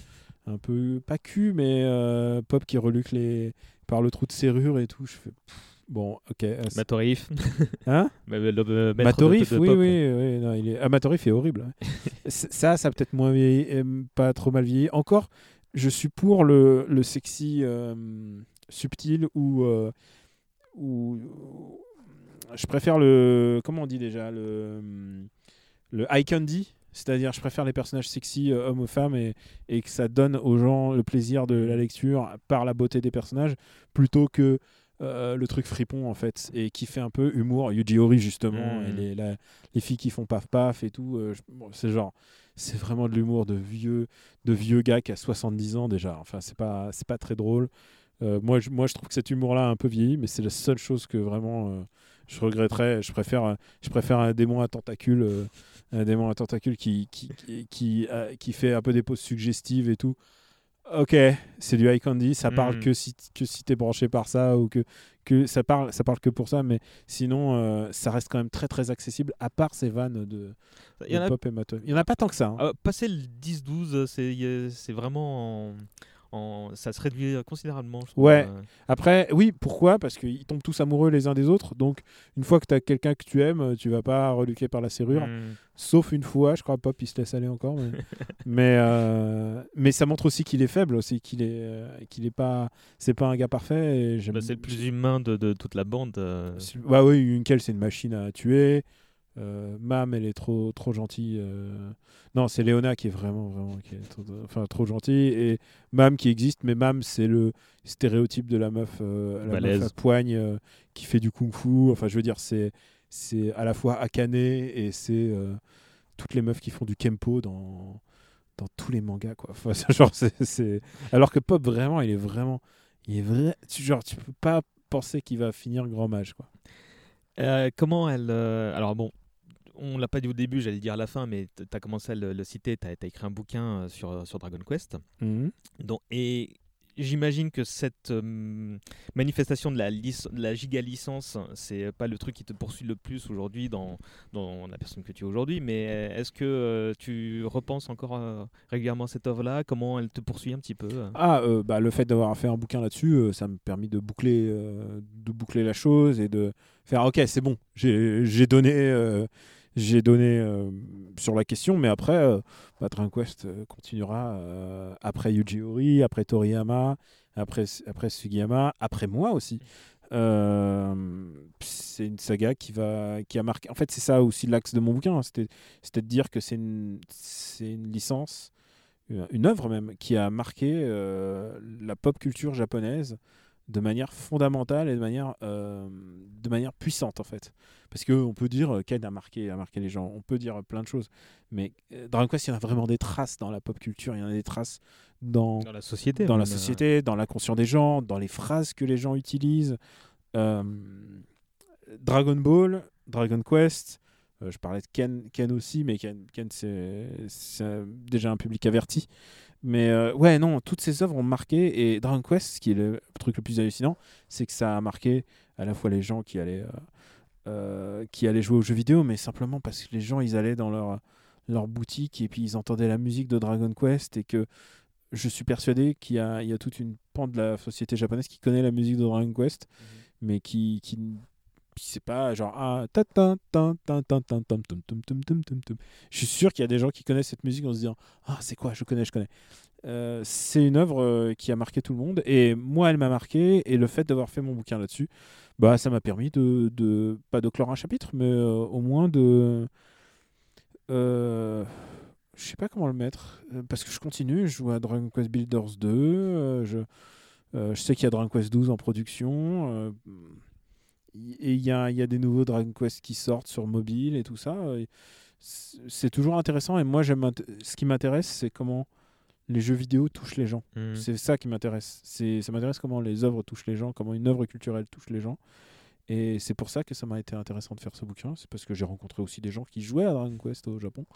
un peu pas cul, mais euh, Pop qui reluque les, par le trou de serrure et tout. Je fais. pff, Bon, ok. Matorif. *laughs* Hein? Le- de- Matorif, de oui, Pop. oui, oui, non, il est... ah, Matorif est horrible. *laughs* C- ça, ça a peut-être moins vieilli, euh, pas trop mal vieilli. Encore, je suis pour le, le sexy euh, subtil ou, euh, ou je préfère le comment on dit déjà le le high candy. C'est-à-dire, je préfère les personnages sexy, euh, hommes ou femmes, et, et que ça donne aux gens le plaisir de la lecture par la beauté des personnages, plutôt que euh, le truc fripon en fait et qui fait un peu humour. Yuji Ori justement Mm. et les, la- les filles qui font paf paf et tout euh, bon, c'est genre c'est vraiment de l'humour de vieux de vieux gars qui a 70 ans déjà. Enfin c'est pas c'est pas très drôle. Euh, moi je, moi je trouve que cet humour là a un peu vieilli mais c'est la seule chose que vraiment je regretterais. Je préfère je préfère un démon à tentacules un démon à tentacules qui qui, qui, qui, qui fait un peu des poses suggestives et tout Ok, c'est du high candy, ça parle Mhm. que si que si t'es branché par ça ou que que ça parle ça parle que pour ça, mais sinon euh, ça reste quand même très très accessible. À part ces vannes de, Il y en de a- pop et matos. Il y en a pas tant que ça. hein. Ah, passer le 10-12, c'est vraiment. en- en- ça se réduit considérablement. je Ouais. euh. Après, oui, pourquoi? Parce qu'ils tombent tous amoureux les uns des autres. Donc, une fois que tu as quelqu'un que tu aimes, tu vas pas reluquer par la serrure. Mm. Sauf une fois, je crois, Pop, il se laisse aller encore. Mais, *laughs* mais, euh, mais ça montre aussi qu'il est faible, aussi qu'il est, euh, qu'il est pas, c'est pas un gars parfait. Bah, c'est le plus humain de, de toute la bande. euh. Bah oui, Yunkel, c'est une machine à tuer. Euh, Mam, elle est trop, trop gentille. euh. Non, c'est Léona qui est vraiment, vraiment, qui est trop, enfin, trop gentille. Et Mam qui existe, mais Mam, c'est le stéréotype de la meuf, euh, la meuf Balèze. à poigne euh, qui fait du kung-fu. Enfin, je veux dire, c'est, c'est à la fois Akane et c'est toutes les meufs qui font du kempo dans, dans tous les mangas, quoi. Enfin, *laughs* genre, c'est, Alors que Pop, vraiment, il est vraiment, il est vrai. tu- Genre, tu peux pas penser qu'il va finir grand mage, quoi. Euh, comment elle. euh, alors bon, on l'a pas dit au début, j'allais dire à la fin, mais tu as commencé à le, le citer, tu as, écrit un bouquin euh, sur, sur Dragon Quest. Mhm. Donc, et j'imagine que cette euh, manifestation de la, de la giga licence, c'est pas le truc qui te poursuit le plus aujourd'hui dans, dans la personne que tu es aujourd'hui, mais euh, est-ce que euh, tu repenses encore euh, régulièrement à cette œuvre-là? Comment elle te poursuit un petit peu euh? Ah, euh, bah, le fait d'avoir fait un bouquin là-dessus, euh, ça me permet de boucler, euh, de boucler la chose et de faire ok, c'est bon, j'ai donné, euh, j'ai donné euh, sur la question, mais après, euh, bah, continuera euh, après Yuji Ori, après Toriyama, après, après Sugiyama, après moi aussi. C'est une saga qui va qui a marqué. En fait, c'est ça aussi l'axe de mon bouquin. hein, C'était c'était de dire que c'est une c'est une licence une- œuvre même qui a marqué la pop culture japonaise de manière fondamentale et de manière, euh, de manière puissante en fait. Parce que on peut dire euh, Ken a marqué, a marqué les gens, on peut dire plein de choses, mais euh, Dragon Quest, il y en a vraiment des traces dans la pop culture, il y en a des traces dans, Dans la société, dans la euh. société, dans l'inconscient des gens, dans les phrases que les gens utilisent. Euh, Dragon Ball, Dragon Quest, euh, je parlais de Ken, Ken aussi, mais Ken, Ken c'est euh, déjà un public averti. Mais euh, ouais, non, toutes ces œuvres ont marqué. Et Dragon Quest, ce qui est le truc le plus hallucinant, c'est que ça a marqué à la fois les gens qui allaient, euh, euh, qui allaient jouer aux jeux vidéo, mais simplement parce que les gens, ils allaient dans leur, leur boutique et puis ils entendaient la musique de Dragon Quest et que je suis persuadé qu'il y a, il y a toute une pente de la société japonaise qui connaît la musique de Dragon Quest, mais qui, qui puis c'est pas genre. Je suis sûr qu'il y a des gens qui connaissent cette musique en se disant ah c'est quoi je connais je connais. Euh, c'est une œuvre euh, qui a marqué tout le monde et moi elle m'a marqué et le fait d'avoir fait mon bouquin là-dessus bah ça m'a permis de, de pas de clore un chapitre mais euh, au moins de je sais pas comment le mettre parce que je continue je joue à Dragon Quest Builders 2 euh, je je sais qu'il y a Dragon Quest 12 en production et il y a, y a des nouveaux Dragon Quest qui sortent sur mobile et tout ça. et c'est toujours intéressant. Et moi, j'aime ce qui m'intéresse, c'est comment les jeux vidéo touchent les gens. Mhm. C'est ça qui m'intéresse. C'est Ça m'intéresse comment les œuvres touchent les gens, comment une œuvre culturelle touche les gens. Et c'est pour ça que ça m'a été intéressant de faire ce bouquin. C'est parce que j'ai rencontré aussi des gens qui jouaient à Dragon Quest au Japon,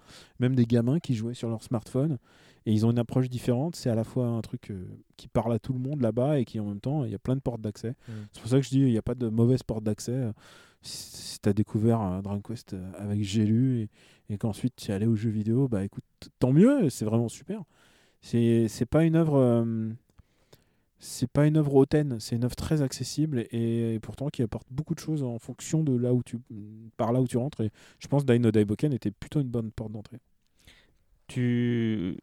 même des gamins qui jouaient sur leur smartphone. Et ils ont une approche différente. C'est à la fois un truc euh, qui parle à tout le monde là-bas et qui en même temps, il y a plein de portes d'accès. Mm. C'est pour ça que je dis, il n'y a pas de mauvaise porte d'accès. Si, tu as découvert euh, Dragon Quest euh, avec J'ai lu et, et qu'ensuite tu es allé aux jeux vidéo, bah écoute, tant mieux, c'est vraiment super. C'est c'est pas une œuvre. euh, c'est pas une œuvre hautaine, c'est une œuvre très accessible et, et pourtant qui apporte beaucoup de choses en fonction de là où tu par là où tu rentres et je pense Dino Daiboken était plutôt une bonne porte d'entrée. Tu...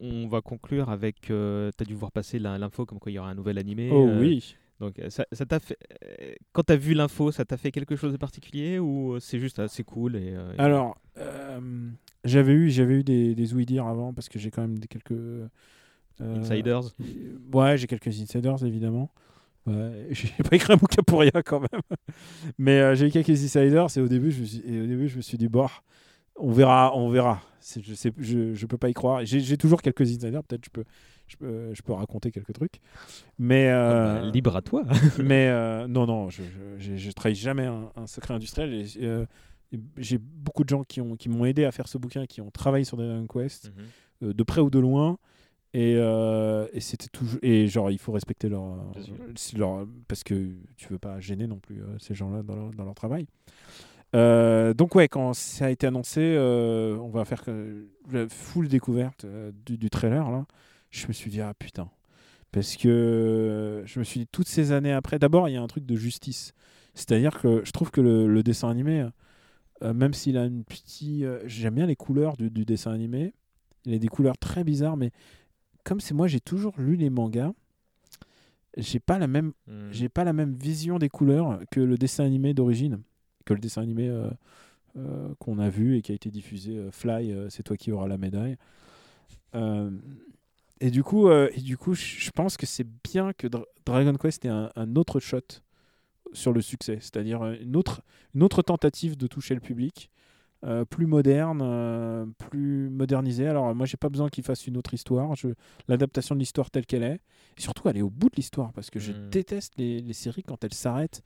on- va conclure avec. tu as dû voir passer l'info comme quoi il y aura un nouvel animé. Oh euh, oui. Donc euh, ça, ça t'a fait. euh, Quand tu as vu l'info, ça t'a fait quelque chose de particulier ou c'est juste assez cool et, euh, et- Alors, euh, j'avais eu, j'avais eu des, des ouï-dire avant parce que j'ai quand même des quelques euh, Insiders Ouais, j'ai quelques insiders évidemment. Ouais, *laughs* j'ai pas écrit un bouquin pour rien quand même. Mais euh, j'ai eu quelques insiders et au début je me suis, et au début je me suis dit bon, on verra, on verra. Je sais, je, je peux pas y croire. J'ai toujours quelques insiders. Peut-être je peux, je peux, je peux raconter quelques trucs. Mais euh, bah, libre à toi. *laughs* mais euh, non, non, je, je, trahis jamais un, un secret industriel. et, euh, j'ai beaucoup de gens qui ont qui m'ont aidé à faire ce bouquin, qui ont travaillé sur Dragon Quest, Mhm. euh, de près ou de loin. Et, euh, et c'était toujours et genre il faut respecter leur, parce que tu veux pas gêner non plus euh, ces gens-là dans leur, dans leur travail. Euh, donc ouais, quand ça a été annoncé, euh, on va faire la full découverte du, du trailer là. Je me suis dit ah putain, parce que je me suis dit toutes ces années après. D'abord, il y a un truc de justice, c'est-à-dire que je trouve que le, le dessin animé, même s'il a une petite, j'aime bien les couleurs du, du dessin animé. Il a des couleurs très bizarres, mais comme c'est moi, j'ai toujours lu les mangas. J'ai pas la même, Mm. j'ai pas la même vision des couleurs que le dessin animé d'origine, que le dessin animé euh, euh, qu'on a vu et qui a été diffusé. euh, Fly, c'est toi qui auras la médaille. Et du coup, et du coup, je pense que c'est bien que Dra- Dragon Quest ait un, un autre shot sur le succès, c'est-à-dire une autre, une autre tentative de toucher le public, euh, plus moderne, euh, plus modernisée. Alors moi, j'ai pas besoin qu'il fasse une autre histoire. Je, l'adaptation de l'histoire telle qu'elle est, et surtout aller au bout de l'histoire, parce que je Mm. déteste les, les séries quand elles s'arrêtent.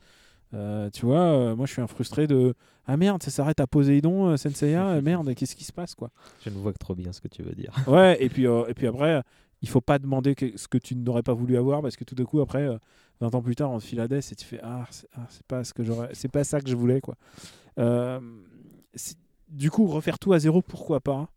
Euh, tu vois, euh, moi je suis un frustré de ah merde, ça s'arrête à Poséidon, euh, Senseiya, euh, merde, qu'est-ce qui se passe quoi? Je ne vois que trop bien ce que tu veux dire. Ouais, et *laughs* puis, euh, et puis après, il faut pas demander que- ce que tu n'aurais pas voulu avoir parce que tout d'un coup, après, euh, 20 ans plus tard, on te file à et tu fais Ah, c'est ah, c'est pas, ce que j'aurais- c'est pas ça que je voulais. quoi. Euh, c'est- du coup, refaire tout à zéro, pourquoi pas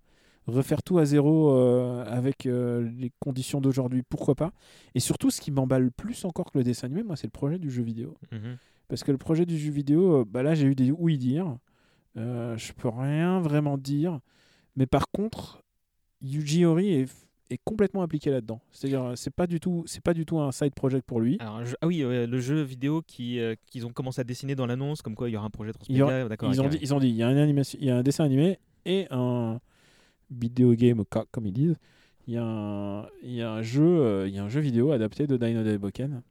Refaire tout à zéro euh, avec euh, les conditions d'aujourd'hui, pourquoi pas Et surtout, ce qui m'emballe plus encore que le dessin animé, moi, c'est le projet du jeu vidéo. Mhm. Parce que le projet du jeu vidéo, euh, bah là, j'ai eu des oui dire. Je peux rien vraiment dire. Mais par contre, Yuji Horii est, est complètement impliqué là-dedans. C'est-à-dire, euh, c'est pas du tout, c'est pas du tout un side project pour lui. Alors, je- Ah oui, ouais, le jeu vidéo qui, euh, qu'ils ont commencé à dessiner dans l'annonce, comme quoi il y aura un projet transmédia. D'accord. ils, ont dit, ils ont dit, il y a un animation, il y a un dessin animé et un video game co- comme ils disent. Il y a un, il y a un jeu, euh, il y a un jeu vidéo adapté de Dino Daiboken.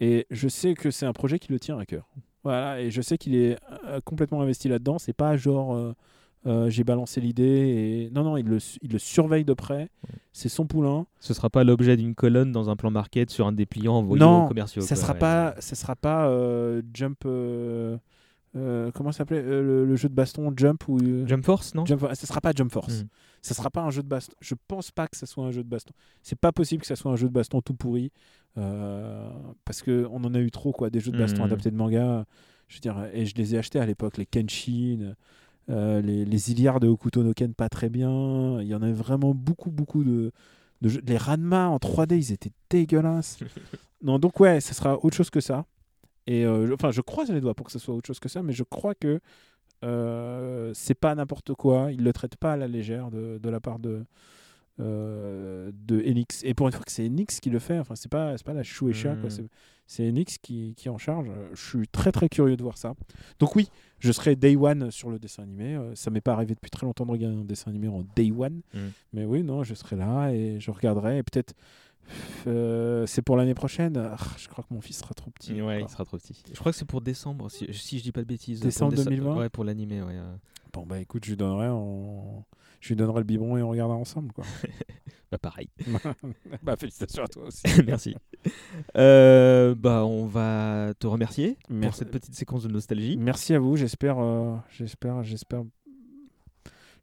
Et je sais que c'est un projet qui le tient à cœur. Voilà, et je sais qu'il est euh, complètement investi là-dedans. C'est pas genre euh, j'ai balancé l'idée et non non, il le, il le surveille de près. C'est son poulain. Ce sera pas l'objet d'une colonne dans un plan market sur un dépliant envoyé non, aux commerciaux. ça sera ouais. pas, ça sera pas euh, Jump. euh, euh, comment ça s'appelait le, le jeu de baston Jump ou Jump Force, non? Jump Force. Ça sera pas Jump Force. Mhm. Ça sera pas un jeu de baston. Je pense pas que ça soit un jeu de baston. C'est pas possible que ça soit un jeu de baston tout pourri parce que on en a eu trop quoi, des jeux de baston Mhm. adaptés de manga. Je veux dire, et je les ai achetés à l'époque, les Kenshin, euh, les, les de Hokuto no Ken pas très bien. Il y en avait vraiment beaucoup beaucoup de, de jeux. Les Ranma en 3D, ils étaient dégueulasses. *laughs* non, donc ouais, ça sera autre chose que ça. Et euh, je- enfin, je croise les doigts pour que ce soit autre chose que ça, mais je crois que euh, c'est pas n'importe quoi. Ils le traitent pas à la légère de, de la part de euh, de Enix. Et pour une fois que c'est Enix qui le fait, enfin, c'est pas pas la Shueisha, quoi. Mhm. C'est- C'est Enix qui, qui est en charge. Euh, Je suis très très curieux de voir ça. Donc oui, je serai Day One sur le dessin animé. Euh, ça m'est pas arrivé depuis très longtemps de regarder un dessin animé en Day One. Mhm. Mais oui, non, je serai là et je regarderai. Et peut-être euh, c'est pour l'année prochaine. Ah, je crois que mon fils sera trop petit. Ouais, il sera trop petit. Je crois que c'est pour décembre, si, si je dis pas de bêtises. Décembre le dessin- 2020? Ouais, pour l'animé, ouais. Bon bah écoute, je lui donnerai en... je lui donnerai le biberon et on regardera ensemble quoi. *laughs* Bah pareil. *laughs* bah félicitations à toi aussi. *laughs* Merci. Euh, bah on va te remercier pour cette petite séquence de nostalgie. Merci à vous. J'espère, euh, j'espère, j'espère,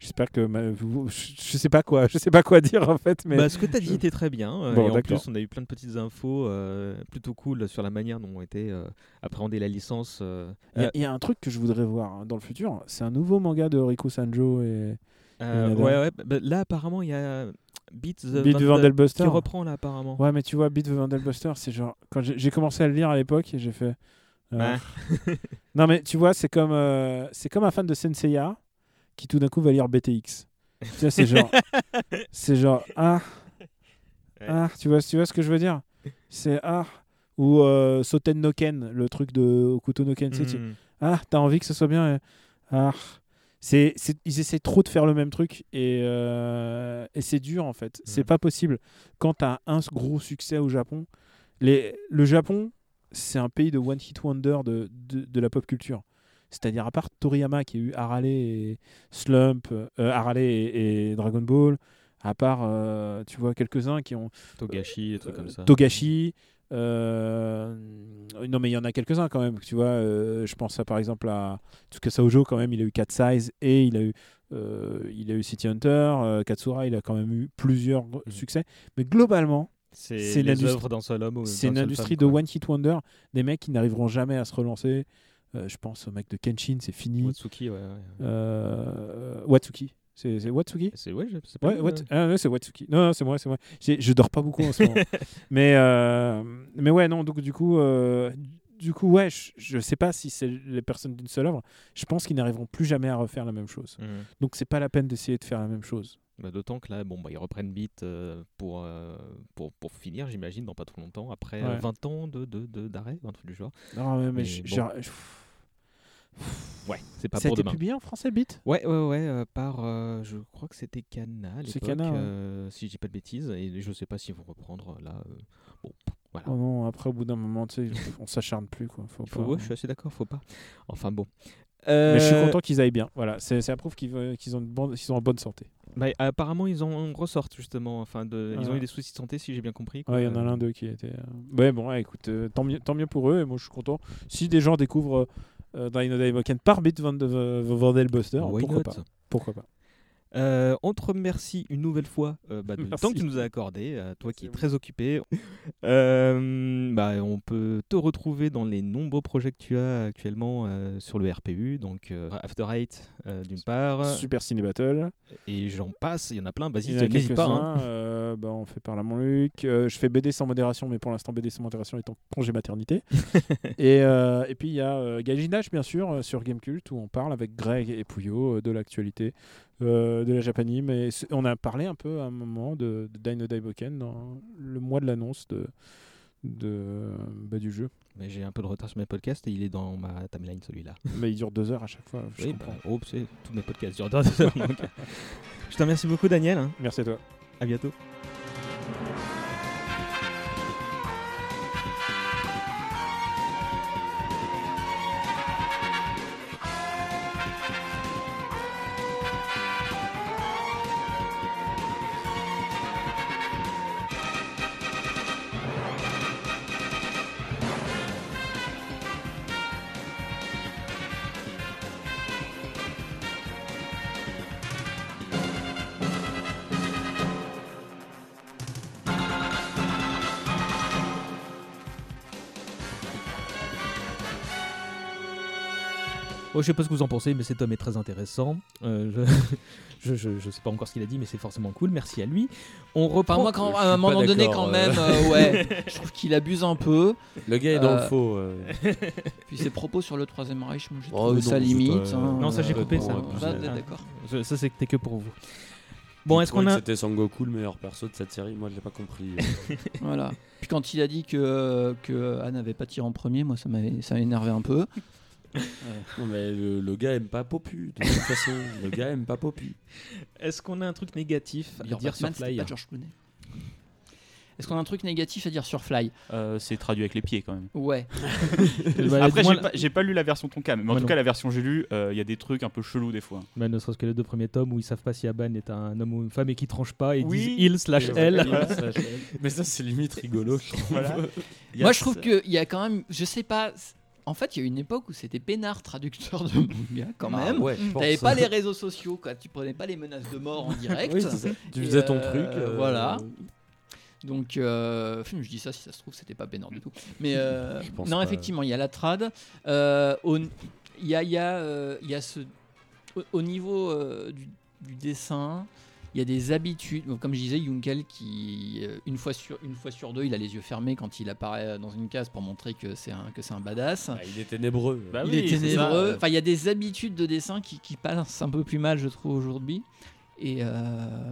j'espère que ma- je, sais pas quoi, *laughs* je sais pas quoi dire en fait, mais Bah, ce que tu as dit était très bien. euh, Bon, et en plus, on a eu plein de petites infos euh, plutôt cool sur la manière dont ont été euh, appréhendée la licence. Il y, a- il y a un truc que je voudrais voir hein, dans le futur. C'est un nouveau manga de Riku Sanjo et. euh, ouais, ouais. bah, là, apparemment, il y a Beat the, Beat Vandal- Vandelbuster. qui reprend là, apparemment. Ouais, mais tu vois, Beat the Vandelbuster, c'est genre quand j'ai j'ai commencé à le lire à l'époque et j'ai fait. euh, Ouais. non mais tu vois, c'est comme euh, c'est comme un fan de Senseiya qui tout d'un coup va lire BTX. tu c'est genre *laughs* c'est genre ah ah, tu vois, tu vois ce que je veux dire? C'est ah ou euh, Soten no Ken, le truc de Okuto no Ken, tu sais, tu- Mhm. ah, t'as envie que ce soit bien et- ah c'est, c'est- ils essaient trop de faire le même truc et, euh, et c'est dur en fait. C'est Mhm. pas possible. Quand t'as un gros succès au Japon, les, le Japon, c'est un pays de one hit wonder de, de, de la pop culture. C'est-à-dire à part Toriyama qui a eu Harale et Slump, euh, Harale et, et Dragon Ball, à part euh, tu vois quelques-uns qui ont Togashi, des trucs comme ça. Togashi. euh, non mais il y en a quelques-uns quand même. Tu vois, euh, je pense à, par exemple à Tsukasa Ojo quand même. Il a eu 4 Size et il a eu euh, il a eu City Hunter. euh, Katsura, il a quand même eu plusieurs gros succès. Mais globalement, C'est l'industrie- d'un seul homme C'est de one hit wonder. Des mecs qui n'arriveront jamais à se relancer. Euh, je pense au mec de Kenshin, c'est fini. Watsuki, ouais. ouais. Euh, Watsuki. C'est c'est Watsuki? C'est ouais, pas. Ouais, Wat- ah, ouais, c'est Watsuki. Non, non, c'est moi, c'est moi. J'ai- Je dors pas beaucoup en ce moment. *laughs* mais, euh, mais ouais, non, donc du coup, du coup, ouais, je, je sais pas si c'est les personnes d'une seule œuvre. Je pense qu'ils n'arriveront plus jamais à refaire la même chose. Mhm. Donc c'est pas la peine d'essayer de faire la même chose. Bah, D'autant que là, bon, bah, ils reprennent Beat euh, pour, euh, pour, pour finir, j'imagine, dans pas trop longtemps, après euh, Ouais. 20 ans de, de, de- d'arrêt, un truc du genre. Non, mais, mais bon. Ouais, c'est pas ça a pour été demain. publié en français, Beat? Ouais, ouais, ouais, euh, par, euh, je crois que c'était Cana à C'est l'époque, ouais. si je dis pas de bêtises, et je sais pas s'ils vont reprendre là. bon, voilà. Oh non, après, au bout d'un moment, tu sais, on s'acharne plus. Quoi. Faut faut, pas- ouais, je suis assez d'accord, faut pas. Enfin bon. Mais je suis content qu'ils aillent bien. Voilà, c'est la preuve qu'ils ont une bonne- qu'ils sont en bonne santé. Bah, apparemment, ils en ressortent justement. Enfin, de, ils ont eu des soucis de santé, si j'ai bien compris. Ouais, il y en a l'un d'eux qui était. euh, Ouais, bon, ouais, écoute, euh, tant, mieux, tant mieux pour eux, et moi je suis content. Si des gens découvrent euh, Dino Daiboken par Beat Van de Why pourquoi pas? Pourquoi pas Euh, on te remercie une nouvelle fois euh, bah, *laughs* Merci. temps que tu nous as accordé, à toi qui es très occupé. *laughs* Euh, bah, on peut te retrouver dans les nombreux projets que tu as actuellement euh, sur le RPU, donc euh, After Eight euh, d'une part, Super Ciné Battle. et j'en passe, il y en a plein, vas-y, n'hésite pas. hein. Euh, bah, on fait par là mon Luc. Euh, je fais BD sans modération, mais pour l'instant BD sans modération est en congé maternité. *laughs* et, euh, et puis il y a euh, Gajinage, bien sûr, sur Gamecult, où on parle avec Greg et Pouillot de l'actualité de la Japanime. Et on a parlé un peu à un moment de, de Dino Daiboken dans le mois de l'annonce de, de, bah, du jeu. Mais j'ai un peu de retard sur mes podcasts et il est dans ma timeline celui-là. *laughs* Mais il dure deux heures à chaque fois. je Oui, comprends. bah, oh, tous mes podcasts durent deux heures. *laughs* Je te remercie beaucoup, Daniel. hein. Merci à toi. À bientôt. Thank you. Oh, je sais pas ce que vous en pensez, mais cet homme est très intéressant. Euh, je... *laughs* je, je, je sais pas encore ce qu'il a dit, mais c'est forcément cool. Merci à lui. On reprend. Enfin, moi, quand, à un moment donné, quand euh. même, euh, ouais, *laughs* je trouve qu'il abuse un peu. Le gars est dans Euh, le faux. euh. *laughs* Puis ses propos sur le Troisième Reich, moi, j'ai Oh, trouvé non, ça c'est limite. pas- hein. Non, ça j'ai coupé ça. Ah, d'accord. Ça c'était que pour vous. Bon, est-ce qu'on a. C'était Sangoku le meilleur perso de cette série. Moi, je l'ai pas compris. Voilà. Puis quand il a dit que, que Anne n'avait pas tiré en premier, moi, ça m'avait ça m'a énervé un peu. *laughs* non, mais le, le gars aime pas Popu. De toute *laughs* façon, le gars aime pas Popu. Est-ce qu'on a un truc négatif à dire sur Fly pas George Clooney. Est-ce qu'on a un truc négatif à dire sur Fly? Euh, c'est traduit avec les pieds quand même. Ouais. *laughs* Après, j'ai pas, j'ai pas lu la version Tonkam, mais en tout non. cas, la version que j'ai lue, euh, il y a des trucs un peu chelous des fois. bah, ne serait-ce que les deux premiers tomes où ils savent pas si Aban est un homme ou une femme et qui tranchent pas et Oui. disent il slash elle. Mais ça, c'est limite rigolo. je. Voilà. Moi, je trouve qu'il y a quand même, je sais pas. En fait, il y a une époque où c'était peinard traducteur de manga quand Ah même. ouais. T'avais pas les réseaux sociaux, quoi. Tu prenais pas les menaces de mort en *laughs* direct. Oui. Tu faisais ton euh, truc. euh, Voilà. Donc, euh, je dis ça si ça se trouve, c'était pas peinard du tout. Mais euh, *laughs* non, pas. effectivement, il y a la trad. Au- Il y a, il y a, il y a ce. Au, au niveau du, du dessin, il y a des habitudes. Comme je disais, Junkel, qui, euh, une fois, sur, une fois sur deux, il a les yeux fermés quand il apparaît dans une case pour montrer que c'est un, que c'est un badass. Ah, il est ténébreux. Bah il oui, est ténébreux. Enfin, il y a des habitudes de dessin qui, qui passent un peu plus mal, je trouve, aujourd'hui. Et, euh,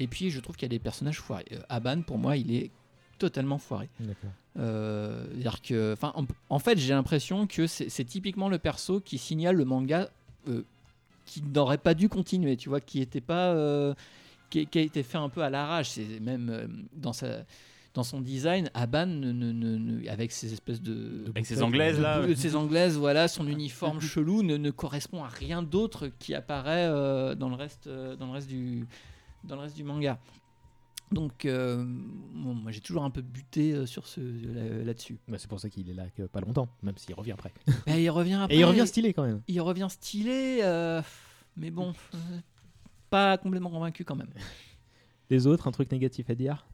et puis, je trouve qu'il y a des personnages foirés. Euh, Aban, pour moi, il est totalement foiré. D'accord. Euh, que, enfin, en, en fait, j'ai l'impression que c'est c'est typiquement le perso qui signale le manga euh, qui n'aurait pas dû continuer, tu vois, qui était pas, euh, qui, qui a été fait un peu à l'arrache. C'est même euh, dans sa dans son design, Aban, ne- ne- ne- ne- avec ses espèces de, Avec ses anglaises là. de- Ces anglaises, voilà, son uniforme chelou ne, correspond à rien d'autre qui apparaît euh, dans le reste, dans le reste du, dans le reste du manga. Donc, euh, bon, moi j'ai toujours un peu buté euh, sur ce là- là-dessus. Bah, c'est pour ça qu'il est là que pas longtemps, même s'il revient après. Bah, il revient après. Et il revient stylé quand même. Il revient stylé, euh, mais bon, euh, pas complètement convaincu quand même. *laughs* Les autres, un truc négatif à dire?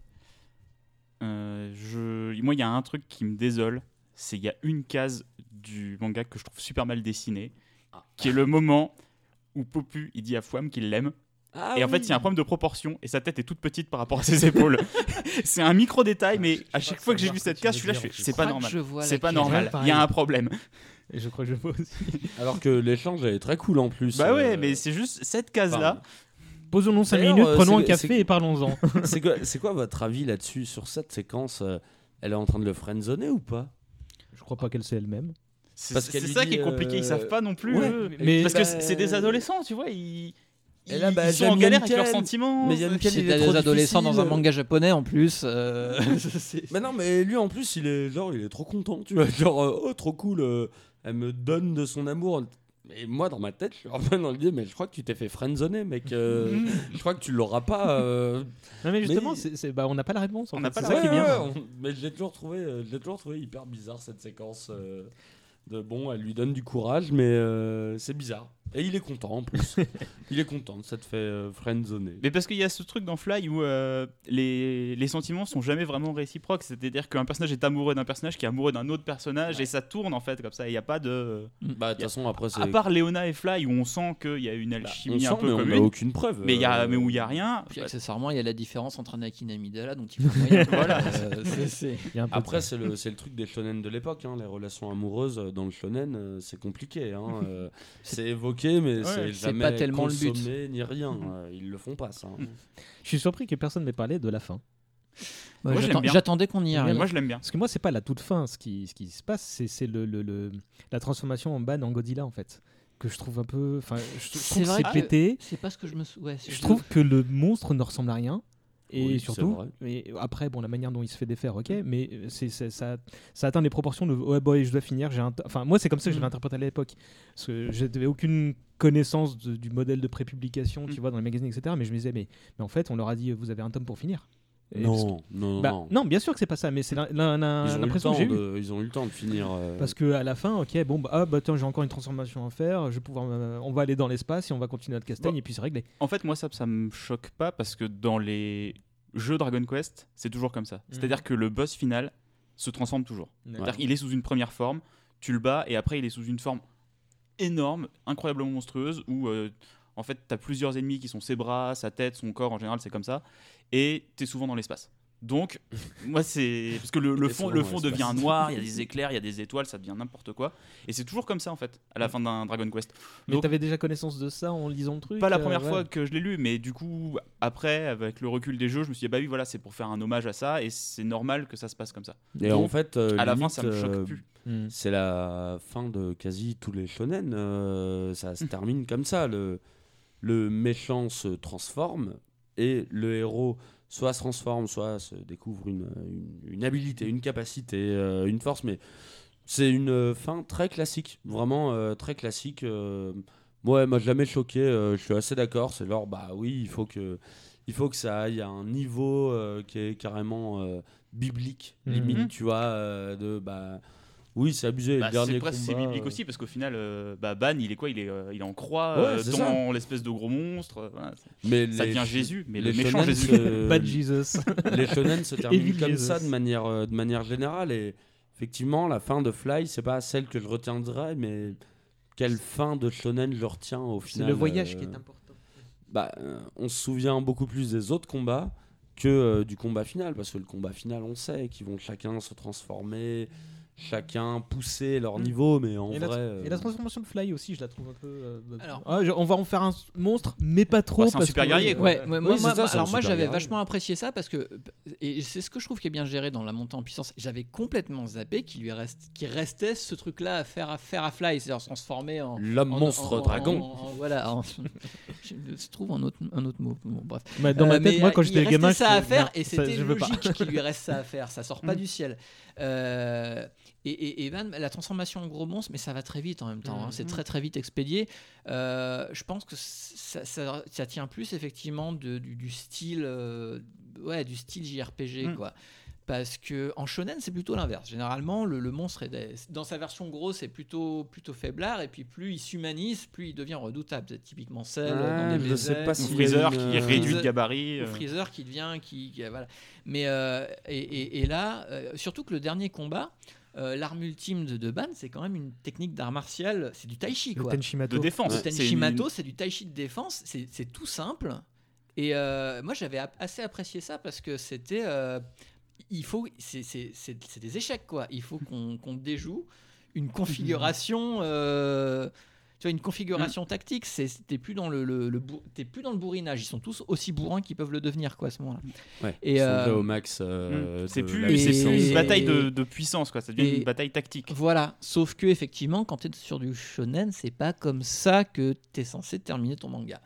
Euh, je... Moi, il y a un truc qui me désole, c'est qu'il y a une case du manga que je trouve super mal dessinée, qui est le moment où Popu il dit à Fouam qu'il l'aime. Ah et en fait, il y a un problème de proportion et sa tête est toute petite par rapport à ses épaules. *laughs* c'est un micro détail, mais à chaque fois que j'ai vu cette case, je suis là, je fais, c'est pas normal. je vois C'est pas normal. Il y a un problème. Et je crois que je vois aussi. Alors que l'échange est très cool en plus. Bah ouais, euh, mais c'est juste cette case-là. Posons-nous 5 D'ailleurs, minutes, euh, prenons un café et parlons-en. *laughs* c'est quoi, votre avis là-dessus sur cette séquence euh, Elle est en train de le friendzoner ou pas? Je crois pas qu'elle sait elle-même. C'est ça qui est compliqué, ils savent pas non plus. ouais, mais- parce que bah, c'est c'est des adolescents, tu vois, ils, Et là, bah, ils sont en galère avec Yankel, leurs sentiments. mais Yankel, C'est il est des trop adolescents dans un manga japonais en plus. euh, *laughs* Mais non, mais lui en plus, il est genre, il est trop content, tu vois, genre, euh, oh, trop cool, euh, elle me donne de son amour. Et moi, dans ma tête, je suis un peu dans l'idée, mais je crois que tu t'es fait friendzoner, mec. euh, *laughs* je crois que tu l'auras pas. euh, Non mais justement, Mais- c'est- c'est- bah, on n'a pas la réponse. en On n'a pas la ça qui est bien. Ouais, ouais, on- Mais je l'ai toujours trouvé, euh, je l'ai toujours trouvé hyper bizarre cette séquence. euh, de bon, elle lui donne du courage, mais euh, c'est bizarre. Et il est content en plus. *laughs* il est content de s'être fait euh, friendzoner. Mais parce qu'il y a ce truc dans Fly où euh, les, les sentiments sont jamais vraiment réciproques. C'est-à-dire qu'un personnage est amoureux d'un personnage qui est amoureux d'un autre personnage et ça tourne en fait comme ça. Il n'y a pas de. Bah, de toute façon, après, c'est. À part Léona et Fly où on sent qu'il y a une Bah, alchimie on sent, un peu mais on n'a commune. aucune preuve. Mais, il y a, euh, mais où il n'y a rien. Puis accessoirement, il y a la différence entre Anakin et Amidala, donc il faut moyen. Voilà. Euh, a un *laughs* *laughs* Après, c'est le, c'est le truc des shonen de l'époque. hein, Les relations amoureuses dans le shonen, c'est compliqué. hein, c'est évoqué, mais Ouais, c'est c'est jamais pas tellement le but. ni rien. euh, ils le font pas, ça. hein. Je suis surpris que personne n'ait parlé de la fin. Bien. J'attendais qu'on y arrive. Moi je l'aime bien. Parce que moi, c'est pas la toute fin. Ce qui, ce qui se passe, c'est c'est le, le- le- la transformation en ban en Godzilla, en fait. Que je trouve un peu. Enfin, je trouve C'est que c'est que- pété. C'est pas ce que je me ouais, Je trouve que le monstre ne ressemble à rien. Et Oui, surtout, mais après, bon, la manière dont il se fait défaire, ok, mais c'est, c'est- ça, ça atteint des proportions de ouais, boy, je dois finir. J'ai enfin, moi, c'est comme ça que je Mm. l'avais interprété à l'époque. Parce que j'avais aucune connaissance de- du modèle de prépublication, tu Mm. vois, dans les magazines, etc. Mais je me disais, mais, mais en fait, on leur a dit, vous avez un tome pour finir. Que- Non, non, bah, non. non, bien sûr que c'est pas ça, mais c'est la- la- la- Ils ont, eu le l'impression temps que j'ai eue. ils ont eu le temps de finir. euh, Parce que à la fin, ok, bon, bah, ah, bah tiens, j'ai encore une transformation à faire. Je vais pouvoir, euh, on va aller dans l'espace et on va continuer notre castagne Bon. et puis c'est réglé. En fait, moi, ça, ça me choque pas parce que dans les jeux Dragon Quest, c'est toujours comme ça. C'est-à-dire que le boss final se transforme toujours. C'est-à-dire qu'il est sous une première forme, tu le bats et après il est sous une forme énorme, incroyablement monstrueuse, où euh, en fait tu as plusieurs ennemis qui sont ses bras, sa tête, son corps, en général c'est comme ça, et tu es souvent dans l'espace. Donc, *laughs* moi, c'est. Parce que le, fond, le devient noir, il y a *laughs* des éclairs, il y a des étoiles, ça devient n'importe quoi. Et c'est toujours comme ça, en fait, à la fin d'un Dragon Quest. Mais t'avais déjà connaissance de ça en lisant le truc pas la euh, première ouais. fois que je l'ai lu, mais du coup, après, avec le recul des jeux, je me suis dit, bah oui, voilà, c'est pour faire un hommage à ça, et c'est normal que ça se passe comme ça. Et Donc, en fait, euh, à la fin, ça me choque euh, plus. Hmm. C'est la fin de quasi tous les shonen. euh, ça se termine comme ça. Le, le méchant se transforme et le héros soit se transforme, soit se découvre une, une, une habilité, une capacité, euh, une force. Mais c'est une euh, fin très classique, vraiment euh, très classique. euh. ouais, m'a jamais choqué. je suis assez d'accord. C'est genre, bah oui, il faut que, il faut que ça aille à un niveau qui est carrément biblique, limite, Mhm. tu vois, de bah. Oui, c'est abusé. Bah, le dernier c'est presque c'est combat, biblique euh, aussi parce qu'au final, euh, bah, Ban, il est quoi? Il est, euh, il est en croix Ouais, euh, c'est dans l'espèce de gros monstre. voilà, c'est- Mais ça les devient Jésus, mais les le méchant shonen Jésus. se- *laughs* Bad Jesus. *laughs* les shonen se *laughs* terminent comme Jesus. ça de manière, euh, de manière générale. Et effectivement, la fin de Fly, c'est pas celle que je retiendrai, mais quelle fin de shonen je retiens au C'est final le voyage euh, qui est important. bah, euh, on se souvient beaucoup plus des autres combats que euh, du combat final, parce que le combat final, on sait qu'ils vont chacun se transformer, chacun pousser leur Mm. niveau, mais en Et la, vrai. et euh, la transformation de Fly aussi, je la trouve un peu. euh, Alors- ah, je- on va en faire un monstre, mais pas trop. Bah, c'est un super que- guerrier, quoi. Ouais, euh, moi, Oui, alors moi j'avais vachement apprécié ça parce que et c'est ce que je trouve qui est bien géré dans la montée en puissance. J'avais complètement zappé qu'il lui reste qui restait ce truc là à faire à faire à Fly, c'est-à-dire se transformer en L'homme monstre en- dragon. en- en- voilà, en- *laughs* je trouve un autre un autre mot. Bon, bref. Bah, dans ma Euh, tête, mais, moi, quand il j'étais restait gamin, ça à faire et c'était logique qu'il lui reste ça à *laughs* faire. Ça sort pas du ciel. Euh, et, et, la transformation en gros monstre, mais ça va très vite en même temps. hein, C'est très très vite expédié. Euh, je pense que ça, ça- ça tient plus effectivement de- du, du style, euh, ouais, du style JRPG Mm. quoi. Parce que en shonen c'est plutôt l'inverse. Généralement le, le monstre est des- dans sa version grosse c'est plutôt plutôt faiblard et puis plus il s'humanise plus il devient redoutable. C'est typiquement celle Ouais, dans des je sais pas Ou si- Freezer a qui est une, euh, réduit de gabarit. ou euh, Freezer qui devient qui, qui- voilà mais euh, et, et- et là euh, surtout que le dernier combat euh, l'arme ultime de, de Ban c'est quand même une technique d'art martial c'est du tai chi Le quoi Tenshimato. de défense. le Tenshimato une- c'est du tai chi de défense c'est tout simple et euh, moi j'avais assez apprécié ça parce que c'était euh, il faut c'est c'est- c'est- c'est des échecs quoi il faut qu'on *laughs* qu'on déjoue une configuration euh, tu vois une configuration tactique c'est t'es plus dans le, le, le t'es plus dans le bourrinage ils sont tous aussi bourrins qu'ils peuvent le devenir quoi à ce moment-là Ouais, Et, ils sont euh, déjà au max. euh, Mm. C'est plus, une bataille de, de puissance, quoi. Ça devient Et- une bataille tactique. Voilà, sauf que effectivement, quand tu es sur du shonen, c'est pas comme ça que tu es censé terminer ton manga.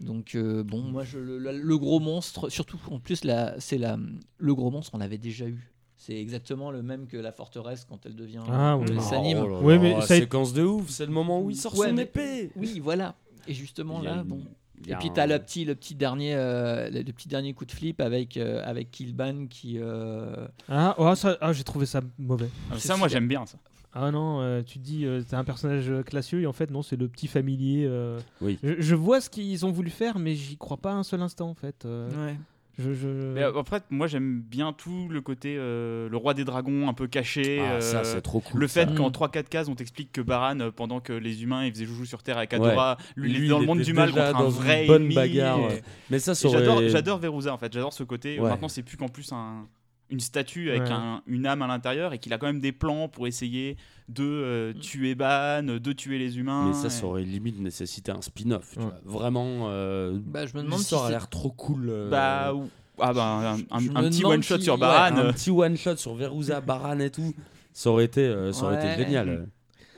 Donc euh, bon, moi je, le, gros monstre, surtout en plus la, c'est la, le gros monstre, on l'avait déjà eu. C'est exactement le même que la forteresse quand elle devient Ah, oui. elle Oh s'anime. Ouais, mais la ça séquence de ouf, c'est le moment où il sort Ouais, son mais- épée. Oui, voilà. Et justement là, une- bon. Et puis un- tu as le petit, le petit dernier, euh, le, petit dernier coup de flip avec euh, avec Killban qui. euh, Ah, oh, ça, ah, j'ai trouvé ça mauvais. Ah, c'est Ça, moi, j'aime bien ça. Ah non, euh, tu te dis, euh, t'es un personnage euh, classieux et en fait, non, c'est le petit familier. euh. Oui. Je, je vois ce qu'ils ont voulu faire, mais j'y crois pas un seul instant en fait. euh. Ouais. Je, je... Mais euh, en fait, moi, j'aime bien tout le côté euh, le roi des dragons un peu caché. Ah, ça, euh, c'est trop cool. Le fait qu'en Mm. 3-4 cases, on t'explique que Baran, euh, pendant que les humains ils faisaient joujou sur Terre avec Adora, lui, il Lui, était dans il le monde était du mal déjà contre un dans vrai une bonne ennemi, bagarre. et- ouais. Mais ça, Et ça J'adore, aurait- j'adore Veruza en fait, j'adore ce côté. Ouais. Maintenant, c'est plus qu'en plus un- une statue avec Ouais. un- une âme à l'intérieur et qu'il a quand même des plans pour essayer de euh, Mm. tuer Ban, de tuer les humains. Mais ça, et- ça aurait limite nécessité un spin-off. Ouais. Vraiment, euh, Bah, je me demande si l'histoire a c'est- l'air trop cool. euh, Bah, ou- ah bah, un, petit demande one shot si- sur ouais, Baran. un petit one shot sur Veruza, *laughs* Baran et tout. Ça aurait été, euh, ça aurait Ouais. été génial.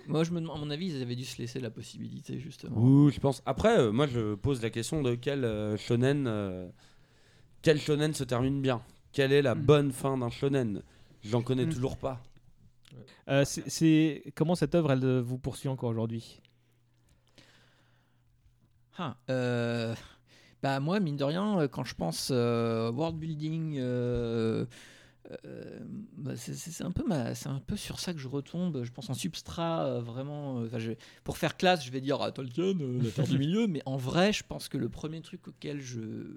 Moi, je me demande, à mon avis, ils avaient dû se laisser la possibilité justement. Oui, je pense. Après, euh, moi, je pose la question de quel euh, shonen, euh, quel shonen se termine bien. Quelle est la Mm. bonne fin d'un shonen? J'en connais Mm. toujours pas. Euh, c'est- comment cette œuvre elle euh, vous poursuit encore aujourd'hui? Ah, euh, bah moi, mine de rien, quand je pense euh, world building, euh, euh, bah, c'est- un peu c'est un peu sur ça que je retombe. Je pense en substrat euh, vraiment. euh, je- pour faire classe, je vais dire ah, Tolkien, euh, la terre du milieu, *laughs* mais en vrai, je pense que le premier truc auquel je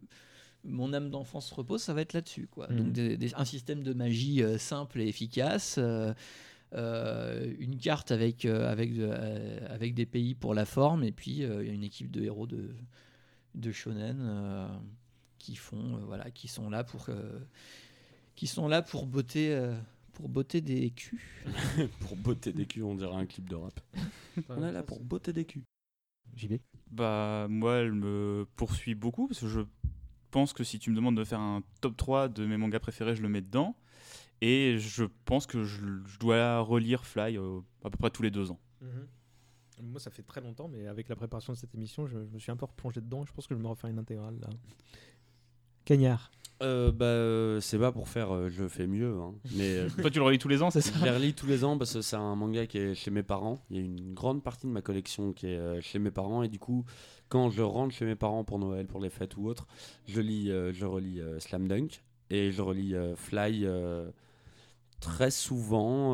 mon âme d'enfance repose, ça va être là-dessus, quoi. Donc des- des- un système de magie euh, simple et efficace. euh, euh, une carte avec, euh, avec, de- euh, avec des pays pour la forme, et puis il y a une équipe de héros de, de shonen euh, qui font, euh, voilà, qui sont là pour, euh, qui sont là pour botter, euh, pour botter des culs. *laughs* pour botter des culs, on dirait un clip de rap. on est là pour botter des culs. JB Bah, moi, elle me poursuit beaucoup parce que je pense que si tu me demandes de faire un top 3 de mes mangas préférés, je le mets dedans. Et je pense que je, je dois relire Fly euh, à peu près tous les deux ans. Moi, ça fait très longtemps, mais avec la préparation de cette émission, je, je me suis un peu replongé dedans. Je pense que je vais me refaire une intégrale là. Cagnard. Euh, bah, euh, c'est pas pour faire euh, je fais mieux. hein, *laughs* mais, euh, Toi, tu le relis tous les ans, c'est ça? Je les relis tous les ans parce que c'est un manga qui est chez mes parents. Il y a une grande partie de ma collection qui est euh, chez mes parents. Et du coup, quand je rentre chez mes parents pour Noël, pour les fêtes ou autre, je, lis, euh, je relis euh, Slam Dunk et je relis euh, Fly très souvent.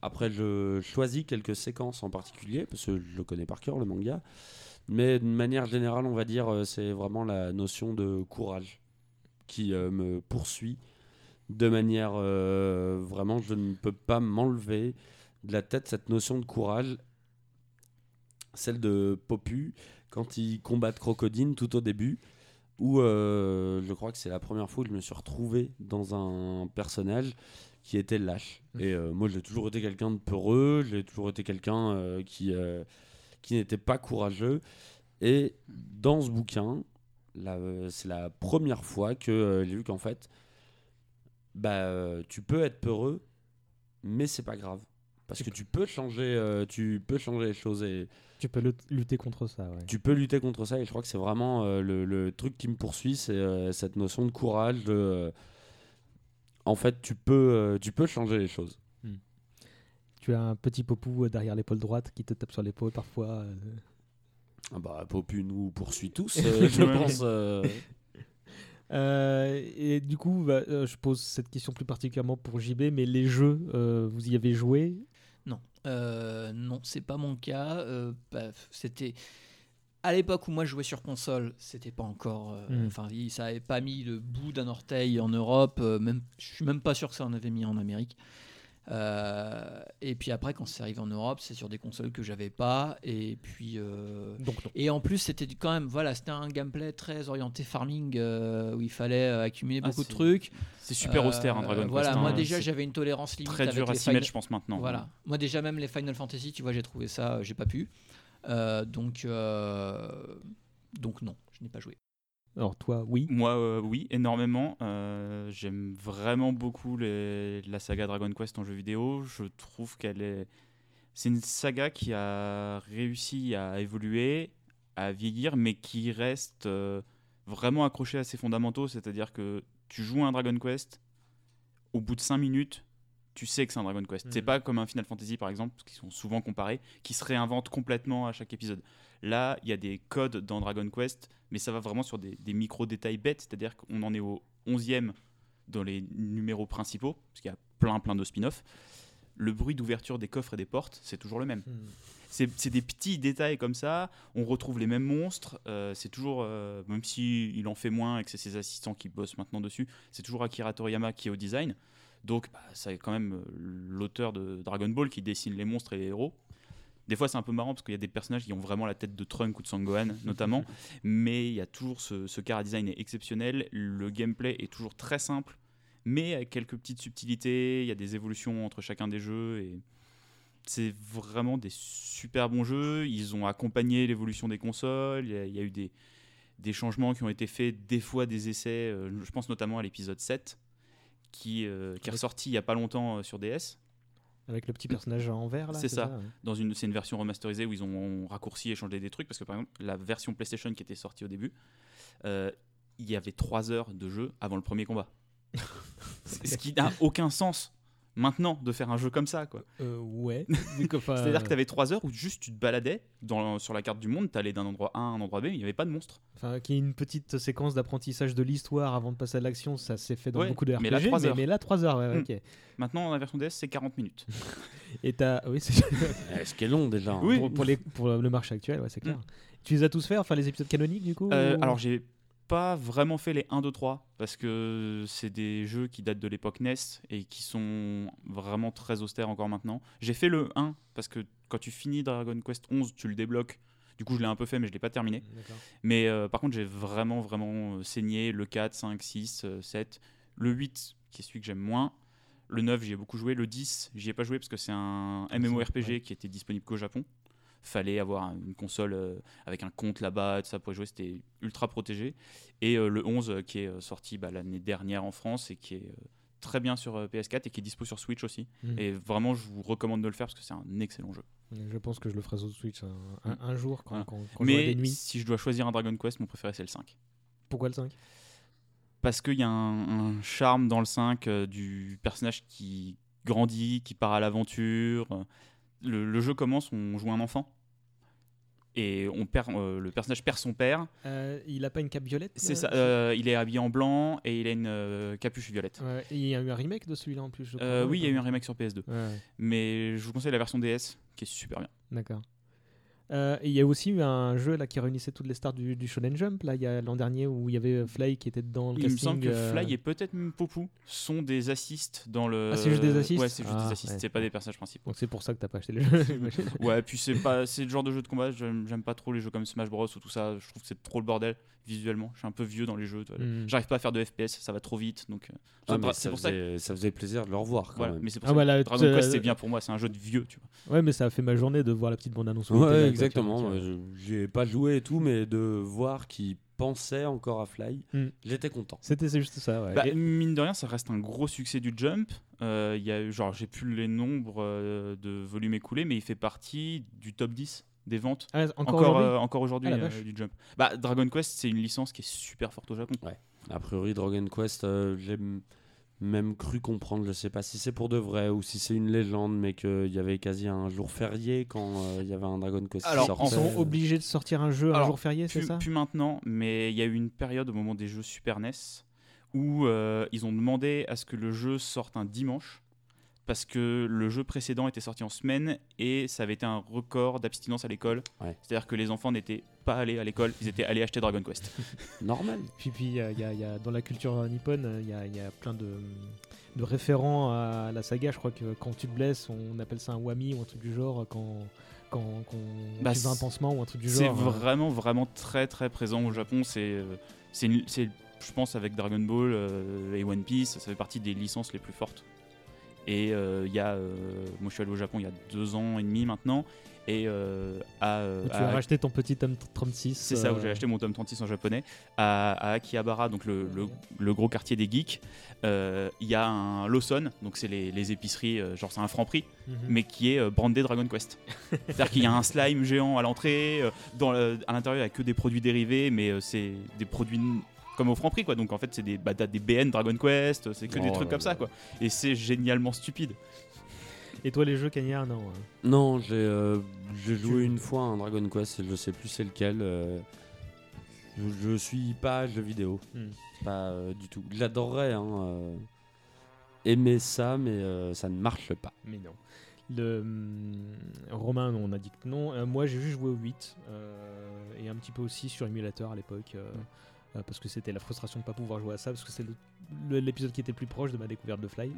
après, je choisis quelques séquences en particulier parce que je le connais par cœur, le manga. Mais de manière générale, on va dire, c'est vraiment la notion de courage qui me poursuit de manière vraiment, je ne peux pas m'enlever de la tête cette notion de courage, celle de Popu quand il combat Crocodile tout au début, où euh, je crois que c'est la première fois que je me suis retrouvé dans un personnage qui était lâche. Et euh, moi, j'ai toujours été quelqu'un de peureux, j'ai toujours été quelqu'un euh, qui, qui n'était pas courageux. Et dans ce bouquin, c'est la première fois que j'ai vu qu'en fait, bah, tu peux être peureux, mais c'est pas grave. Parce que tu peux changer, euh, tu peux changer les choses et Tu peux lut- lutter contre ça. Ouais. tu peux lutter contre ça. Et je crois que c'est vraiment euh, le, le truc qui me poursuit, c'est euh, cette notion de courage. De, en fait, tu peux, tu peux changer les choses. Tu as un petit popou derrière l'épaule droite qui te tape sur l'épaule parfois. Ah bah, Popu nous poursuit tous, *laughs* je pense. euh. Et du coup, bah, euh, je pose cette question plus particulièrement pour JB, mais les jeux, euh, vous y avez joué euh, non, c'est pas mon cas. Euh, bah, c'était à l'époque où moi je jouais sur console, c'était pas encore. euh, Mm. Enfin, ça avait pas mis le bout d'un orteil en Europe. euh, même, je suis même pas sûr que ça en avait mis en Amérique. Euh, et puis après, quand c'est arrivé en Europe, c'est sur des consoles que j'avais pas. Et puis. euh, Donc, et en plus, c'était quand même. Voilà, c'était un gameplay très orienté farming euh, où il fallait euh, accumuler Ah, beaucoup de trucs. c'est super austère, hein, Dragon Voilà, Quest, moi hein. déjà, j'avais une tolérance limite. très dur à s'y mettre, je pense, maintenant. Voilà. Moi, déjà, même les Final Fantasy, tu vois, j'ai trouvé ça, j'ai pas pu. Donc, donc non, je n'ai pas joué. Alors toi, oui. Moi, euh, oui, énormément. Euh, J'aime vraiment beaucoup les- la saga Dragon Quest en jeu vidéo. Je trouve qu'elle est. C'est une saga qui a réussi à évoluer, à vieillir, mais qui reste euh, vraiment accrochée à ses fondamentaux. C'est-à-dire que tu joues à un Dragon Quest, au bout de 5 minutes, tu sais que c'est un Dragon Quest. C'est Mhm. pas comme un Final Fantasy par exemple, qui sont souvent comparés, qui se réinventent complètement à chaque épisode. Là, il y a des codes dans Dragon Quest, mais ça va vraiment sur des, des micro-détails bêtes, c'est-à-dire qu'on en est au 11e dans les numéros principaux, parce qu'il y a plein plein de spin-offs. Le bruit d'ouverture des coffres et des portes, c'est toujours le même. C'est c'est des petits détails comme ça. On retrouve les mêmes monstres. euh, c'est toujours, euh, même si il en fait moins et que c'est ses assistants qui bossent maintenant dessus, c'est toujours Akira Toriyama qui est au design. Donc, bah, c'est quand même euh, l'auteur de Dragon Ball qui dessine les monstres et les héros. Des fois, c'est un peu marrant parce qu'il y a des personnages qui ont vraiment la tête de Trunk ou de Sangohan, *laughs* notamment. mais il y a toujours ce, ce cara design est exceptionnel. Le gameplay est toujours très simple, mais avec quelques petites subtilités. Il y a des évolutions entre chacun des jeux et c'est vraiment des super bons jeux. Ils ont accompagné l'évolution des consoles. Il y a, il y a eu des, des changements qui ont été faits, des fois des essais. euh, je pense notamment à l'épisode 7 qui, euh, qui est ressorti il y a pas longtemps euh, sur DS. Avec le petit personnage en vert là. C'est ça. ouais. Dans une, c'est une version remasterisée où ils ont raccourci et changé des trucs parce que par exemple la version PlayStation qui était sortie au début, euh, il y avait 3 heures de jeu avant le premier combat. *laughs* Ce qui n'a aucun sens maintenant de faire un jeu comme ça quoi. Euh, ouais. *laughs* C'est-à-dire que tu avais 3 heures où juste tu te baladais dans, sur la carte du monde, tu allais d'un endroit A à un endroit B, mais il n'y avait pas de monstre. Enfin, qu'il y ait une petite séquence d'apprentissage de l'histoire avant de passer à l'action, ça s'est fait dans Ouais, beaucoup de RPG. mais là, trois heures. mais là, 3 heures, ouais, ok. Maintenant, dans la version DS, c'est 40 minutes. *laughs* Et t'as. Oui, c'est. *laughs* Eh, ce qui est long déjà. hein. Pour, pour les, pour le marché actuel, ouais, c'est clair. Tu les as tous fait, enfin les épisodes canoniques du coup Euh, ou- alors, j'ai pas vraiment fait les 1, 2, 3 parce que c'est des jeux qui datent de l'époque NES et qui sont vraiment très austères encore maintenant. J'ai fait le 1 parce que quand tu finis Dragon Quest 11, tu le débloques. Du coup, je l'ai un peu fait, mais je l'ai pas terminé. Mais euh, par contre, j'ai vraiment, vraiment euh, saigné le 4, 5, 6, euh, 7. Le 8, qui est celui que j'aime moins. Le 9, j'y ai beaucoup joué. Le 10, j'y ai pas joué parce que c'est un MMORPG ouais. qui était disponible qu'au Japon. Fallait avoir une console euh, avec un compte là-bas, tout ça pour jouer, c'était ultra protégé. Et euh, le 11, euh, qui est sorti bah, l'année dernière en France et qui est très bien sur euh, PS4 et qui est dispo sur Switch aussi. Mhm. Et vraiment, je vous recommande de le faire parce que c'est un excellent jeu. Je pense que je le ferai sur Switch un, un- un jour quand, quand, quand j'aurai Mais des nuits. si je dois choisir un Dragon Quest, mon préféré c'est le 5. Pourquoi le 5 Parce qu'il y a un, un charme dans le 5 euh, du personnage qui grandit, qui part à l'aventure. Le, le jeu commence, on joue un enfant. Et on perd, euh, le personnage perd son père. Euh, Il a pas une cape violette C'est euh, ça. euh, il est habillé en blanc et il a une capuche violette. Ouais, et il y a eu un remake de celui-là en plus. je crois, non, oui, il y a eu un remake sur PS2. Ouais. Mais je vous conseille la version DS qui est super bien. D'accord. Euh, et il y a aussi eu un jeu là qui réunissait toutes les stars du, du Shonen Jump là il y a l'an dernier où il y avait Fly qui était dedans le Il me semble que euh, Fly et peut-être même Popou sont des assists dans le. Ah, c'est juste des assists Ouais, c'est juste Ah, des assists, ouais. c'est pas des personnages principaux. Donc c'est pour ça que t'as pas acheté le *laughs* jeu. ouais, puis c'est pas, c'est le genre de jeu de combat. J'aime, j'aime pas trop les jeux comme Smash Bros ou tout ça. Je trouve que c'est trop le bordel visuellement. Je suis un peu vieux dans les jeux. tu vois. Mm. J'arrive pas à faire de FPS, ça va trop vite. Donc euh, Ah, c'est ça, pour ça. que- ça faisait plaisir de le revoir quand Voilà, même. mais c'est pour Ah, ça que voilà, Dragon tu- Quest c'est bien pour moi. C'est un jeu de vieux, tu vois. Ouais mais ça a fait ma journée de voir la petite bande annonce. Ouais, exactement. J'ai pas joué et tout, mais de voir qu'il pensait encore à Fly, Mm. j'étais content. C'était c'est juste ça. Ouais. Bah, Et- mine de rien, ça reste un gros succès du Jump. Euh, Il y a eu, genre, j'ai plus les nombres euh, de volumes écoulés, mais il fait partie du top 10 des ventes. Ah, encore encore aujourd'hui euh, encore aujourd'hui Ah, la euh, vache. du Jump. Bah, Dragon Quest, c'est une licence qui est super forte au Japon. Ouais. A priori, Dragon Quest, euh, j'ai m- même cru comprendre, je sais pas si c'est pour de vrai ou si c'est une légende, mais qu'il y avait quasi un jour férié quand euh, il y avait un Dragon Quest Alors, qui en Ils sortait. sont obligés de sortir un jeu un jour férié, c'est ça? plus maintenant, mais il y a eu une période au moment des jeux Super NES où euh, ils ont demandé à ce que le jeu sorte un dimanche parce que le jeu précédent était sorti en semaine et ça avait été un record d'abstinence à l'école. Ouais. C'est-à-dire que les enfants n'étaient pas allés à l'école, ils étaient allés acheter Dragon Quest. *laughs* Normal. Puis, puis il y a, y dans la culture nippone, il y a, il y a plein de, de référents à la saga. Je crois que quand tu te blesses, on appelle ça un wami ou un truc du genre. Quand, quand, quand Bah, tu veux un c'est- pansement ou un truc du C'est genre. hein. vraiment, vraiment très, très présent au Japon. C'est, euh, c'est, c'est, je pense, avec Dragon Ball euh, et One Piece, ça fait partie des licences les plus fortes. Et euh, il y a, euh, moi je suis allé au Japon il y a deux ans et demi maintenant, et euh, à, tu à- as racheté ton petit tome 36. c'est ça où j'ai acheté mon tome 36 en japonais à, à Akihabara, donc le, le- le gros quartier des geeks. Il y a un Lawson, donc c'est les, les épiceries, genre c'est un franc prix, Mhm. mais qui est brandé Dragon Quest. C'est-à-dire qu'il y a un slime géant à l'entrée, dans à l'intérieur il n'y a que des produits dérivés, mais c'est des produits comme au franc prix quoi. Donc en fait c'est des, bah, t'as des BN Dragon Quest, c'est que des Oh trucs comme ça quoi. Et c'est génialement stupide. Et toi, les jeux Cagnard, non. hein. Non, j'ai euh, j'ai joué une fois à un Dragon Quest et je sais plus c'est lequel. euh, je, je suis pas jeu vidéo. Hmm. Pas euh, du tout. J'adorerais hein, euh, aimer ça, mais euh, ça ne marche pas. Mais non. Le hum, Romain, on a dit que non. Euh, moi, j'ai juste joué au 8 euh, et un petit peu aussi sur émulateur à l'époque. euh, euh, parce que c'était la frustration de pas pouvoir jouer à ça, parce que c'est l'épisode qui était le plus proche de ma découverte de Fly.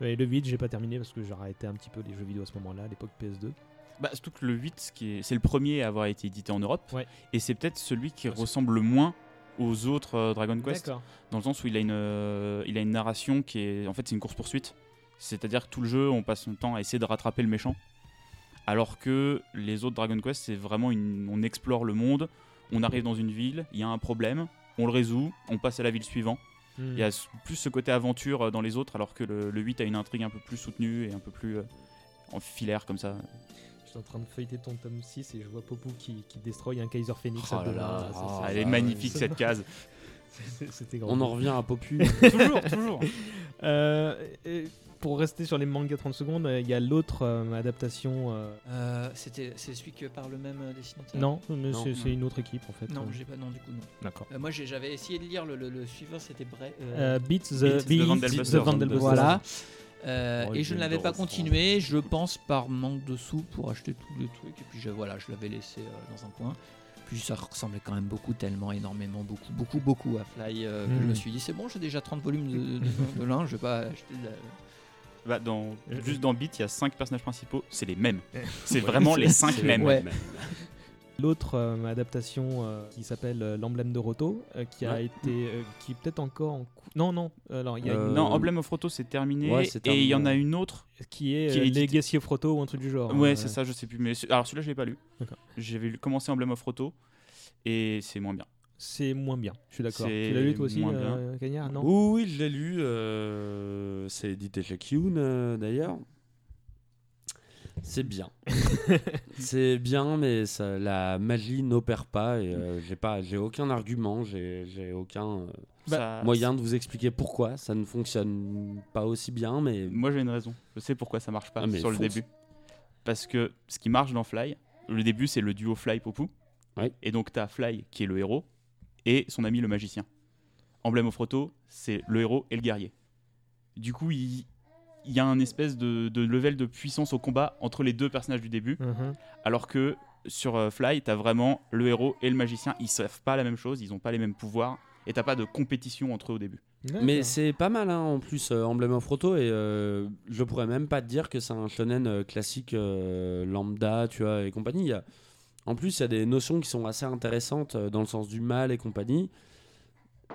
Et le 8, j'ai pas terminé parce que j'ai arrêté un petit peu les jeux vidéo à ce moment-là, à l'époque PS2. Bah, surtout que le 8, qui est- c'est le premier à avoir été édité en Europe, Ouais. et c'est peut-être celui qui Ah, ressemble le moins aux autres euh, Dragon Quest, dans le sens où il a une, euh, il a une narration qui est, en fait, c'est une course poursuite. C'est-à-dire que tout le jeu, on passe son temps à essayer de rattraper le méchant, alors que les autres Dragon Quest, c'est vraiment une, on explore le monde, on arrive dans une ville, il y a un problème, on le résout, on passe à la ville suivante. Hmm. Il y a plus ce côté aventure euh, dans les autres, alors que le, le 8 a une intrigue un peu plus soutenue et un peu plus euh, en filaire comme ça. Je suis en train de feuilleter ton tome 6 et je vois Popou qui, qui destroy un Kaiser Phoenix Oh là. Ça, ah, elle est magnifique ça- cette case. *laughs* C'était- C'était grand. On en revient à Popu. *laughs* toujours, toujours. Euh, et pour rester sur les mangas 30 secondes, euh, il y a l'autre euh, adaptation. euh, Euh, C'était c'est celui que par le même dessinateur? Non, mais Non. c'est- c'est une autre équipe en fait. Non, Euh, j'ai pas non du coup non. D'accord. Euh, moi j'ai- j'avais essayé de lire le, le- le suivant, c'était Bray. Euh, Beat the, Beat the Beat Vandelbusters. the Vandelbusters. Voilà. Euh, Oh, et je ne l'avais pas continué, je pense par manque de sous pour acheter tous les trucs. Et puis je, voilà, je l'avais laissé euh, dans un coin. Puis ça ressemblait quand même beaucoup, tellement, énormément, beaucoup, beaucoup, beaucoup à Fly. euh, que Je Mhm. me suis dit, c'est bon, j'ai déjà 30 volumes de, de, de l'un, je vais pas acheter de la- Bah, dans, Euh, juste dans Beat, il y a 5 personnages principaux, c'est les mêmes. Ouais. C'est vraiment les 5 C'est mêmes. Ouais. L'autre euh, adaptation euh, qui s'appelle euh, l'emblème de Roto, euh, qui a Ouais. été, euh, qui est peut-être encore en cou- non non, alors il y a Euh, une- Non, Emblem of Roto, c'est terminé. Ouais, et il y en a une autre. qui est, qui est euh, Legacy of Roto ou un truc du genre. Ouais, euh, c'est ça, je sais plus. Mais alors celui-là, je l'ai pas lu. J'avais commencé Emblem of Roto et c'est moins bien. C'est moins bien, je suis d'accord. C'est Tu l'as lu toi aussi, euh, Cagnard? Non Oui, oui, je l'ai lu. euh, c'est édité chez Kyun euh, d'ailleurs. C'est bien. *laughs* c'est bien, mais ça- la magie n'opère pas et euh, j'ai pas, j'ai aucun argument, j'ai j'ai aucun euh, Bah, Ça- moyen de vous expliquer pourquoi ça ne fonctionne pas aussi bien, mais Moi, j'ai une raison. Je sais pourquoi ça marche pas Ah, mais sur le début. Parce que ce qui marche dans Fly, le début, c'est le duo Fly-Popu. Ouais. Et donc, tu as Fly qui est le héros et son ami le magicien. Emblem of Roto, c'est le héros et le guerrier. Du coup, il, il y a un espèce de, de level de puissance au combat entre les deux personnages du début. Mhm. Alors que sur euh, Fly, tu as vraiment le héros et le magicien. Ils savent pas la même chose, ils ont pas les mêmes pouvoirs. Et t'as pas de compétition entre eux au début. Mais c'est pas mal hein, en plus euh, Emblem of Roto et euh, je pourrais même pas te dire que c'est un shonen euh, classique euh, lambda tu vois et compagnie. Il y a- En plus il y a des notions qui sont assez intéressantes euh, dans le sens du mal et compagnie.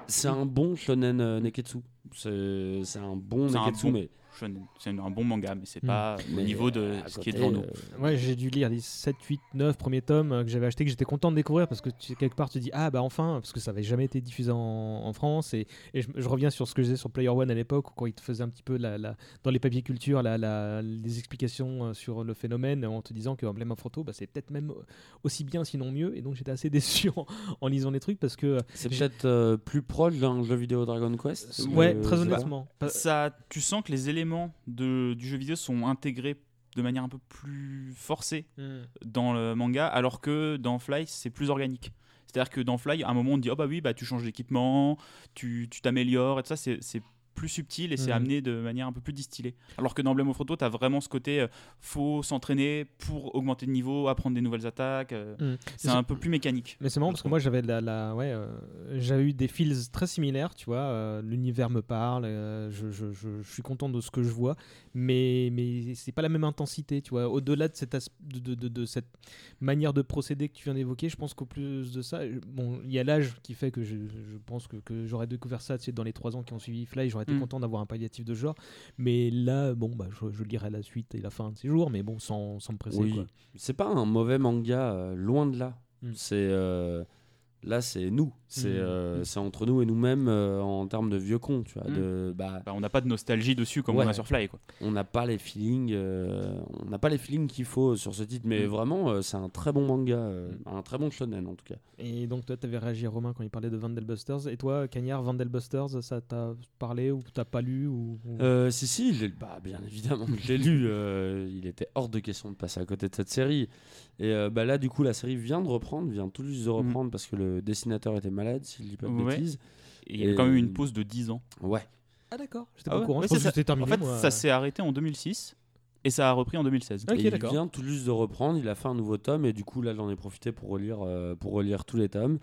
C'est un bon shonen euh, neketsu. C'est c'est un bon neketsu mais shonen. C'est un bon manga, mais c'est Mm. pas Mais, au niveau de euh, ce qui est devant nous. euh, Ouais, j'ai dû lire les 7, 8, 9 premiers tomes euh, que j'avais acheté, que j'étais content de découvrir parce que tu, quelque part tu dis ah bah enfin, parce que ça avait jamais été diffusé en, en France. Et, et je, je reviens sur ce que je disais sur Player One à l'époque, quand il te faisait un petit peu la, la- dans les papiers culture la, la- les explications euh, sur le phénomène en te disant que Emblem of Roto, bah, c'est peut-être même aussi bien sinon mieux. Et donc j'étais assez *laughs* déçu en, en lisant les trucs parce que. c'est peut-être euh, plus proche d'un jeu vidéo Dragon Quest. Ouais, euh, très honnêtement. Ça, tu sens que les éléments de, du jeu vidéo sont intégrés de manière un peu plus forcée Hmm. dans le manga, alors que dans Fly, c'est plus organique. C'est-à-dire que dans Fly, à un moment, on dit Oh bah oui, bah, tu changes d'équipement, tu t'améliores, et tout ça, c'est plus subtil et c'est Mhm. amené de manière un peu plus distillée. Alors que dans Emblem of Roto, tu as vraiment ce côté euh, faut s'entraîner pour augmenter de niveau, apprendre des nouvelles attaques. euh, Hmm. C'est un peu plus mécanique. Mais c'est marrant parce que moi j'avais la, la- ouais, euh, j'avais eu des feels très similaires, tu vois. L'univers me parle, je, je- je- je suis content de ce que je vois, mais mais c'est pas la même intensité, tu vois. Au-delà de cette de, de- de- de cette manière de procéder que tu viens d'évoquer, je pense qu'au plus de ça, bon, il y a l'âge qui fait que je, je pense que, que j'aurais découvert ça, tu sais, dans les trois ans qui ont suivi Fly, j'aurais été Mm. content d'avoir un palliatif de ce genre. Mais là, bon, bah, je, je lirai la suite et la fin de ces jours, mais bon, sans, sans me presser. Oui, c'est pas un mauvais manga, euh, loin de là. Mm. C'est euh, là, c'est nous, c'est Mm. euh, c'est entre nous et nous-mêmes euh, en termes de vieux cons, tu vois. Mm. De, bah, Bah, on n'a pas de nostalgie dessus comme Ouais. on a sur Fly. Quoi. on n'a pas les feelings, euh, on n'a pas les feelings qu'il faut sur ce titre, mais vraiment, euh, c'est un très bon manga, euh, un très bon shonen en tout cas. Et donc toi, tu avais réagi à Romain quand il parlait de Vandelbusters. Et toi, Cagnard, Vandelbusters, ça t'a parlé ou t'as pas lu ou... ou- Euh, si, si, bah, bien évidemment je l'ai lu. euh, il était hors de question de passer à côté de cette série. Et euh, bah, là, du coup, la série vient de reprendre, vient tout juste de reprendre parce que le dessinateur était malade, si je dis pas de Ouais. bêtises. Et il y a quand même eu une pause de 10 ans. Ouais. Ah d'accord, j'étais Ah pas ouais. au courant. Ouais, terminé. En fait, moi. ça s'est arrêté en 2006 et ça a repris en 2016. Ok, Et il vient tout juste de reprendre, il a fait un nouveau tome et du coup là j'en ai profité pour relire, euh, pour relire tous les tomes.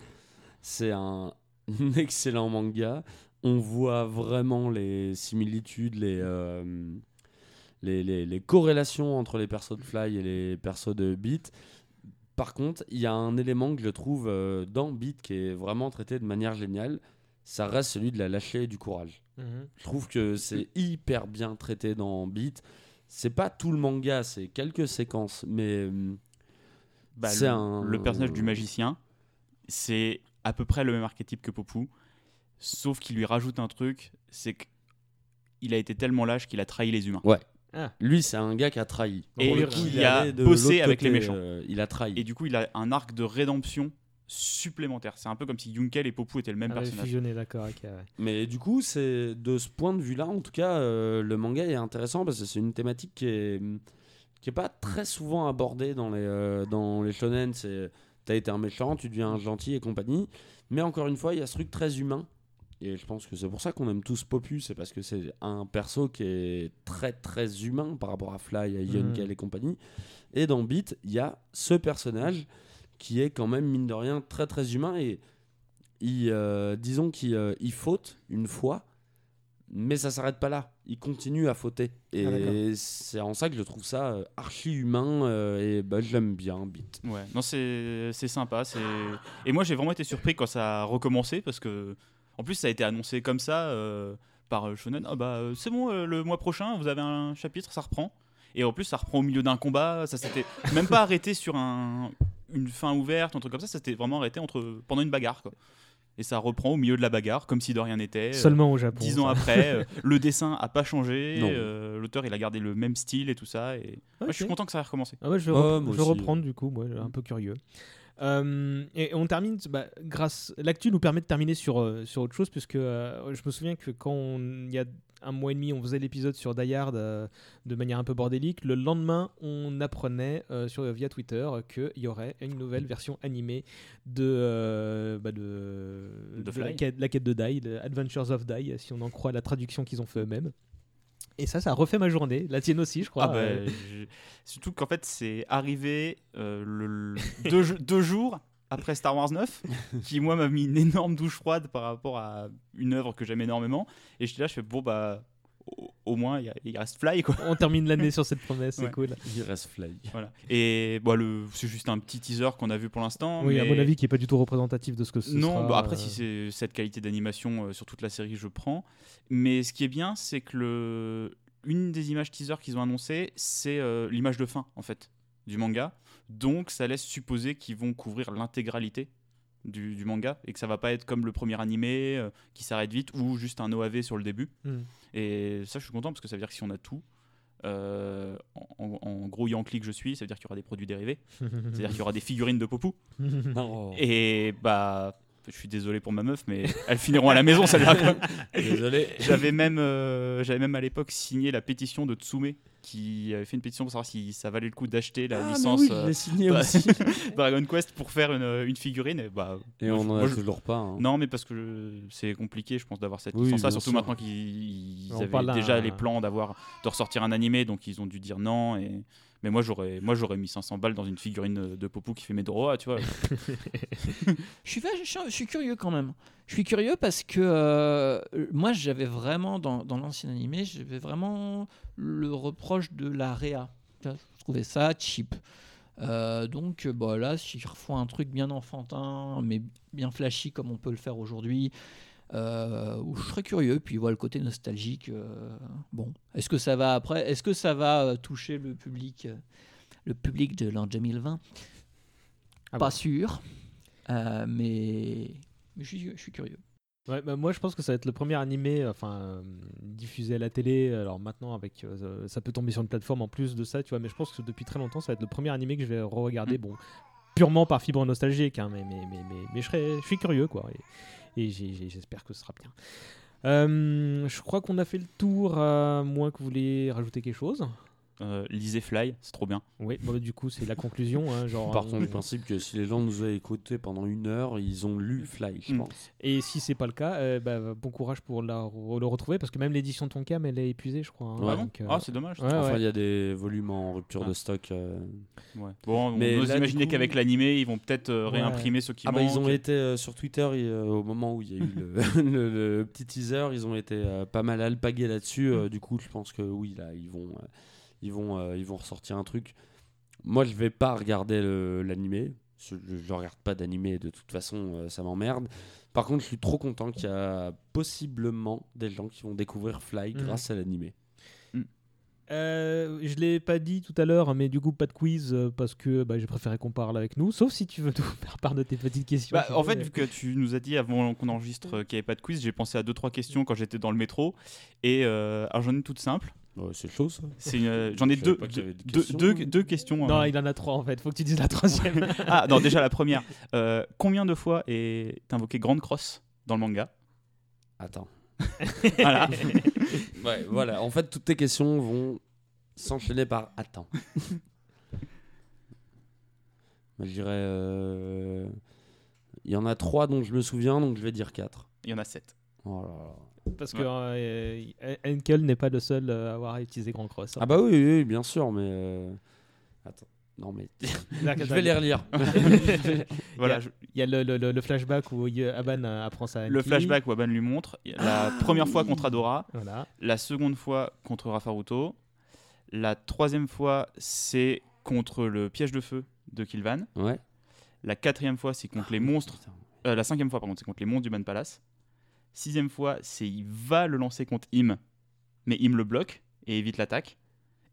C'est un *laughs* excellent manga. On voit vraiment les similitudes, les, euh, les, les- les corrélations entre les persos de Fly et les persos de Beat. Par contre, il y a un élément que je trouve euh, dans Beat qui est vraiment traité de manière géniale. Ça reste celui de la lâcheté et du courage. Mhm. Je trouve que c'est hyper bien traité dans Beat. C'est pas tout le manga, c'est quelques séquences, mais euh, Bah, c'est le, un- le personnage du magicien, c'est à peu près le même archétype que Popu, sauf qu'il lui rajoute un truc, c'est qu'il a été tellement lâche qu'il a trahi les humains. Ouais. Ah. Lui, c'est un gars qui a trahi. Et est a bossé avec les méchants. euh, il a trahi. Et du coup, il a un arc de rédemption supplémentaire. C'est un peu comme si Yunkel et Popu étaient le même Ah personnage. fusionné, d'accord. ouais. Mais du coup, c'est de ce point de vue-là, en tout cas, euh, le manga est intéressant parce que c'est une thématique qui est qui est pas très souvent abordée dans les euh, dans les shonen. C'est t'as été un méchant, tu deviens un gentil et compagnie. Mais encore une fois, il y a ce truc très humain. Et je pense que c'est pour ça qu'on aime tous Popu, c'est parce que c'est un perso qui est très très humain par rapport à Fly, à Yonkel et compagnie. Et dans Beat, il y a ce personnage qui est quand même, mine de rien, très très humain. Et il, euh, disons qu'il euh, il faute une fois, mais ça s'arrête pas là. Il continue à fauter. Ah. Et c'est en ça que je trouve ça euh, archi humain euh, et bah, je l'aime bien, Beat. Ouais, non, c'est c'est sympa. c'est- Et moi, j'ai vraiment été surpris quand ça a recommencé parce que, en plus, ça a été annoncé comme ça euh, par euh, Shonen. Ah bah, euh, c'est bon, euh, le mois prochain, vous avez un chapitre, ça reprend. Et en plus, ça reprend au milieu d'un combat. Ça s'était *laughs* même pas arrêté sur un, une fin ouverte, un truc comme ça. Ça s'était vraiment arrêté entre, pendant une bagarre, quoi. Et ça reprend au milieu de la bagarre, comme si de rien n'était. euh, Seulement au Japon, Dix ans ça. après, euh, *laughs* le dessin a pas changé. Non. euh, L'auteur, il a gardé le même style et tout ça. Et moi, je suis content que ça ait recommencé. Ah ouais, je vais, je vais aussi, reprendre du coup, moi, un peu curieux. Euh, et on termine, bah, grâce, l'actu nous permet de terminer sur, euh, sur autre chose, puisque euh, je me souviens que quand on- il y a un mois et demi, on faisait l'épisode sur Die Hard de manière un peu bordélique. Le lendemain, on apprenait sur, via Twitter qu'il y aurait une nouvelle version animée de, bah, de, De la, quête, la quête de Die, Adventures of Die, si on en croit la traduction qu'ils ont fait eux-mêmes. Et ça, ça a refait ma journée. La tienne aussi, je crois. Ah bah, Euh, je- Surtout qu'en fait, c'est arrivé euh, le, deux, jou- *laughs* deux jours après Star Wars 9, qui moi m'a mis une énorme douche froide par rapport à une œuvre que j'aime énormément. Et j'étais là, je fais bon, bah, au, moins, il y a- il reste Fly, quoi. On termine l'année *laughs* sur cette promesse, c'est Ouais. cool. Il reste Fly. Voilà. Et bon, le- c'est juste un petit teaser qu'on a vu pour l'instant. Oui, à mon avis, qui est pas du tout représentatif de ce que ce Non, sera, bah après, euh, si c'est cette qualité d'animation euh, sur toute la série, je prends. Mais ce qui est bien, c'est que le... une des images teaser qu'ils ont annoncées, c'est euh, l'image de fin, en fait, du manga. Donc, ça laisse supposer qu'ils vont couvrir l'intégralité du, du manga et que ça va pas être comme le premier animé euh, qui s'arrête vite ou juste un OAV sur le début. Hmm. Et ça, je suis content parce que ça veut dire que si on a tout, euh, en, en gros Yankee que je suis, ça veut dire qu'il y aura des produits dérivés. *laughs* C'est-à-dire qu'il y aura des figurines de Popou. Et bah, je suis désolé pour ma meuf, mais elles finiront à la maison, ça *laughs* Désolé. J'avais même, euh, j'avais même à l'époque signé la pétition de Tsume qui avait fait une pétition pour savoir si ça valait le coup d'acheter la Ah, licence oui, signé bah, aussi. *laughs* Dragon Quest pour faire une, une figurine. Et, bah, Et moi, on je- en a moi, je- toujours pas, hein. Non, mais parce que c'est compliqué, je pense, d'avoir cette Oui, licence-là, surtout sûr. maintenant qu'ils avaient déjà les plans d'avoir de ressortir un animé, donc ils ont dû dire non. Et mais moi j'aurais, moi j'aurais mis 500 balles dans une figurine de Popou qui fait Medoroa, tu vois. *laughs* Je suis, je je curieux quand même. Je suis curieux parce que euh, moi, j'avais vraiment, dans, dans l'ancien animé, j'avais vraiment le reproche de la réa. Je trouvais ça cheap. Euh, donc euh, bah, là, s'ils refont un truc bien enfantin, mais bien flashy comme on peut le faire aujourd'hui, euh, je serais curieux. Puis voilà le côté nostalgique. euh, bon, est-ce que ça va après Est-ce que ça va euh, toucher le public, euh, le public de l'an 2020 Ah Pas bon. sûr, mais, mais je, suis, je suis curieux. Ouais, bah, moi je pense que ça va être le premier animé enfin euh, diffusé à la télé. Alors maintenant avec euh, ça peut tomber sur une plateforme en plus de ça, tu vois, mais je pense que depuis très longtemps ça va être le premier animé que je vais re-regarder bon purement par fibre nostalgique hein, mais, mais, mais, mais, mais je, serais, je suis curieux quoi et, et j'espère que ce sera bien. Euh, je crois qu'on a fait le tour, à moins que vous voulez rajouter quelque chose. Euh, lisez Fly, c'est trop bien. Oui, bon, du coup c'est la conclusion. hein, genre, Partons on- du principe que si les gens nous avaient écoutés pendant une heure, ils ont lu Fly, je Mm. pense. Et si c'est pas le cas, euh, bah, bon courage pour la, re- le retrouver parce que même l'édition Tonkam elle est épuisée, je crois. hein. Ouais. Donc, Ah, c'est dommage. ouais, enfin, ouais. il y a des volumes en rupture Ah. de stock. euh. Ouais. Bon, on Mais ose là, coup- qu'avec l'animé, ils vont peut-être euh, Ouais. réimprimer ceux qui ah bah, ils ont été euh, sur Twitter et, euh, au moment où il y a eu le, *laughs* le- le petit teaser, ils ont été euh, pas mal alpagués là-dessus. euh, du coup, je pense que oui, là, ils vont, euh, ils vont, euh, ils vont ressortir un truc. Moi, je vais pas regarder l'animé. Je, je regarde pas d'animé de toute façon, euh, ça m'emmerde. Par contre, je suis trop content qu'il y a possiblement des gens qui vont découvrir Fly Mhm. grâce à l'animé. Euh, je l'ai pas dit tout à l'heure, mais du coup pas de quiz euh, parce que bah, j'ai préféré qu'on parle avec nous. Sauf si tu veux *laughs* nous faire part de tes petites questions. Bah, en fait, vu que tu nous as dit avant qu'on enregistre euh, qu'il n'y avait pas de quiz, j'ai pensé à deux trois questions quand j'étais dans le métro. Et euh, alors j'en ai toutes c'est chaud ça. Euh, J'en ai deux, deux, questions. deux- deux questions. Non, euh. il en a trois en fait. Faut que tu dises la troisième. *laughs* ah non, déjà la première. Euh, combien de fois est invoqué Grande Cross dans le manga? Attends. *laughs* Voilà. *laughs* ouais, voilà. En fait, toutes tes questions vont s'enchaîner par attends. Moi, je dirais. euh, Il y en a trois dont je me souviens, donc je vais dire quatre. Il y en a sept. Oh là là. Parce que Ouais. euh, Henkel n'est pas le seul euh, à avoir utilisé Grand Cross. hein. Ah bah oui, oui, oui, bien sûr, mais. euh, Attends. Non, mais. *laughs* Je vais les relire. *laughs* *laughs* Voilà, il y je- a, il y a le, le- le- le flashback où y- Aban euh, apprend ça à Le Anki. flashback où Aban lui montre. La première fois contre Adora. Voilà. La seconde fois contre Rafaruto. La troisième fois, c'est contre le piège de feu de Kilvan. Ouais. La quatrième fois, c'est contre les monstres. euh, la cinquième fois, pardon, c'est contre les monstres du Man Palace. Sixième fois, c'est il va le lancer contre Im, mais Im le bloque et évite l'attaque.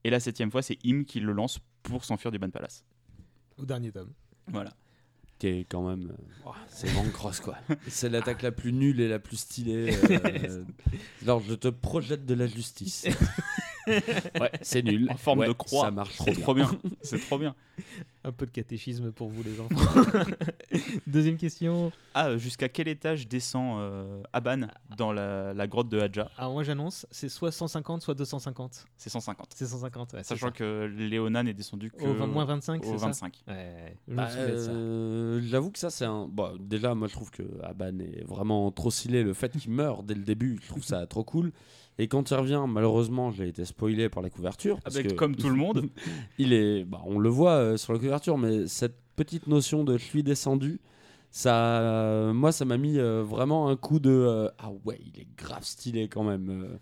Et la septième fois, c'est Im qui le lance pour s'enfuir du Man Palace. Au dernier tome. Voilà. Qui est quand même. euh, c'est Van Cross, quoi. *laughs* C'est l'attaque la plus nulle et la plus stylée. euh, *laughs* alors, je te projette de la justice. *laughs* *laughs* ouais, c'est nul. En forme Ouais, de croix. Ça marche trop, trop bien. *laughs* C'est trop bien. Un peu de catéchisme pour vous, les enfants. *laughs* Deuxième question. Ah, euh, jusqu'à quel étage descend euh, Aban dans la, la grotte de Hadja? Alors, moi, j'annonce, c'est soit 150, soit 250. C'est 150. C'est 150, ouais, c'est Sachant ça. que Léona n'est descendu que Au moins 25, au c'est ça? 25. Ouais, je me Bah, euh, J'avoue que ça, c'est un. Bon, déjà, moi, je trouve que Aban est vraiment trop stylé. Le fait qu'il meurt dès le début, je trouve ça trop cool. Et quand il revient, malheureusement, j'ai été spoilé par la couverture. parce Avec que- comme tout le monde. *laughs* il est, bah, on le voit euh, sur la couverture, mais cette petite notion de je suis descendu, ça, euh, moi, ça m'a mis euh, vraiment un coup de ah ouais, il est grave stylé quand même.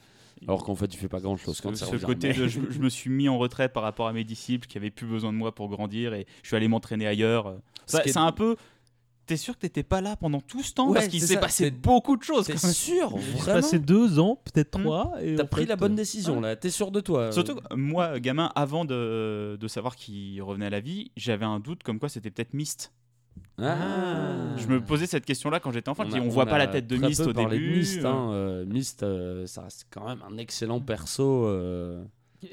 alors qu'en fait, il fait pas grand chose quand ce ça ce côté mais- de je, je me suis mis en retrait par rapport à mes disciples qui avaient plus besoin de moi pour grandir et je suis allé m'entraîner ailleurs. C'est un peu. T'es sûr que t'étais pas là pendant tout ce temps Ouais, Parce qu'il s'est passé beaucoup de choses. T'es sûr Il s'est passé deux ans, peut-être trois. et T'as pris fait, la bonne euh, décision là. T'es sûr de toi. Surtout, que moi, gamin, avant de, de savoir qu'il revenait à la vie, j'avais un doute comme quoi c'était peut-être Myst. Ah. Je me posais cette question-là quand j'étais enfant. On a- On, voit pas la tête de peu au parlé de début. Myst, hein, euh, euh, ça reste quand même un excellent perso. euh.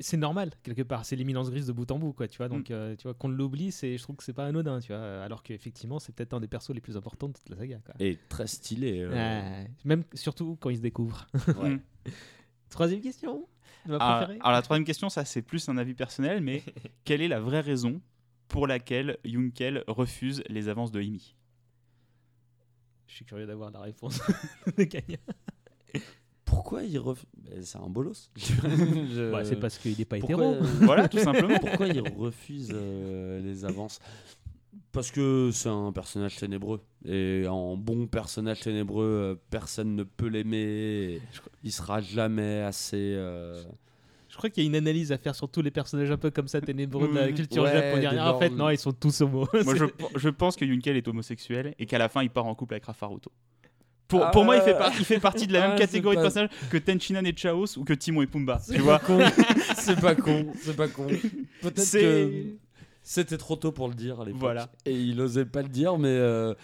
C'est normal, quelque part. C'est l'éminence grise de bout en bout, quoi. Tu vois, Mm. donc, euh, tu vois, qu'on l'oublie, c'est, je trouve que c'est pas anodin, tu vois. Alors qu'effectivement, c'est peut-être un des persos les plus importants de toute la saga, quoi. Et très stylé. euh. Même surtout quand il se découvre. Ouais. *laughs* Troisième question? Ma Ah, préférée? alors la troisième question, ça c'est plus un avis personnel, mais *laughs* quelle est la vraie raison pour laquelle Junkel refuse les avances de Imi? Je suis curieux d'avoir la réponse *laughs* de Kanya. Pourquoi il refuse C'est un bolos. *laughs* Je- Bah, c'est parce qu'il est pas Pourquoi- hétéro. Voilà, tout simplement. Pourquoi il refuse euh, les avances? Parce que c'est un personnage ténébreux. Et en bon personnage ténébreux, euh, personne ne peut l'aimer. Il sera jamais assez. euh, Je crois qu'il y a une analyse à faire sur tous les personnages un peu comme ça ténébreux de la Oui. culture Ouais, japonaise. des En fait, bornes. non, ils sont tous homo. Moi je, *laughs* je pense que Junkel est homosexuel et qu'à la fin il part en couple avec Rafaruto. Pour, Ah pour moi, il fait, ouais. par- il fait partie de la *laughs* même Ah, catégorie de personnages que Tenchinan et Chaos ou que Timon et Pumba. C'est Tu pas vois con. *laughs* c'est pas con. C'est pas con. Peut-être que c'était trop tôt pour le dire à l'époque. Voilà. Et il osait pas le dire, mais euh,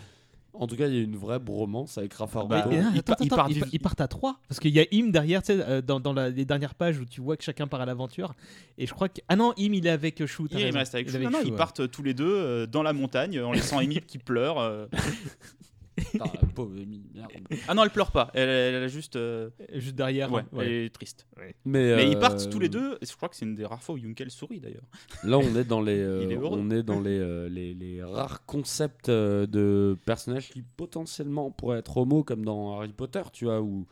en tout cas, il y a une vraie bromance avec Rafa Bah, il part- il part ils, du- partent à trois parce qu'il y a Im derrière, tu sais, euh, dans, dans la- les dernières pages où tu vois que chacun part à l'aventure. Et je crois que ah non, Im il est avec euh, Shu. t'as Il reste avec. Non, non, ils ouais. partent tous les deux euh, dans la montagne en laissant Amy qui pleure. euh. *laughs* *laughs* Putain, la pauvre Amy, merde. Ah non, elle pleure pas. Elle, elle a juste. euh, Juste derrière. Ouais, ouais. elle est triste. Mais, Mais ils euh, partent tous les deux. Et je crois que c'est une des rares fois où Junkel sourit d'ailleurs. Là, on est dans les, euh, *laughs* Il est heureux. on est dans les, euh, les, les rares concepts euh, de personnages qui potentiellement pourraient être homo, comme dans Harry Potter, tu vois, où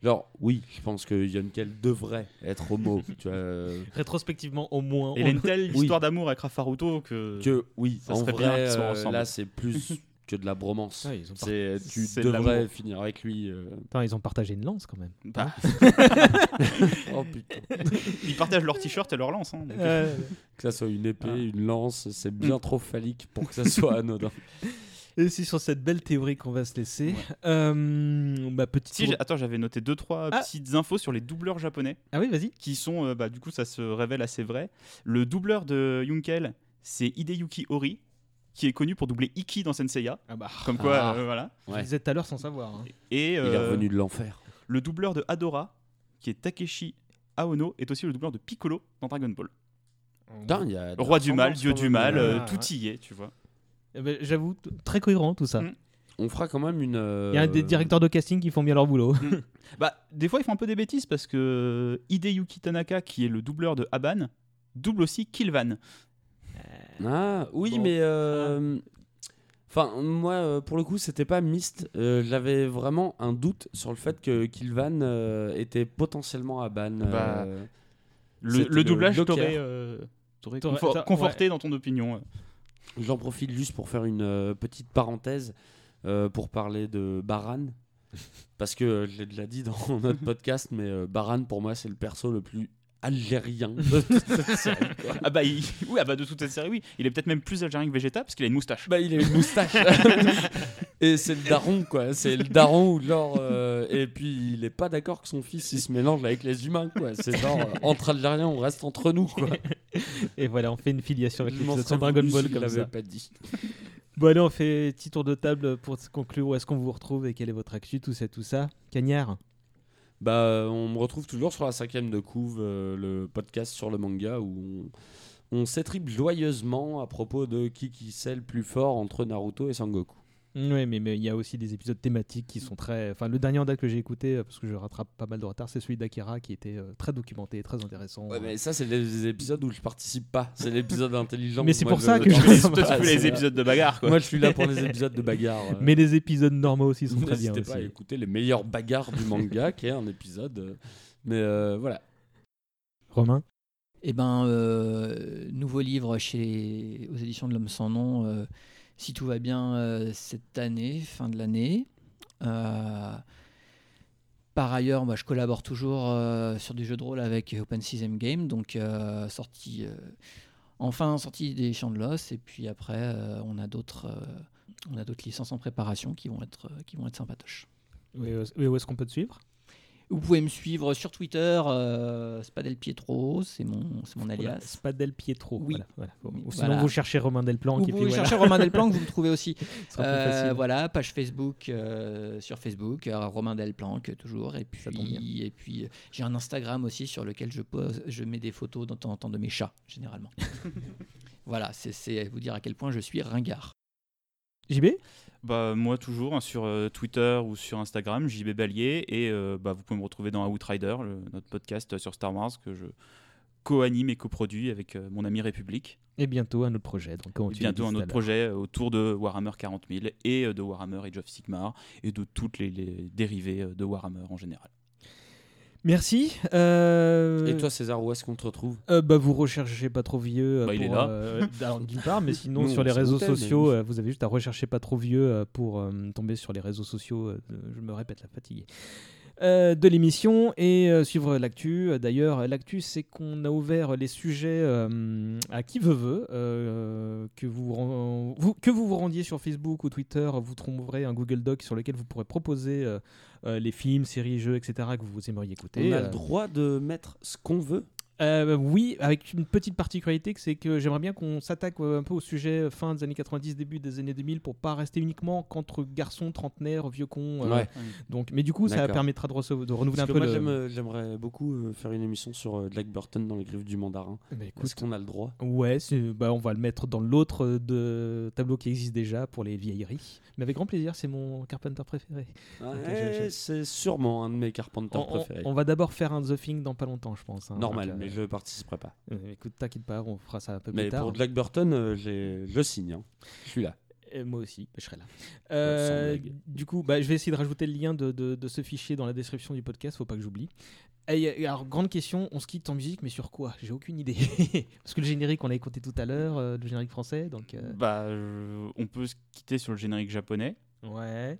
genre oui, je pense que Yonkel devrait être homo, *laughs* tu vois. euh, Rétrospectivement, au moins. Et il a on- une telle Oui. histoire d'amour avec Rafaruto que. que oui, Ça en serait vrai, bien qu'ils soient euh, ensemble. là, c'est plus que de la bromance. Ouais, ils ont par- c'est tu de devrais finir avec lui. euh. Attends, ils ont partagé une lance quand même. Bah, *laughs* oh putain. ils partagent leur t-shirt et leur lance. hein. Euh, Que ça soit une épée, Ah. une lance, c'est bien trop phallique pour que ça soit anodin. Et c'est sur cette belle théorie qu'on va se laisser. Euh, ma petite. Si, j'ai- attends, j'avais noté deux trois Ah. petites infos sur les doubleurs japonais Ah oui, vas-y. qui sont, euh, bah, du coup, ça se révèle assez vrai. Le doubleur de Yunkel, c'est Hideyuki Ori, qui est connu pour doubler Iki dans Senseiya. Ah bah. Comme quoi, Ah. euh, voilà. Je Ouais. le disais tout à l'heure sans savoir. hein. Et Il est euh, revenu de l'enfer. le doubleur de Adora, qui est Takeshi Aono, est aussi le doubleur de Piccolo dans Dragon Ball. Putain, il y a Roi du mal, dieu du mal, euh, Ah, tout ouais. y est, tu vois. Eh ben, J'avoue, très cohérent tout ça. Mm. On fera quand même une. Il y a des directeurs de casting qui font bien leur boulot. *laughs* Bah, des fois, ils font un peu des bêtises parce que Hideyuki Tanaka, qui est le doubleur de Aban, double aussi Kilvan. Ah oui, Bon. mais euh, enfin moi euh, pour le coup c'était pas Myst. Euh, J'avais vraiment un doute sur le fait que Kilvan euh, était potentiellement à ban. Bah, euh, Le, C'était le le doublage t'aurait euh, confort- conforté ouais. dans ton opinion. J'en profite juste pour faire une petite parenthèse euh, pour parler de Baran. Parce que je l'ai déjà dit dans *laughs* notre podcast, mais euh, Baran pour moi c'est le perso le plus algérien *laughs* de toute cette série. quoi. Ah bah, il- oui, ah bah de toute cette série, oui. Il est peut-être même plus algérien que Vegeta parce qu'il a une moustache. Bah, il a une moustache. *laughs* et c'est le daron, quoi. C'est le daron ou genre. euh, et puis, il est pas d'accord que son fils il se mélange avec les humains, quoi. C'est genre, euh, entre Algériens, on reste entre nous, quoi. Et voilà, on fait une filiation avec l'épisode Dragon Ball comme ça. pas dit. Bon, allez, on fait petit tour de table pour conclure. Où est-ce qu'on vous retrouve et quel est votre actu, tout ça, tout ça Cagnard Bah, on me retrouve toujours sur la cinquième de couve, euh, le podcast sur le manga où on, on joyeusement à propos de qui qui c'est le plus fort entre Naruto et Sangoku. Oui, mais mais il y a aussi des épisodes thématiques qui sont très. Enfin, le dernier en date que j'ai écouté, euh, parce que je rattrape pas mal de retard, c'est celui d'Akira qui était euh, très documenté, très intéressant. Ouais, mais ça, c'est les épisodes où je participe pas. C'est l'épisode *laughs* intelligent. Mais c'est pour ça que je- je- Toi, tu fais *laughs* les épisodes de bagarre, quoi. Moi, je suis là pour les épisodes de bagarre. euh. Mais les épisodes normaux aussi sont *laughs* très bien. N'hésitez Aussi. pas à écouter les meilleures bagarres du manga, qui est un épisode. euh, Mais euh, voilà. Romain? Eh ben, euh, nouveau livre chez aux éditions de l'Homme sans nom. Si tout va bien euh, cette année, fin de l'année. Euh, par ailleurs, moi, je collabore toujours euh, sur du jeu de rôle avec Open Season Game, donc euh, enfin sortie des Champs de l'Os, et puis après, on a d'autres, on a d'autres licences en préparation qui vont être, qui vont être sympatoches. Où est-ce qu'on peut te suivre? Vous pouvez me suivre sur Twitter, euh, Spadel Pietro, c'est mon, mon Voilà, alias. Spadel Pietro. Oui. Voilà, voilà. Ou sinon, voilà. vous cherchez Romain Delplanque. Vous et puis pouvez voilà. chercher Romain Delplanque, vous me trouvez aussi. *laughs* Euh, voilà, page Facebook euh, sur Facebook, Romain Delplanque toujours. Et puis, et puis j'ai un Instagram aussi sur lequel je pose, je mets des photos de temps en temps de mes chats, généralement. *laughs* voilà, c'est- c'est vous dire à quel point je suis ringard. JB Bah, moi, toujours hein, sur euh, Twitter ou sur Instagram, JB Ballier. Et euh, bah, vous pouvez me retrouver dans Outrider, le- notre podcast sur Star Wars que je co-anime et coproduis avec euh, mon ami République. Et bientôt un autre projet. Donc, Et bientôt un autre projet euh, autour de Warhammer 40 000 et euh, de Warhammer Age of Sigmar et de toutes les, les dérivés euh, de Warhammer en général. Merci. Euh, Et toi, César, où est-ce qu'on te retrouve? euh, bah, vous recherchez pas trop vieux. euh, Bah, il est là. euh, *laughs* d'une part, mais sinon Nous, sur les réseaux mais- sociaux, vous avez juste à rechercher pas trop vieux pour tomber sur les réseaux sociaux. je me répète, la fatigué. Euh, de l'émission et euh, suivre l'actu. D'ailleurs, l'actu, c'est qu'on a ouvert les sujets euh, à qui veut veut. que, vous, que vous vous rendiez sur Facebook ou Twitter, vous trouverez un Google Doc sur lequel vous pourrez proposer les films, séries, jeux, etc. que vous aimeriez écouter. On a le droit de mettre ce qu'on veut. Euh, oui, avec une petite particularité, c'est que j'aimerais bien qu'on s'attaque euh, un peu au sujet euh, fin des années 90, début des années 2000, pour pas rester uniquement qu'entre garçons, trentenaires, vieux cons. euh, Ouais. Donc, mais du coup, ça permettra de, renouveler Parce un peu moi, le. j'aime, j'aimerais beaucoup faire une émission sur Jack Burton dans les griffes du mandarin. Bah, écoute, Est-ce qu'on a le droit? Ouais, bah, on va le mettre dans l'autre de tableau qui existe déjà pour les vieilleries. Mais avec grand plaisir, c'est mon Carpenter préféré. C'est sûrement un de mes Carpenters On, préférés. on va d'abord faire un The Thing dans pas longtemps, je pense. hein. Normal, Donc, euh, mais je participerai pas. euh, écoute, t'inquiète pas, on fera ça un peu Mais plus tard. pour Jack Burton, euh, j'ai- je signe. hein. Je suis là. Et moi aussi, je serai là. sans Euh, blague. du coup, bah, je vais essayer de rajouter le lien de, de- de ce fichier dans la description du podcast, faut pas que j'oublie. Et, alors, grande question, on se quitte en musique, mais sur quoi? J'ai aucune idée. *laughs* Parce que le générique, on l'a écouté tout à l'heure, euh, le générique français, donc... euh, Bah, euh, on peut se quitter sur le générique japonais, Ouais.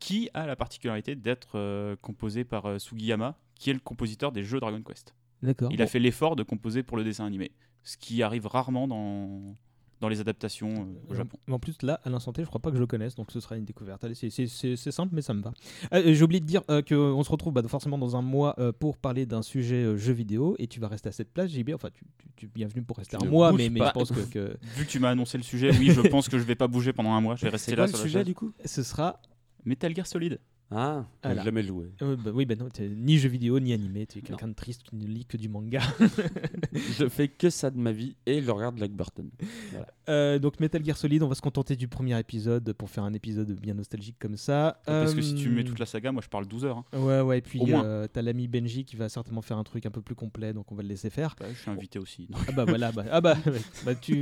qui a la particularité d'être euh, composé par euh, Sugiyama, qui est le compositeur des jeux Dragon Quest? D'accord. Il a fait l'effort de composer pour le dessin animé, ce qui arrive rarement dans, dans les adaptations euh, au Japon. En plus, là, à l'instant T, je crois pas que je le connaisse, donc ce sera une découverte. Allez, c'est- simple, mais ça me va. Euh, J'ai oublié de dire euh, qu'on se retrouve bah, forcément dans un mois euh, pour parler d'un sujet jeu vidéo, et tu vas rester à cette place, JB. Enfin, tu, tu, tu es bienvenu pour rester Tu un ne mois, mais, je pense que, *laughs* que Vu que tu m'as annoncé le sujet, oui, je *laughs* pense que je vais pas bouger pendant un mois. Je vais rester là quoi sur le la sujet chaise. du coup? Ce sera. Metal Gear Solid. Ah, Voilà. jamais joué. Euh, bah oui, bah non, t'es ni jeu vidéo ni animé, tu es quelqu'un de triste qui ne lit que du manga. *laughs* *laughs* je fais que ça de ma vie et je regarde Jack Burton. Voilà. Euh, donc Metal Gear Solid, on va se contenter du premier épisode pour faire un épisode bien nostalgique comme ça. Parce que si tu mets Euh, toute la saga, moi je parle 12 heures. hein. Ouais, ouais, et puis euh, t'as l'ami Benji qui va certainement faire un truc un peu plus complet, donc on va le laisser faire. Bah, je suis invité aussi. donc. Ah bah voilà, bah, ah bah, *laughs* ouais. bah tu.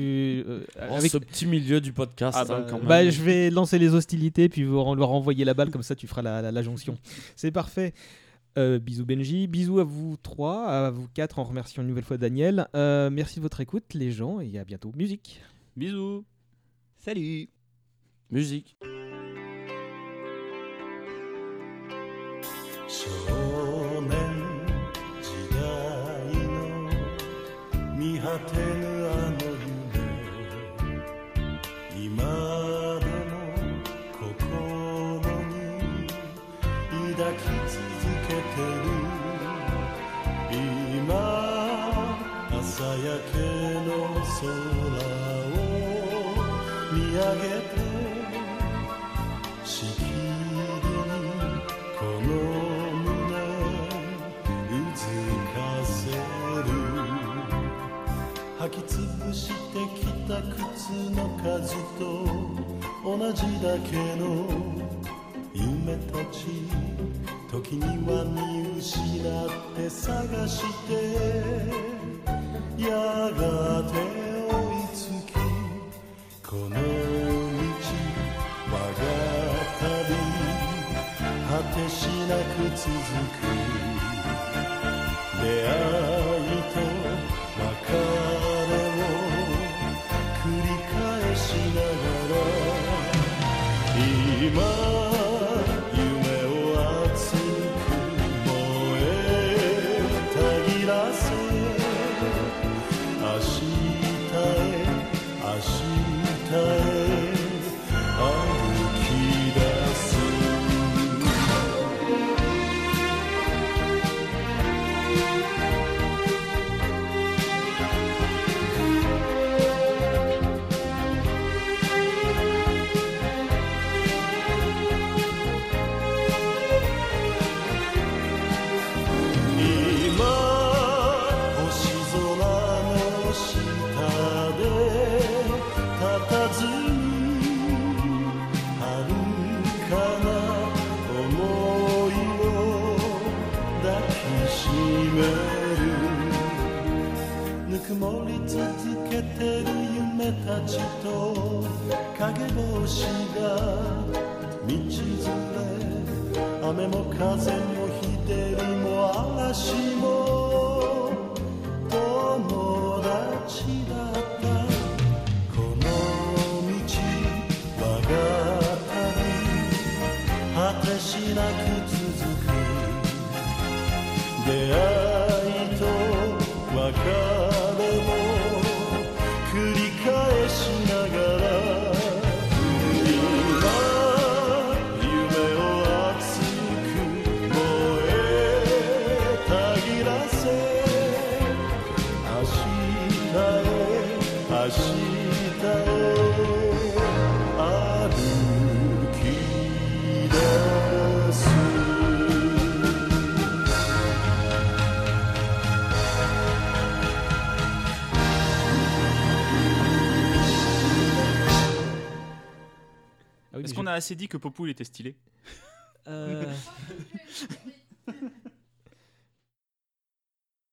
euh, avec- ce petit milieu du podcast, Ah bah, hein, quand même. bah, je vais lancer les hostilités, puis vous leur envoyer la balle, comme ça tu feras la, la, la, jonction. C'est parfait. Euh, bisous Benji, bisous à vous trois, à vous quatre, en remerciant une nouvelle fois Daniel. Euh, merci de votre écoute, les gens, et à bientôt. Musique. Bisous. Salut. Musique. してきた靴の数と同じだけの夢たち時には見失って探してやがて追いつきこの道我が旅果てしなく続く出会いる夢たちと影帽子が道連れ雨も風も日照りも嵐も j'ai- a assez dit que Popoul était stylé